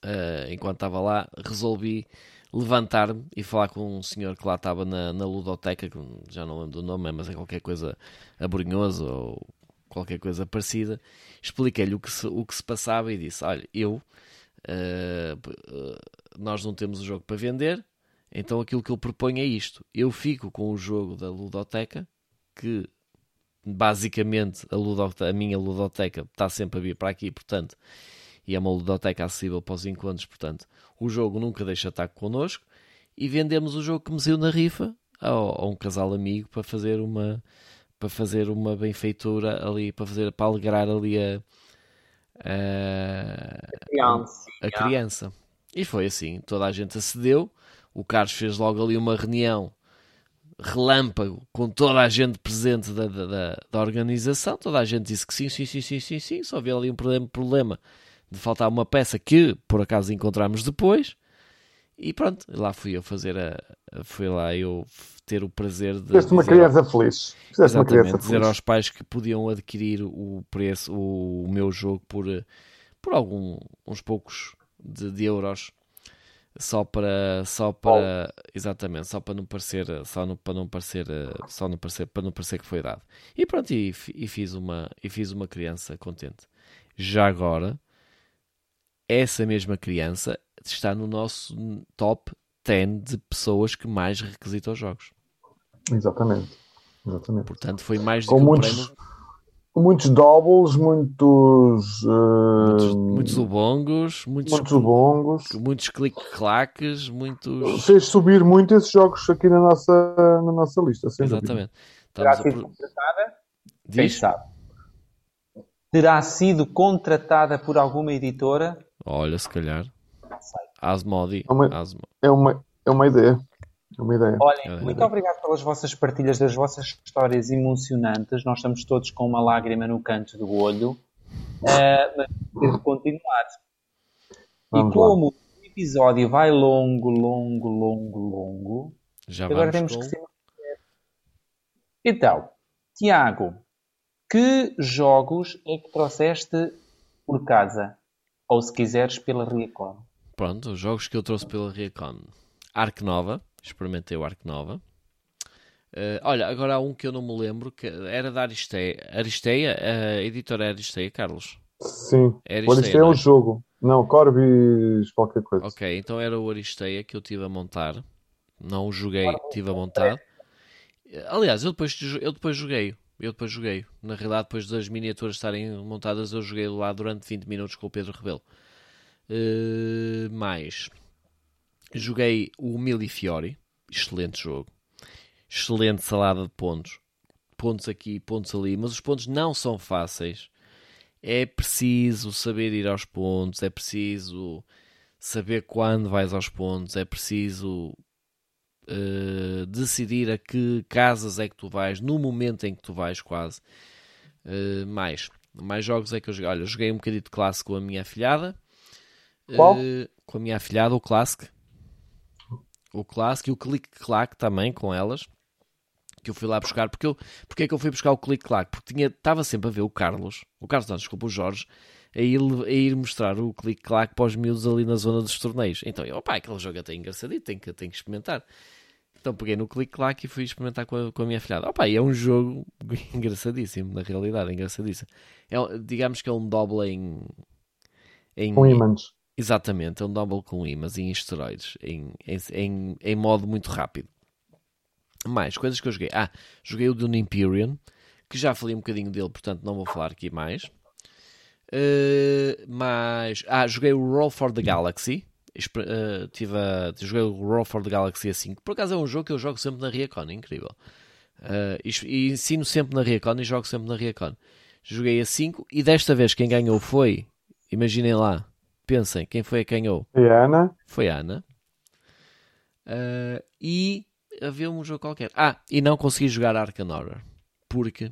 uh, enquanto estava lá resolvi levantar-me e falar com um senhor que lá estava na, na ludoteca, que já não lembro do nome, mas é qualquer coisa abrunhoso ou qualquer coisa parecida. Expliquei-lhe o, que se, o que se passava e disse: Olha, eu, uh, nós não temos o jogo para vender, então aquilo que eu proponho é isto. Eu fico com o jogo da ludoteca, que basicamente a, ludoteca, a minha ludoteca está sempre a vir para aqui, portanto e é uma ludoteca acessível para os encontros, portanto, o jogo nunca deixa estar connosco e vendemos o jogo que me saiu na rifa a, um casal amigo para fazer uma para fazer uma benfeitura ali, para fazer para alegrar ali a, a, criança. a criança. E foi assim, toda a gente acedeu. O Carlos fez logo ali uma reunião relâmpago com toda a gente presente da, da, da, organização. Toda a gente disse que sim, sim, sim, sim, sim, sim. Só havia ali um problema, problema de faltar uma peça que por acaso encontramos depois. E pronto, lá fui eu fazer a. Fui lá eu ter o prazer de. Fizeste uma criança feliz. Fizeste uma criança dizer feliz. aos pais que podiam adquirir o preço, o, o meu jogo por, por algum, uns poucos de, de euros só para só para oh. exatamente só para não parecer só no, para não parecer só não parecer para não parecer que foi dado e pronto e, e fiz uma e fiz uma criança contente já agora essa mesma criança está no nosso top 10 de pessoas que mais requisitam os jogos. Exatamente. Exatamente. Portanto, foi mais do com que muitos, um. Muitos doubles, muitos. Uh... Muitos, muitos ubongos, muitos, muitos ubongos, muitos clique-claques, muitos. Fez subir muito esses jogos aqui na nossa, na nossa lista. Exatamente. Terá sido contratada? Quem sabe? Terá sido contratada por alguma editora? Olha, se calhar. Asmodi. É uma, é uma, é uma ideia. É uma ideia. Olhem, é muito obrigado pelas vossas partilhas, das vossas histórias emocionantes. Nós estamos todos com uma lágrima no canto do olho. Uh, mas temos de continuar. Vamos e como lá. o episódio vai longo, longo, longo, longo, Já agora temos com... que ser. Então, Tiago, que jogos é que trouxeste por casa? Ou se quiseres, pela Recon. Pronto, os jogos que eu trouxe pela Recon. Ark Nova, experimentei o Ark Nova. Uh, olha, agora há um que eu não me lembro, que era da Aristeia. Aristeia? A editora é Aristeia, Carlos? Sim, Aristeia, o Aristeia é um é? jogo. Não, Corbis qualquer coisa. Ok, então era o Aristeia que eu tive a montar. Não o joguei, tive a montar. Aliás, eu depois, eu depois joguei. Eu depois joguei. Na realidade, depois das miniaturas estarem montadas, eu joguei lá durante 20 minutos com o Pedro Rebelo. Uh, mais. Joguei o Milifiori. Excelente jogo. Excelente salada de pontos. Pontos aqui, pontos ali. Mas os pontos não são fáceis. É preciso saber ir aos pontos. É preciso saber quando vais aos pontos. É preciso uh, decidir a que casas é que tu vais, no momento em que tu vais, quase. Uh, mais. Mais jogos é que eu joguei. Olha, joguei um bocadinho de clássico com a minha afilhada. Qual? Uh, com a minha afilhada, o clássico. O clássico e o clique-claque também com elas. que eu fui lá buscar, porque eu, porque é que eu fui buscar o Click Clack? Porque tinha, estava sempre a ver o Carlos, o Carlos não, desculpa, o Jorge, a ir, a ir mostrar o Click Clack para os miúdos ali na zona dos torneios. Então eu, opá, aquele jogo é até engraçadinho, tenho que, tenho que experimentar. Então peguei no Click Clack e fui experimentar com a, com a minha filhada. Opa, e é um jogo engraçadíssimo, na realidade, engraçadíssimo. É, digamos que é um double em... em Com ímãs. Exatamente, é um double com imãs e em esteroides, em, em, em, modo muito rápido. Mais, coisas que eu joguei. Ah, joguei o Dune Imperium, que já falei um bocadinho dele, portanto não vou falar aqui mais. Uh, mas, ah, joguei o Roll for the Galaxy. Uh, tive a, joguei o Roll for the Galaxy A5. Por acaso é um jogo que eu jogo sempre na Riacon, incrível. Uh, e, e, ensino sempre na Riacon e jogo sempre na Riacon. Joguei a 5 e desta vez quem ganhou foi, imaginem lá, pensem, quem foi a quem ganhou? Foi a Ana. Foi a Ana. Uh, e havia um jogo qualquer. Ah, e não consegui jogar Arkham Horror. Porque?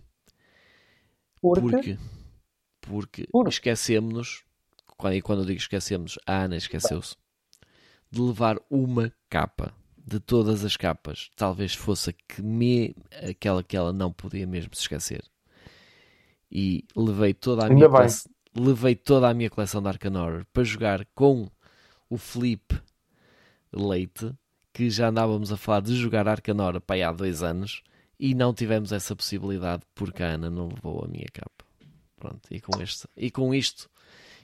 Porque? Porque, porque Por? esquecemos-nos, e quando eu digo esquecemos, a Ana esqueceu-se, de levar uma capa. De todas as capas, talvez fosse que me, aquela que ela não podia mesmo se esquecer. E levei toda a Ainda minha. Levei toda a minha coleção de Arkham Horror para jogar com o Felipe Leite, que já andávamos a falar de jogar Arkham Horror para aí há dois anos e não tivemos essa possibilidade porque a Ana não levou a minha capa. Pronto, e com, este, e com isto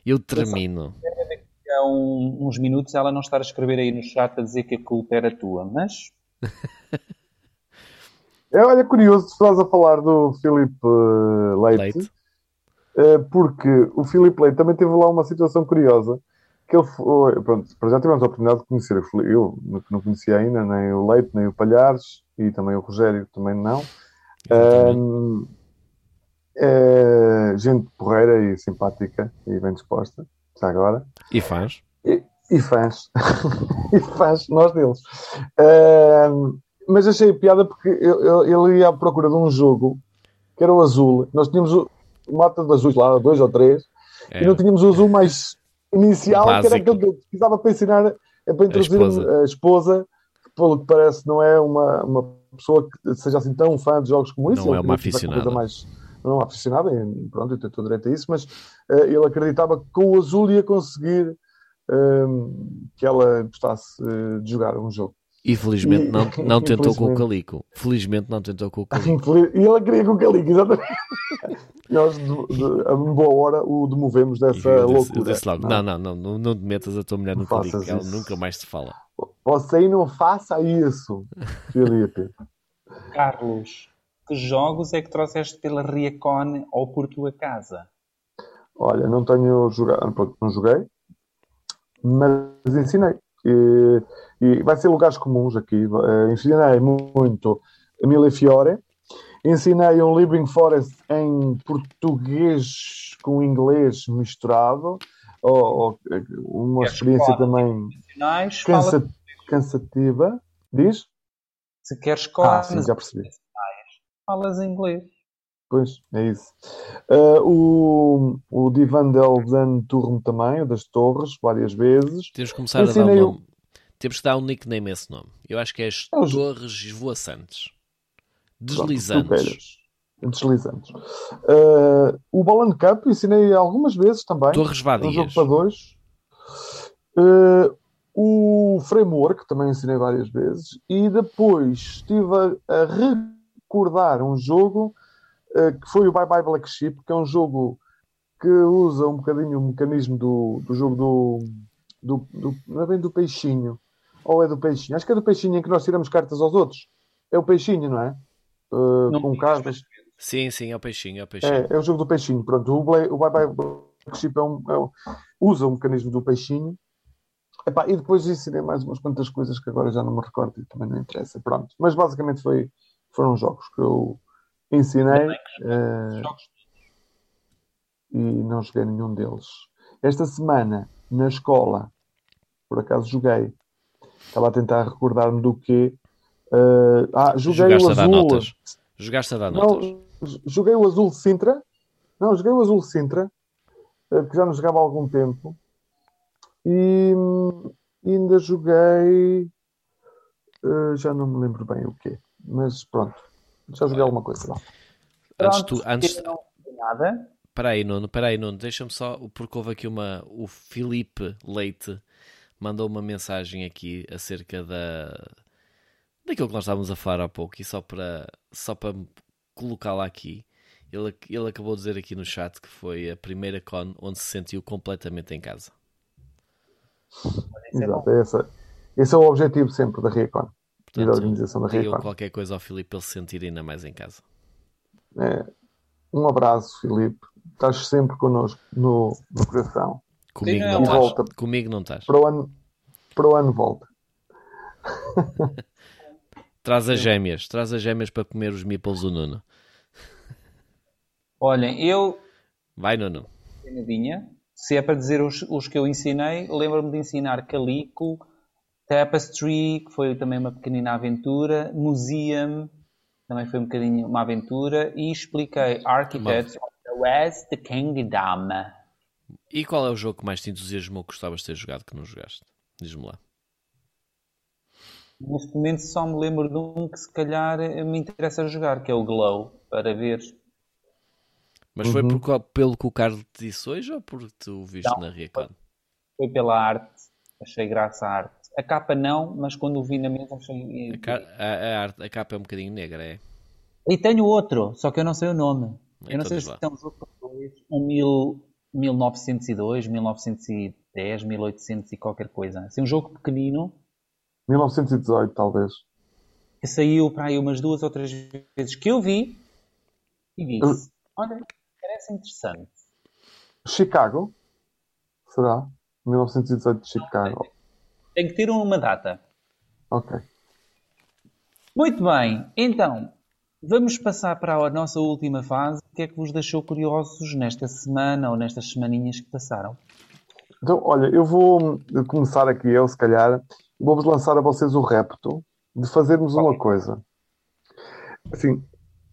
eu termino. Há um- uns minutos ela não estar a escrever aí no chat a dizer que a culpa era tua, mas É, olha, curioso, estás a falar do Filipe eh, Leite, Leite. Eh, porque o Filipe Leite também teve lá uma situação curiosa, que ele foi, pronto, para já tivemos a oportunidade de conhecer eu, que não conhecia ainda, nem o Leite, nem o Palhares, e também o Rogério, também não. Ahm, é gente porreira e simpática e bem disposta, já agora. E faz. E fãs. e fãs, nós deles. Ahm, mas achei piada porque eu- ele ia à procura de um jogo que era o azul. Nós tínhamos o mata de azuis lá, dois ou três, É. e não tínhamos o azul mais inicial, que era aquele que eu precisava para ensinar, é para introduzir a esposa. a esposa, que pelo que parece não é uma, uma pessoa que seja assim tão fã de jogos como isso. Não é uma aficionada. mais, não é uma aficionada, e pronto, eu tenho todo direito a isso, mas eh, ele acreditava que com o azul ia conseguir ehm, que ela gostasse eh, de jogar um jogo. E felizmente E- não, não tentou com o. Calico. Felizmente não tentou com o Calico. E ela queria com o Calico, exatamente. Nós, de, de, a boa hora, o demovemos dessa eu disse, eu loucura. disse logo: não, não, não, não, não te metas a tua mulher no Calico, ela nunca mais te fala. Você aí não faça isso, Filipe. Carlos, que jogos é que trouxeste pela Riacon ou por tua casa? Olha, não tenho jogado, não joguei, mas ensinei. E, e vai ser lugares comuns aqui. Eh, ensinei muito Emília Fiore, ensinei um Living Forest em português com inglês misturado, ou, ou, eh, uma Queres experiência falar? também cansa- cansativa. Diz? se queres Ah, sim, cones, já percebi. falas inglês. Pois, é isso. Ah, o, o Divan Deldan Turmo também, das Torres, várias vezes. Temos que começar a dar um Ensinei nome. Temos que dar um nickname a esse nome. Eu acho que é as É Torres Esvoaçantes. Deslizantes. Deslizantes. Ah, o Balan Cup ensinei algumas vezes também. Torres É um jogo Vadias. para dois. Ah, o Framework também ensinei várias vezes. E depois estive a, a recordar um jogo que foi o Bye Bye Black Sheep, que é um jogo que usa um bocadinho o mecanismo do, do jogo do, do, do- Não é bem do peixinho. Ou é do peixinho? Acho que é do peixinho em que nós tiramos cartas aos outros. É o peixinho, não é? Ah, Não com cartas. Sim, sim, é o peixinho, é o peixinho. É, é o jogo do peixinho. Pronto, o, Bla- o Bye Bye Black Sheep é um, é um- usa o mecanismo do peixinho. Epá, e depois ensinei mais umas quantas coisas que agora já não me recordo e também não interessa. Pronto. Mas basicamente foi, foram jogos que eu ensinei Jogos e não joguei nenhum deles. Esta semana, na escola, por acaso joguei. Estava a tentar recordar-me do quê. Eh, ah, joguei Jogaste o azul. notas. Jogaste a dar notas. Não, joguei o Azul Sintra. Não, joguei o Azul Sintra, eh, que já não jogava há algum tempo. E hum, ainda joguei. eh, já não me lembro bem o quê. Mas pronto. Já joguei alguma coisa. Antes Pronto, tu, antes, eu não nada. Espera aí, Nuno, espera aí, Nuno, deixa-me só, porque houve aqui uma, o Filipe Leite mandou uma mensagem aqui acerca da, daquilo que nós estávamos a falar há pouco, e só para, só para colocá-la aqui, ele, ele acabou de dizer aqui no chat que foi a primeira con onde se sentiu completamente em casa. É Exato, bom. é. Esse é o objetivo sempre da Recon e da Portanto, organização da Recon. qualquer coisa ao Filipe para ele se sentir ainda mais em casa. É, um abraço, Filipe. Estás sempre connosco no, no coração. Comigo não não estás. volta. Comigo não estás. Para o ano, para o ano volta. Traz as gêmeas, traz as gêmeas para comer os meeples do Nuno. Olhem, eu, Vai, Nuno. Se é para dizer os, os que eu ensinei, lembro-me de ensinar Calico, Tapestry, que foi também uma pequenina aventura, Museum, também foi um bocadinho uma aventura, e expliquei Architects of the West Kingdom. E qual é o jogo que mais te entusiasmou que gostavas de ter jogado que não jogaste? Diz-me lá. Neste momento só me lembro de um que se calhar me interessa jogar, que é o Glow, para ver. Mas foi por pelo que o Carlos te disse hoje ou porque tu o viste Não, na Recon? Foi pela arte, achei graça à arte. A capa não, mas quando o vi na mesa achei... A, ca- a- a arte- a capa é um bocadinho negra, é? E tenho outro, só que eu não sei o nome. Eu não Então sei diz se é um jogo para dois, um mil, 1902, 1910, 1800 e qualquer coisa. Assim, um jogo pequenino 1918, talvez. que saiu para aí umas duas ou três vezes que eu vi e disse: Olha, parece interessante. Chicago? Será? 1918 de Chicago. Tem que ter uma data. Ok. Muito bem, então vamos passar para a nossa última fase. O que é que vos deixou curiosos nesta semana ou nestas semaninhas que passaram? Então, olha, eu vou começar aqui, eu se calhar, vou-vos lançar a vocês o repto de fazermos uma coisa. Assim,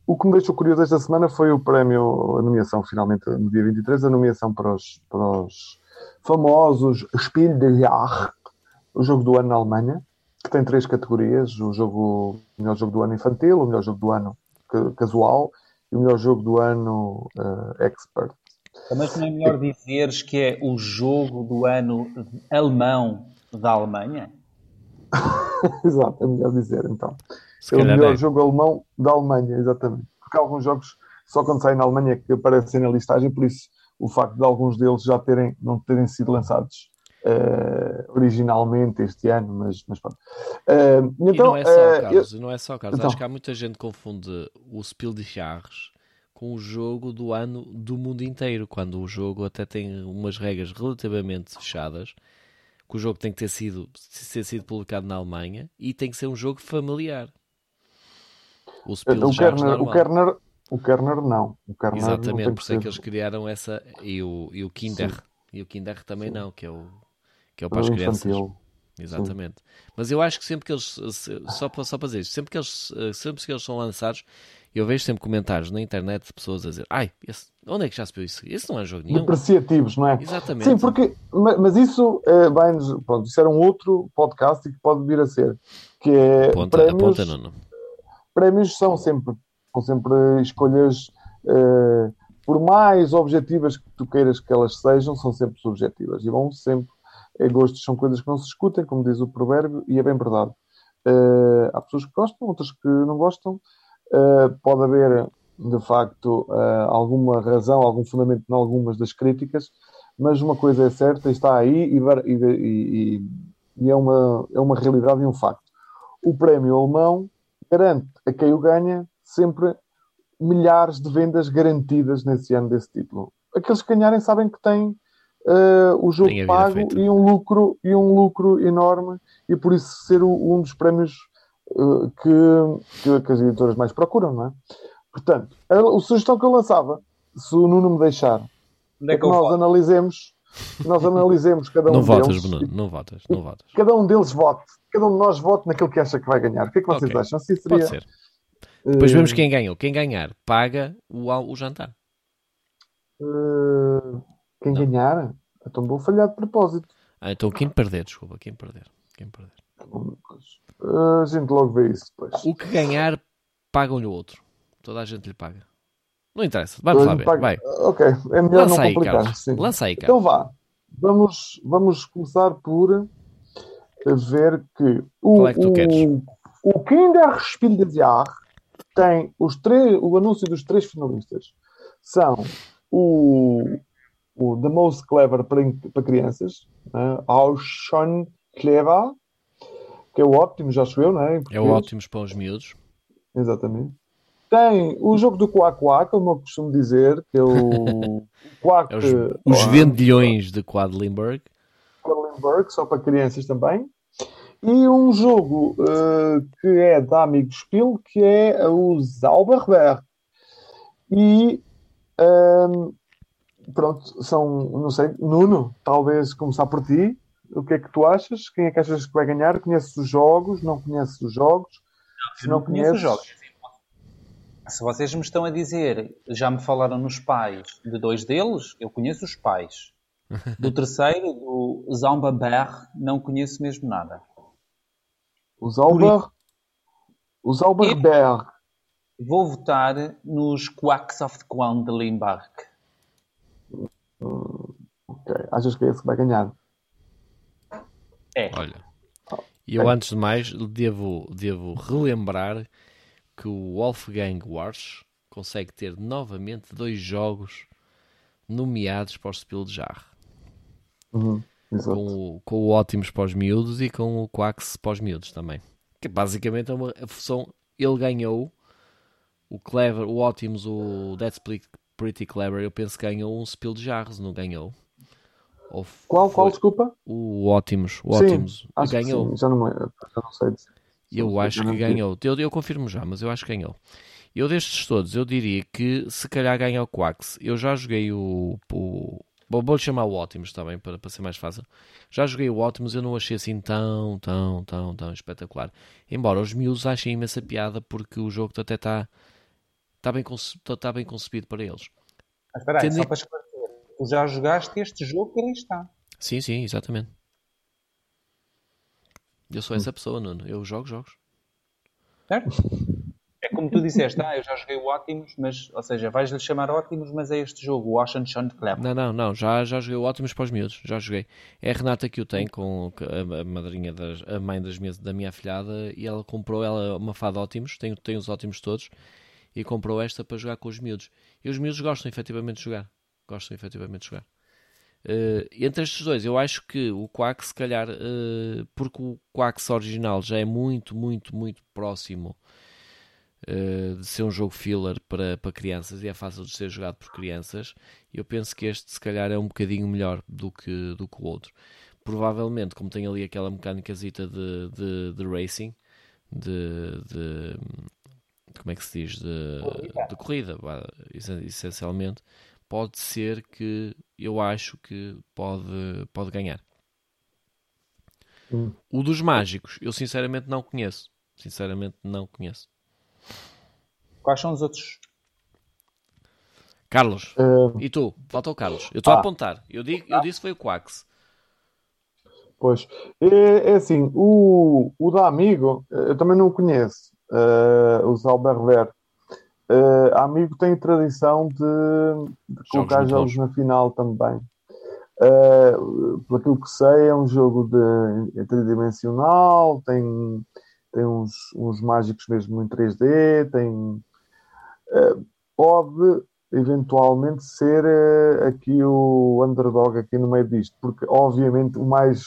o que me deixou curioso esta semana foi o prémio, a nomeação, finalmente, no dia 23, a nomeação para os, para os famosos Spiel des Jahres, o jogo do ano na Alemanha, que tem três categorias: o jogo, o melhor jogo do ano infantil, o melhor jogo do ano ca- casual e o melhor jogo do ano eh, expert. Mas não é melhor dizeres que é o jogo do ano alemão da Alemanha? Exato, é melhor dizer então. Se É o melhor é. jogo alemão da Alemanha, exatamente. Porque há alguns jogos só quando saem na Alemanha que aparecem na listagem, por isso o facto de alguns deles já terem, não terem sido lançados eh, originalmente este ano, mas, mas pronto. E então, não é só, eh, Carlos, e não é só, Carlos. Então. Acho que há muita gente que confunde o Spiel de Jahres com o jogo do ano do mundo inteiro, quando o jogo até tem umas regras relativamente fechadas, que o jogo tem que ter sido, ter sido publicado na Alemanha e tem que ser um jogo familiar. O Spiel eu, o, de Kerner, o, normal. Kerner, o Kerner não. O Kerner não Exatamente, tem por isso é que eles criaram essa e o, e o Kinder. E o Kinder também não, que é o, que é o para as crianças. infantil. Exatamente. Mas eu acho que sempre que eles, só para, só para dizer isto, sempre que, eles, eh, sempre que eles são lançados, eu vejo sempre comentários na internet de pessoas a dizer: Ai, esse, onde é que já se viu isso? Esse não é jogo nenhum. Depreciativos, não é? Exatamente. Sim, porque, ma- mas isso eh, vai-nos, pronto, isso era um outro podcast e que pode vir a ser, que é Aponta, prémios, aponta, Nuno. prémios são sempre, são sempre escolhas, eh, por mais objetivas que tu queiras que elas sejam, são sempre subjetivas e vão sempre, é, gostos são coisas que não se discutem, como diz o provérbio, e é bem verdade. Eh, há pessoas que gostam, outras que não gostam, Eh, pode haver, de facto, eh, alguma razão, algum fundamento em algumas das críticas, mas uma coisa é certa, está aí e, e- e- e é, uma, é uma realidade e um facto. O prémio alemão garante a quem o ganha sempre milhares de vendas garantidas nesse ano desse título. Aqueles que ganharem sabem que têm eh, o jogo pago e um lucro e um lucro enorme e por isso ser o- um dos prémios eh, que, que, que as editoras mais procuram, não é? Portanto, a, a sugestão que eu lançava, se o Nuno me deixar, Onde é é que nós analisemos, nós analisemos cada um Não votas, deles, Bruno. e Não votas, não votas. cada um deles vote, cada um de nós vote naquilo que acha que vai ganhar. O que é que vocês Ok. acham? Assim Pode seria, ser. Depois vemos quem ganhou. Quem ganhar paga o, o jantar. eh, quem Não. ganhar, então vou falhar de propósito. Ah, então quem perder, desculpa, quem perder. Quem perder. A gente logo vê isso depois. O que ganhar pagam-lhe o outro. Toda a gente lhe paga. Não interessa. Vamos lá ver. Paga- Vai. Ok, é melhor Lança não aí, complicar. Carlos. sim. Lança aí, Então vá. Vamos, vamos começar por ver que o, Qual é que tu o, queres? o Kinderspiel des Jahres tem os três, o anúncio dos três finalistas são o, o The Most Clever para, para crianças, né? Schon clever, que é o ótimo, já sou eu, não é? É o ótimos para os miúdos. Exatamente. Tem o jogo do Quack Quack, como eu costumo dizer, que é o Quack É os, os eh, vendilhões de Quadlinburg. Cronenberg, só para crianças também. E um jogo eh, que é da Amigo Spiel, que é o Zauberberg. E ehm, pronto, são, não sei, Nuno, talvez começar por ti. O que é que tu achas? Quem é que achas que vai ganhar? Conheces os jogos? Não conheces os jogos? Se não conheço os conheces, jogos. Se vocês me estão a dizer, já me falaram nos pais de dois deles, eu conheço os pais. Do terceiro, do Zauberberg, não conheço mesmo nada. o Zauber, o Zauberberg. Vou votar nos Quacks of the Quandlinburg. Ok, achas que é esse que vai ganhar? É. Olha. E eu, antes de mais, devo, devo relembrar que o Wolfgang Wars consegue ter novamente dois jogos nomeados para o Spiel de Jarre. Uhum. Com o, com o Ótimos para os miúdos e com o Quax para os miúdos também. Que basicamente é uma a função. Ele ganhou o Clever, o Ótimos, o That's Pretty- Pretty Clever. Eu penso que ganhou um Spiel de Jarres, não ganhou? Ou Qual, qual, desculpa? O Ótimos. O Ótimos ganhou. sim, já não, já não sei dizer. Eu Não acho que ganhou. Eu, eu confirmo já, mas eu acho que ganhou. Eu destes todos, eu diria que se calhar ganha o Quax. Eu já joguei o. o vou- Vou-lhe chamar o Ótimos também, para, para ser mais fácil. Já joguei o Ótimos, eu não achei assim tão, tão, tão, tão espetacular. Embora os miúdos achem imensa piada, porque o jogo até está está bem, conce- está bem concebido para eles. Mas espera aí, Tendo só para esclarecer. Tu já jogaste este jogo que ali está. Sim, sim, exatamente. Eu sou essa pessoa, Nuno. Eu jogo jogos. Certo? É como tu disseste, ah, eu já joguei o Ótimos, mas, ou seja, vais-lhe chamar Ótimos, mas é este jogo, o Ocean Sean Club. Não, não, não, já, já joguei o ótimos para os miúdos, já joguei. É a Renata que o tem, com a, a madrinha, das, a mãe das minhas, da minha afilhada, e ela comprou ela é uma fada ótimos, tem, tem os ótimos todos, e comprou esta para jogar com os miúdos. E os miúdos gostam efetivamente de jogar, gostam efetivamente de jogar. Eh, entre estes dois, eu acho que o Quack, se calhar, eh, porque o Quax original já é muito, muito, muito próximo eh, de ser um jogo filler para, para crianças e é fácil de ser jogado por crianças, eu penso que este, se calhar, é um bocadinho melhor do que, do que o outro. Provavelmente, como tem ali aquela mecânicazita de, de, de racing, de, de- como é que se diz? De, de corrida, essencialmente pode ser que eu acho que pode, pode ganhar. Hum. O dos mágicos, eu sinceramente não conheço. Sinceramente não conheço. Quais são os outros? Carlos, Eh, e tu? Falta o Carlos. Eu estou a Ah. apontar. Eu, digo, eu disse foi o Quax. Pois, é, é assim, o, o da Amigo, eh, eu também não o conheço, eh, o Zalberver. Uh, a Amigo tem tradição de, de colocar jogos na final também. Uh, por aquilo que sei, é um jogo de, é tridimensional, tem, tem uns, uns mágicos mesmo em 3D, tem, uh, pode eventualmente ser uh, aqui o underdog aqui no meio disto, porque obviamente o mais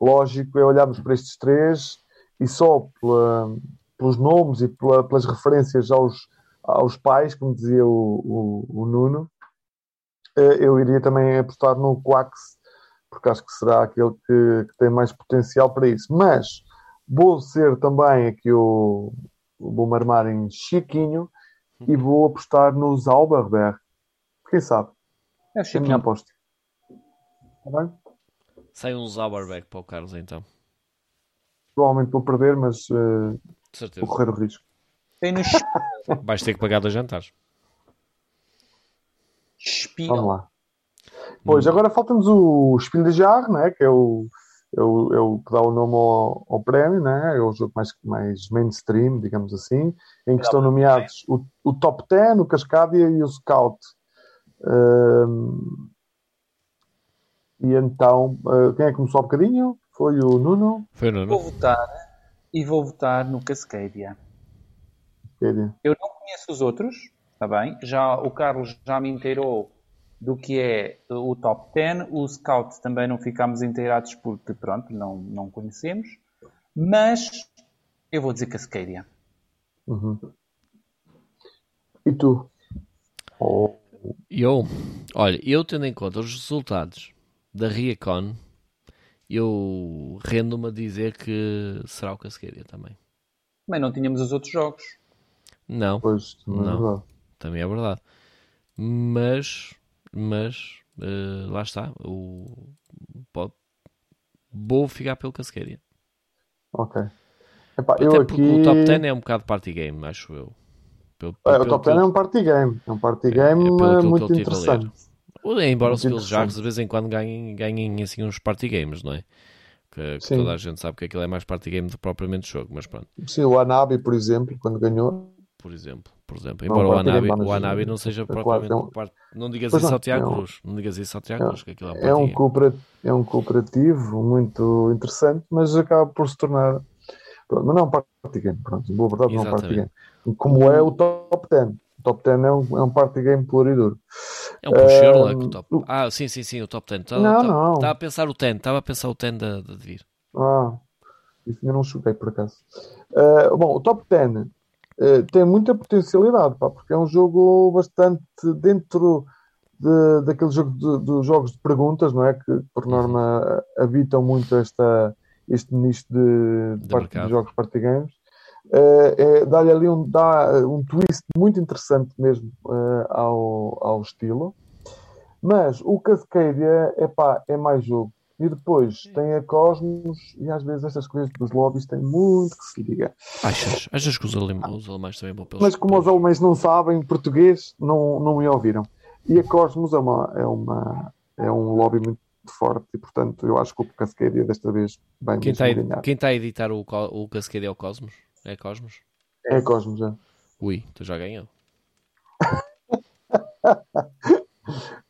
lógico é olharmos para estes três e só pela- pelos nomes e pela- pelas referências aos, aos pais, como dizia o, o, o Nuno, eh, eu iria também apostar no Quax, porque acho que será aquele que, que tem mais potencial para isso. Mas vou ser também aqui o. Vou me armar em Chiquinho e vou apostar no Zauberberg. Quem sabe? É o É a minha Chiquinho. aposta. Está bem? Sai um Zauberbeck para o Carlos então. Provavelmente vou perder, mas eh, De vou certeza. correr o risco. Tem no Vais ter que pagar dois jantares. Spiel. Vamos lá. Pois, agora falta-nos o Spiel de Jarre, né? que é o, é o, é o que dá o nome ao, ao prémio, né? é o jogo mais, mais mainstream, digamos assim, em que estão nomeados o, o Top 10, o Cascadia e o Scout. Um, e então, uh, quem é que começou um bocadinho? Foi o Nuno? Foi o Nuno. Vou votar e vou votar no Cascadia. Cascadia. Eu não conheço os outros, está bem? Já, o Carlos já me inteirou do que é o top 10. O Scout também não ficámos inteirados porque, pronto, não, não conhecemos. Mas eu vou dizer Cascadia. Uhum. E tu? Oh. Eu, olha, eu tendo em conta os resultados da Riacon, eu rendo-me a dizer que será o Cascadia também. Também não tínhamos os outros jogos. Não, Pois, também é Não. verdade. também é verdade. Mas, mas, eh, lá está. O, pode, vou ficar pelo Cascadia. Ok. Epá, Até eu porque aqui... o top 10 é um bocado party game, acho eu. Pelo, É, o pelo top que 10 é um party game. É um party É, game é pelo que muito interessante. Embora os Jars interessante. de vez em quando ganhem, ganhem assim uns party games, não é? Que, que toda a gente sabe que aquilo é mais party game do que propriamente jogo, mas pronto, Sim, o Anabi, por exemplo, quando ganhou. por exemplo, por exemplo. Não, Embora o party game, Anabi, o Anabi não seja propriamente é um- parte- Não digas Pois isso não, ao Tiago é um- Cruz. Não digas isso ao Tiago é- Cruz, que aquilo é um É um, game. coopera- é um cooperativo muito interessante, mas acaba por se tornar. Pronto, mas não é um party game, pronto. Boa verdade, não é um party game. Como é o top 10. O top 10 é um, é um party game puro e duro. É um pusher lá que o top. Ah, sim, sim, sim, o top 10. Estava Não, não. Estava a pensar o 10, estava a pensar o 10 da de, vir. Ah, isso ainda não choquei por acaso. Ah, bom, o top 10 ah, tem muita potencialidade, pá, porque é um jogo bastante dentro de, daquele jogo de, dos jogos de perguntas, não é? Que por Uhum. norma habitam muito esta, este nicho de, De de jogos party games. Ah, é, dá-lhe ali um, dá um twist muito interessante mesmo ah, ao, ao estilo. Mas o Cascadia epá, é mais jogo. E depois tem a Cosmos, e às vezes estas coisas dos lobbies têm muito que se liga. Achas, achas que os, alem- os alemães também vão pelos. Mas como os alemães não sabem português, não, não me ouviram. E a Cosmos é, uma, é, uma, é um lobby muito forte, e portanto eu acho que o Cascadia desta vez vai Quem mesmo está ganhar. quem tá a editar o, o Cascadia é o Cosmos? É Cosmos? É Cosmos, já. Ui, tu já ganhou.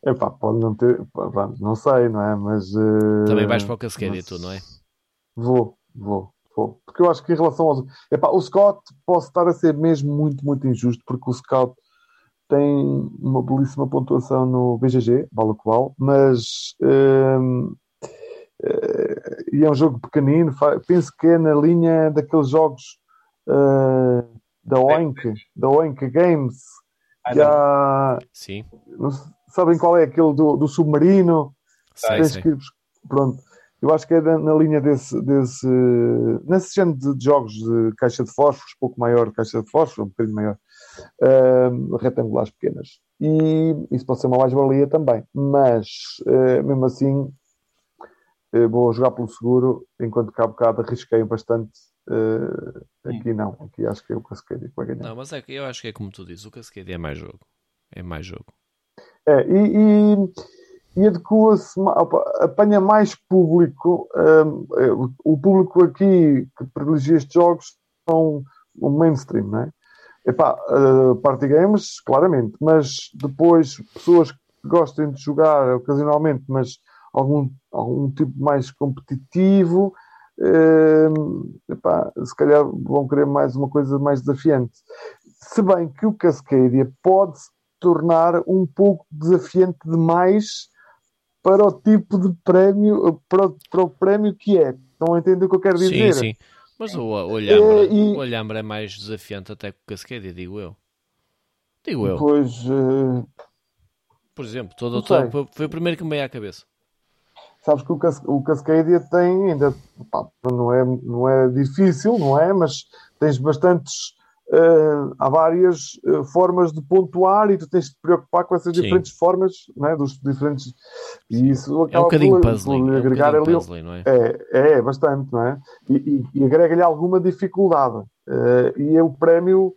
Epá, pode não ter, pá, não sei, não é? Mas eh, Também vais para o Cascadia, mas- tu, não é? Vou, vou, vou. Porque eu acho que em relação aos. Epá, o Scott posso estar a ser mesmo muito, muito injusto, porque o Scout tem uma belíssima pontuação no BGG, o que vale, mas. hum, eh, e é um jogo pequenino, penso que é na linha daqueles jogos eh, da Oink, da Oink Games, Ah, há, Sim, sabem qual é aquele do, do submarino, sei, que Pronto. Eu acho que é na, na linha desse, desse nesse género de, de jogos de caixa de fósforos, pouco maior de caixa de fósforos, um bocadinho maior, ahm, retangulares pequenas. E isso pode ser uma mais-valia também. Mas, eh, mesmo assim, eh, vou jogar pelo seguro, enquanto que há bocado arrisquei bastante. Eh, aqui não, aqui acho que é o Cascadia que vai ganhar. Não, mas é que eu acho que é como tu dizes, o Cascadia é mais jogo. É mais jogo. É, e, e, e adequa-se, apanha mais público. hum, é, o- o público aqui que privilegia estes jogos são o mainstream, não é? Epá, uh, party games, claramente, mas depois pessoas que gostem de jogar ocasionalmente, mas algum, algum tipo mais competitivo, hum, epá, se calhar vão querer mais uma coisa mais desafiante. Se bem que o Cascadia pode se tornar um pouco desafiante demais para o tipo de prémio, para o, para o prémio que é. Estão a entender o que eu quero dizer? Sim, sim. Mas o, o, Olhambre, É, e- o é mais desafiante até que o Cascadia, digo eu. Digo eu. Pois, eh, Por exemplo, todo, foi o primeiro que me veio à cabeça. Sabes que o, Cas o Cascadia tem ainda, pá, não, é, não é difícil, não é? Mas tens bastantes, eh, há várias eh, formas de pontuar e tu tens de te preocupar com essas Sim. diferentes formas, não é? Dos diferentes. E isso É um acaba bocadinho por, puzzling. por É um ali. puzzling, não é? É, é, bastante, não é? E, e- e agrega-lhe alguma dificuldade. Eh, e é o prémio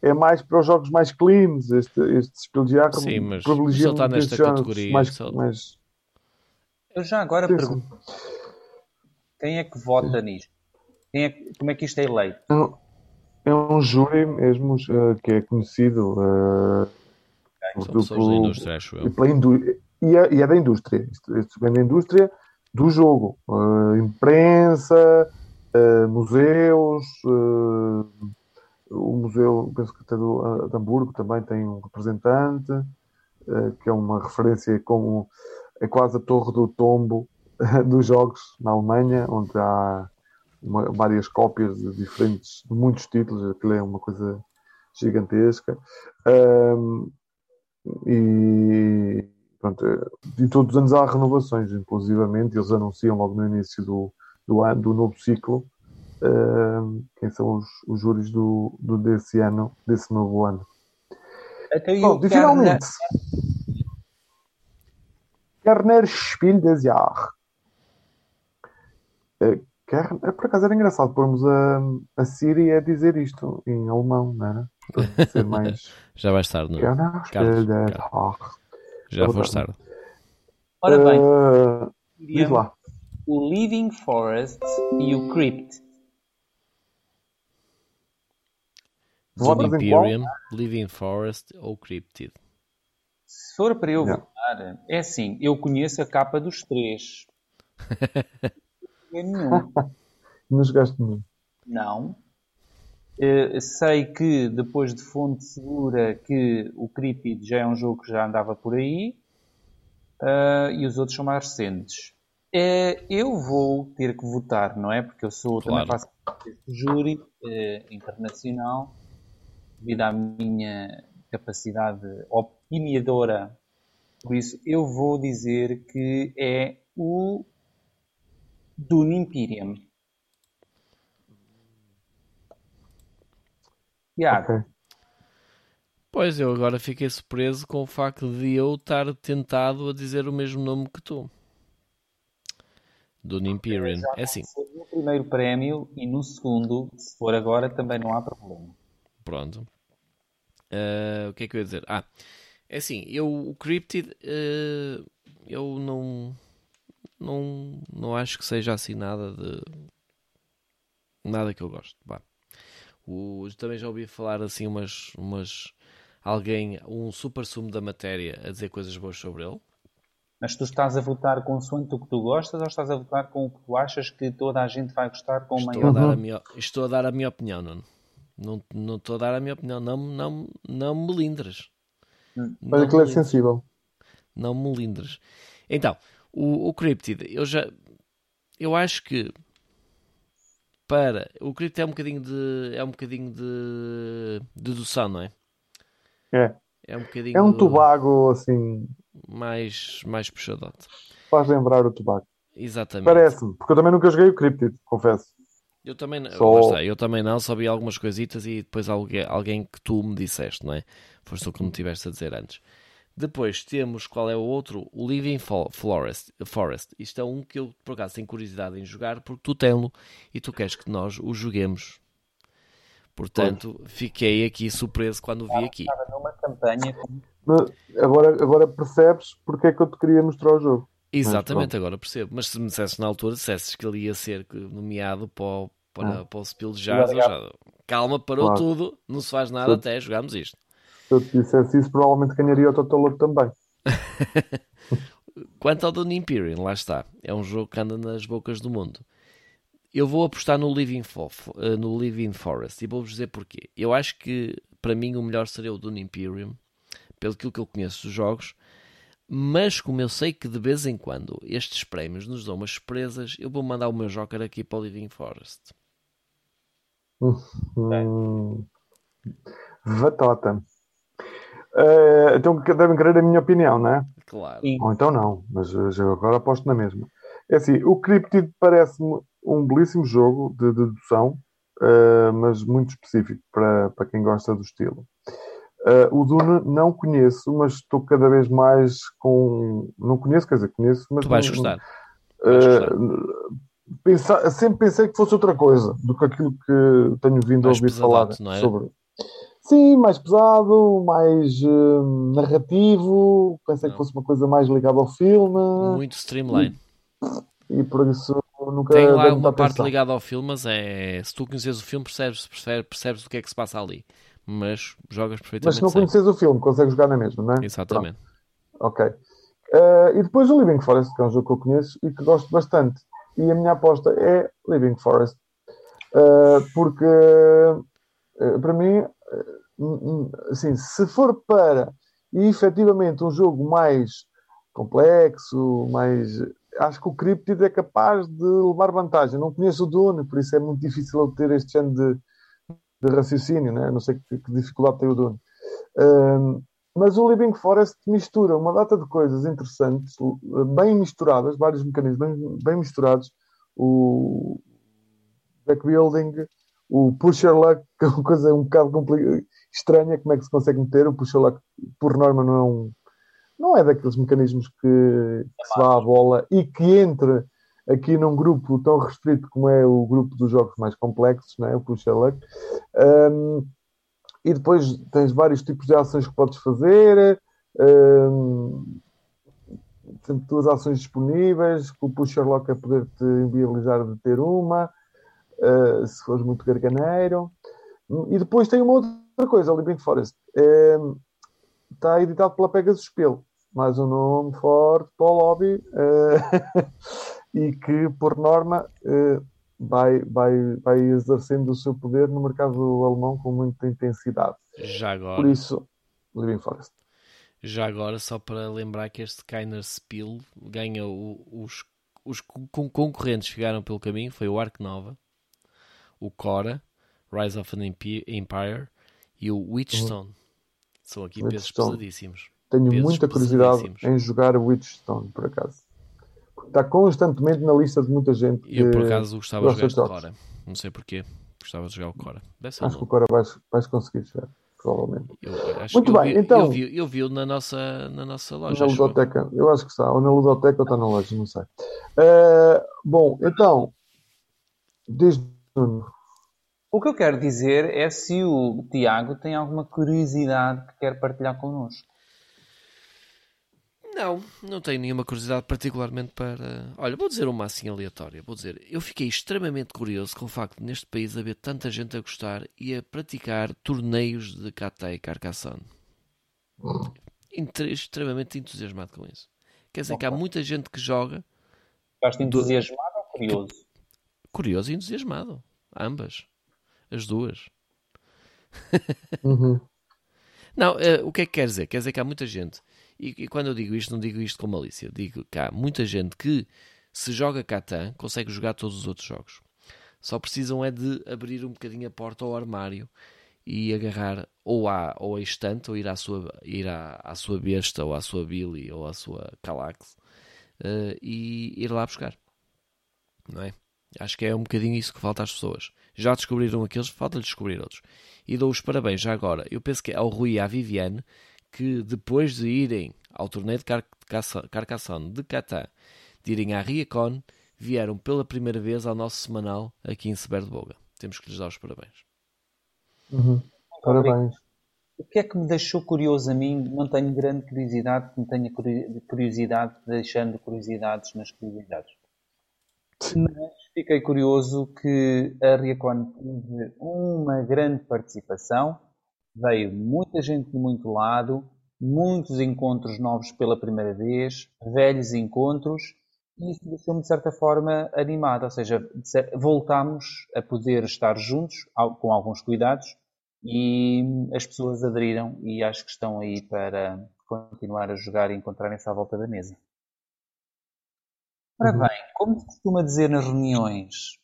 é mais para os jogos mais cleans. Este, este Spielberg Sim, mas privilegia se ele está nesta categoria, Mais, ele- mais, Eu já agora sim, pergunto: sim. Quem é que vota nisto? Quem é que- como é que isto é eleito? É um- É um júri mesmo eh, que é conhecido eh, São do- pessoas da pelo- indústria, acho e, eu. pela indú- e é, e é da indústria. Isto, isto vem da indústria do jogo. Eh, imprensa, eh, museus, eh, o museu, penso que até do, de Hamburgo também tem um representante, que é uma referência como é quase a Torre do Tombo dos jogos na Alemanha, onde há uma- várias cópias de diferentes, de muitos títulos, aquilo é uma coisa gigantesca. Ahm, e, pronto, e todos os anos há renovações, inclusivamente, eles anunciam logo no início do, do, ano, do novo ciclo ahm, quem são os, os júris do, do, desse ano, desse novo ano. Até Bom, e finalmente, Spiel des Jahres. Eh, Kern- é, por acaso era engraçado pormos a, a Siri a dizer isto em alemão, não era? Para ser mais. Já vais tarde, não é? Kerner Spiel des Jahres. Já foste tarde. Ora bem, Eh, diz lá. o Living Forest e o Crypt. Votas? Imperium, Living Forest ou Cryptid. Se for para eu Não. votar, é assim, eu conheço a capa dos três. Não é nenhum. Não jogaste nenhum. Não. Eh, sei que depois de fonte segura que o Cryptid já é um jogo que já andava por aí ah, e os outros são mais recentes. Eh, eu vou ter que votar, não é? Porque eu sou também Claro. faço parte deste júri eh, internacional devido à minha capacidade opiniadora. Por isso, eu vou dizer que é o Dune Imperium. Tiago, Ok. Pois eu agora fiquei surpreso com o facto de eu estar tentado a dizer o mesmo nome que tu. Dune Imperium. É assim, no primeiro prémio e no segundo, se for agora, também não há problema. pronto. Ah, o que é que eu ia dizer? Ah, é assim, eu o Cryptid ah, eu não, não não acho que seja assim nada de nada que eu gosto. Vá. O, também já ouvi falar assim umas, umas alguém, um super sumo da matéria a dizer coisas boas sobre ele. Mas tu estás a votar consoante o que tu gostas ou estás a votar com o que tu achas que toda a gente vai gostar com Estou maior... a, dar a minha, estou a dar a minha opinião, Nuno. Não, não estou a dar a minha opinião. Não, não, não me melindres. Mas aquilo é sensível. Não me melindres. Então, o, o Cryptid, eu já. Eu acho que. Para. O Cryptid é um bocadinho de. É um bocadinho de. dedução, não é? É. É um bocadinho. É um tubago assim. Mais, mais puxadote. Faz lembrar o tubago. Exatamente. Parece-me, porque eu também nunca joguei o Cryptid, confesso. Eu também, não- Só- está, eu também não, só vi algumas coisitas e depois alguém, alguém que tu me disseste, não é? Foste tu que me tiveste a dizer antes. Depois temos qual é o outro? O Living Fo- Forest. Forest. Isto é um que eu por acaso tenho curiosidade em jogar porque tu tens-lo e tu queres que nós o joguemos. Portanto, fiquei aqui surpreso quando o vi aqui. Estava numa campanha agora, agora percebes porque é que eu te queria mostrar o jogo. Exatamente, agora percebo. Mas se me dissesses na altura, dissesses que ele ia ser nomeado para o, para, Ah. para o Jazz, eu já- calma, parou Claro. tudo, não se faz nada Tudo. até jogarmos isto. Se eu te dissesse isso, provavelmente ganharia o Totoloto também. Quanto ao Dune Imperium, lá está. É um jogo que anda nas bocas do mundo. Eu vou apostar no Living, eh, no Living Forest e vou-vos dizer porquê. Eu acho que para mim o melhor seria o Dune Imperium, pelo que eu conheço dos jogos, mas como eu sei que de vez em quando estes prémios nos dão umas surpresas, eu vou mandar o meu Joker aqui para o Living Forest. Hum, Vatota. Eh, então devem querer a minha opinião, não é? Claro. Sim. Ou então não, mas já agora aposto na mesma. É assim, o Cryptid parece-me um belíssimo jogo de dedução, eh, mas muito específico para, para quem gosta do estilo. Eh, o Dune não conheço, mas estou cada vez mais com. Não conheço, quer dizer, conheço, mas. Tu vais não- gostar. Gostar. Pensar- sempre pensei que fosse outra coisa do que aquilo que tenho vindo Mais a ouvir falar é? sobre. Sim, mais pesado, mais eh, narrativo. Pensei Não. que fosse uma coisa mais ligada ao filme Muito streamline. e por isso nunca Tem lá uma parte ligada ao filme, mas é. Se tu conheces o filme, percebes, percebes, percebes o que é que se passa ali. Mas jogas Mas perfeitamente se não conheces o filme, consegues jogar na mesma, não é? Exatamente. Ok. Eh, e depois o Living Forest, que é um jogo que eu conheço e que gosto bastante. E a minha aposta é Living Forest. Eh, porque, eh, para mim, eh, assim, se for para efetivamente um jogo mais complexo, mais. Acho que o Cryptid é capaz de levar vantagem. Não conheço o Dune, por isso é muito difícil eu ter este género de, de raciocínio, né? não sei que, que dificuldade tem o Dune. Hum, mas o Living Forest mistura uma data de coisas interessantes, bem misturadas, vários mecanismos bem, misturados. O deck building, o pusher luck, que é uma coisa um bocado estranha, como é que se consegue meter. O pusher luck, por norma, não é um. Não é daqueles mecanismos que, que se vá à bola e que entre aqui num grupo tão restrito como é o grupo dos jogos mais complexos, não é? o pusher luck. Um, e depois tens vários tipos de ações que podes fazer. Tem duas ações disponíveis, com o pusher lock a poder-te inviabilizar de ter uma, uh, se fores muito garganeiro. E depois tem uma outra coisa, o Living Forest. Um, está editado pela Pegasus Spell, mais um nome forte para o lobby, uh, e que, por norma, uh, vai, vai, vai exercendo o seu poder no mercado alemão com muita intensidade. Já agora. Por isso, Living Forest. Já agora, só para lembrar que este Kainer Spiel ganha o- os, os con- concorrentes que chegaram pelo caminho foi o Ark Nova, o Cora, Rise of an Empi- Empire e o Witchstone. São aqui pesos Witchstone. pesadíssimos. Tenho Pesos muita curiosidade em jogar Witchstone, por acaso. Está constantemente na lista de muita gente. Eu, por acaso, gostava de jogar jogos. Cora. Não sei porquê. Gostava de jogar o Cora. Deve ser Acho que o Cora vais, vais conseguir jogar, provavelmente. Eu, acho Muito que eu bem, vi, então- Eu vi, eu vi na nossa, na nossa loja. na acho eu. ludoteca, eu acho que está, ou na ludoteca ou está na loja, não sei. Eh, bom, então, diz Nuno. O que eu quero dizer é se o Tiago tem alguma curiosidade que quer partilhar connosco. Não, não tenho nenhuma curiosidade particularmente para. Olha, vou dizer uma assim aleatória. Vou dizer, eu fiquei extremamente curioso com o facto de neste país haver tanta gente a gostar e a praticar torneios de kata e Carcassonne. Extremamente entusiasmado com isso. Quer dizer que há muita gente que joga, Ficaste entusiasmado ou curioso? curioso e entusiasmado. Ambas. As duas. Uhum. Não, eh, o que é que quer dizer? Quer dizer que há muita gente, e, e quando eu digo isto, não digo isto com malícia, digo que há muita gente que, se joga Catan, consegue jogar todos os outros jogos. Só precisam é de abrir um bocadinho a porta ao armário e agarrar ou à, ou estante, ou ir, à sua, ir à, à sua besta, ou à sua Billy, ou à sua Calax, eh, e ir lá buscar. Não é? Acho que é um bocadinho isso que falta às pessoas. Já descobriram aqueles, falta-lhes descobrir outros. E dou os parabéns já agora. Eu penso que é ao Rui e à Viviane que depois de irem ao torneio de Carcassonne de Catan, de irem à Riacon, vieram pela primeira vez ao nosso semanal aqui em Seber de Boga. Temos que lhes dar os parabéns. Uhum. Parabéns. O que é que me deixou curioso a mim? Não tenho grande curiosidade, que me tenha curi- curiosidade, deixando curiosidades nas curiosidades. Mas fiquei curioso que a Riacon teve uma grande participação, veio muita gente de muito lado, muitos encontros novos pela primeira vez, velhos encontros, e isso deixou-me de certa forma animado, ou seja, voltámos a poder estar juntos, com alguns cuidados, e as pessoas aderiram e acho que estão aí para continuar a jogar e encontrarem-se à volta da mesa. Ora Uhum. bem, como se costuma dizer nas reuniões,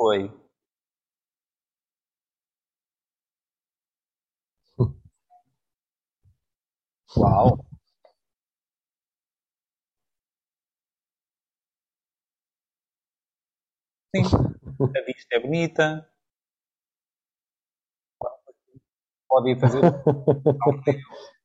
foi Uau! Sim, a vista é bonita. Pode ir fazer.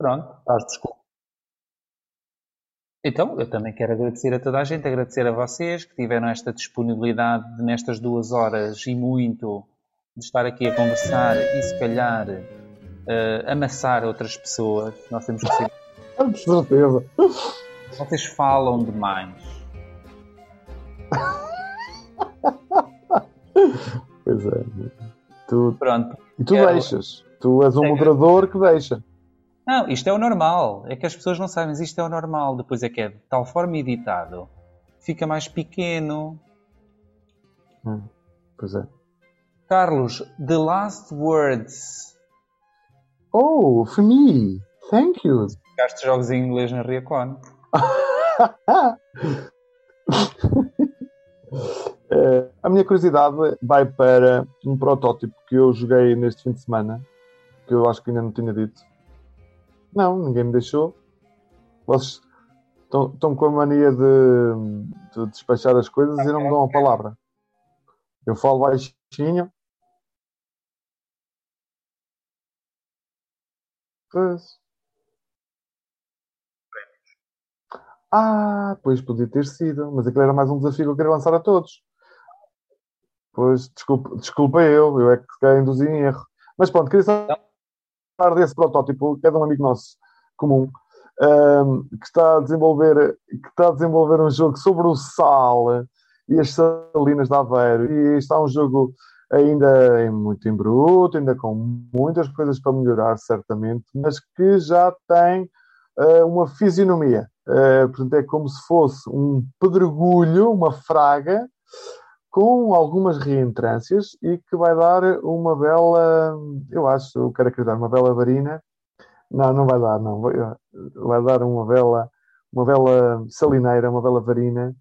Pronto, estás desculpa. Então, eu também quero agradecer a toda a gente, agradecer a vocês que tiveram esta disponibilidade nestas duas horas e muito de estar aqui a conversar e se calhar uh, amassar outras pessoas. Nós temos que ser. Com certeza. Vocês falam demais. Pois é. Tu, Pronto. e tu Quero- deixas. Tu és um moderador que deixa. Não, isto é o normal. É que as pessoas não sabem, mas isto é o normal. Depois é que é de tal forma editado. Fica mais pequeno. Hum, Pois é. Carlos, the last words. Oh, for me. Thank you. Ficaste jogos em inglês na Riacon. Eh, a minha curiosidade vai para um protótipo que eu joguei neste fim de semana, que eu acho que ainda não tinha dito. Não, ninguém me deixou. Vocês estão, com a mania de, de despachar as coisas e não me dão a palavra. Eu falo baixinho. Pois. Ah, pois podia ter sido, mas aquilo era mais um desafio que eu queria lançar a todos. Pois, desculpa, desculpa eu, eu é que se calhar em erro. Mas pronto, queria só falar desse protótipo, que é de um amigo nosso comum, ahm, que está a desenvolver, que está a desenvolver um jogo sobre o sal e as salinas de Aveiro. E está um jogo ainda muito em bruto, ainda com muitas coisas para melhorar, certamente, mas que já tem ah, uma fisionomia. Ah, portanto, é como se fosse um pedregulho, uma fraga, com algumas reentrâncias e que vai dar uma bela, eu acho, eu quero acreditar, uma bela varina. Não, não vai dar, não. Vai, vai dar uma bela, uma bela salineira, uma bela varina.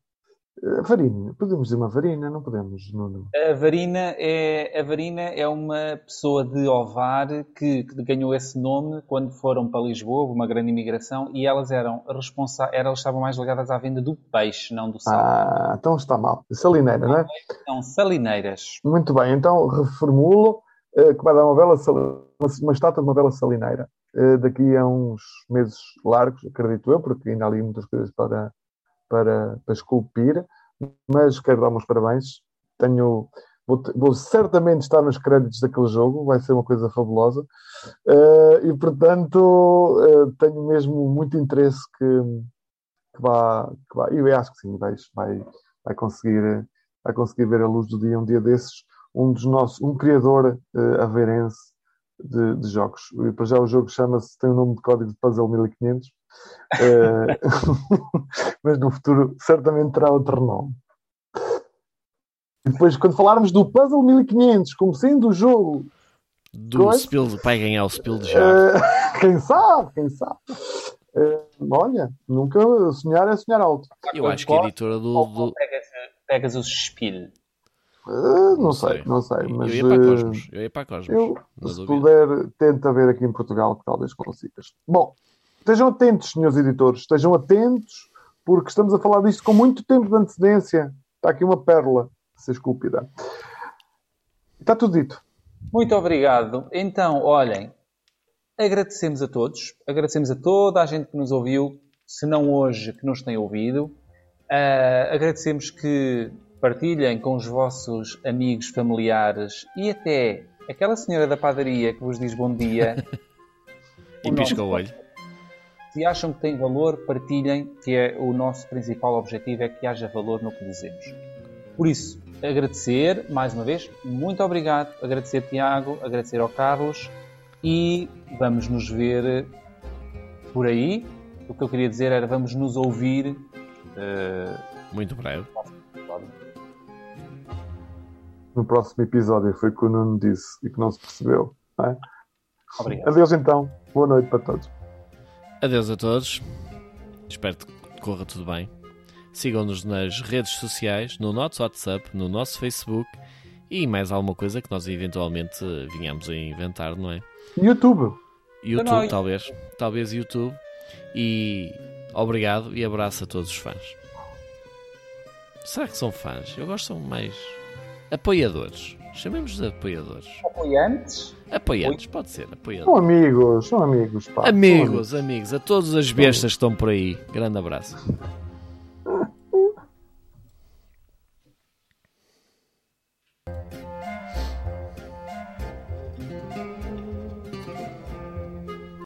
Eh, Varina, podemos dizer uma varina, não podemos, Nuno. A Varina é, a Varina é uma pessoa de Ovar que, que ganhou esse nome quando foram para Lisboa, houve uma grande imigração, e elas eram responsáveis, elas estavam mais ligadas à venda do peixe, não do sal. Ah, então está mal. Salineira, não é? São salineiras. Muito bem, então reformulo eh, que vai dar uma bela sal- uma, uma estátua de uma bela salineira. Eh, daqui a uns meses largos, acredito eu, porque ainda há ali muitas coisas para, para, para esculpir, mas quero dar meus parabéns. Tenho, vou, vou certamente estar nos créditos daquele jogo, vai ser uma coisa fabulosa. Eh, e portanto eh, tenho mesmo muito interesse que, que vá, que vá, eu acho que sim, vai, vai, vai conseguir vai conseguir ver a luz do dia um dia desses, um dos nossos, um criador uh, aveirense de, de jogos. E para já o jogo chama-se, tem o nome de código de Puzzle 1500, eh, mas no futuro certamente terá outro nome. E depois, quando falarmos do Puzzle 1500 como sendo o jogo, Do Coisa? spill, vai ganhar o spill de já. eh, quem sabe, quem sabe. Eh, olha, nunca sonhar é sonhar alto. Eu acho que a editora do. do- Pegas, o espelho. Eh, não sei, não sei, mas eu ia para Cosmos. Eu ia para a Cosmos. Eu, se dúvida. puder, tenta ver aqui em Portugal que talvez consigas. Bom, estejam atentos, senhores editores, estejam atentos, porque estamos a falar disto com muito tempo de antecedência. Está aqui uma pérola a ser esculpida. Está tudo dito. Muito obrigado. Então, olhem, agradecemos a todos, agradecemos a toda a gente que nos ouviu, se não hoje, que nos tem ouvido. Ah, agradecemos que partilhem com os vossos amigos, familiares e até aquela senhora da padaria que vos diz bom dia. E pisca o olho. Se acham que tem valor, partilhem, que é o nosso principal objetivo, é que haja valor no que dizemos. Por isso, agradecer, mais uma vez, muito obrigado. Agradecer Tiago, agradecer ao Carlos e vamos nos ver por aí. O que eu queria dizer era vamos nos ouvir. eh, Muito breve. No próximo episódio foi o que o Nuno disse e que não se percebeu. não é? Obrigado. Adeus então. Boa noite para todos. Adeus a todos. Espero que corra tudo bem. Sigam-nos nas redes sociais, no nosso WhatsApp, no nosso Facebook e mais alguma coisa que nós eventualmente vinhamos a inventar, não é? YouTube. YouTube, talvez. Talvez YouTube. E obrigado e abraço a todos os fãs. Será que são fãs? Eu gosto são mais apoiadores. Chamemos de apoiadores. Apoiantes? Apoiantes, pode ser, São apoiadores. amigos, são amigos, pá. são Amigos, amigos, a todas as bestas que estão por aí. Grande abraço.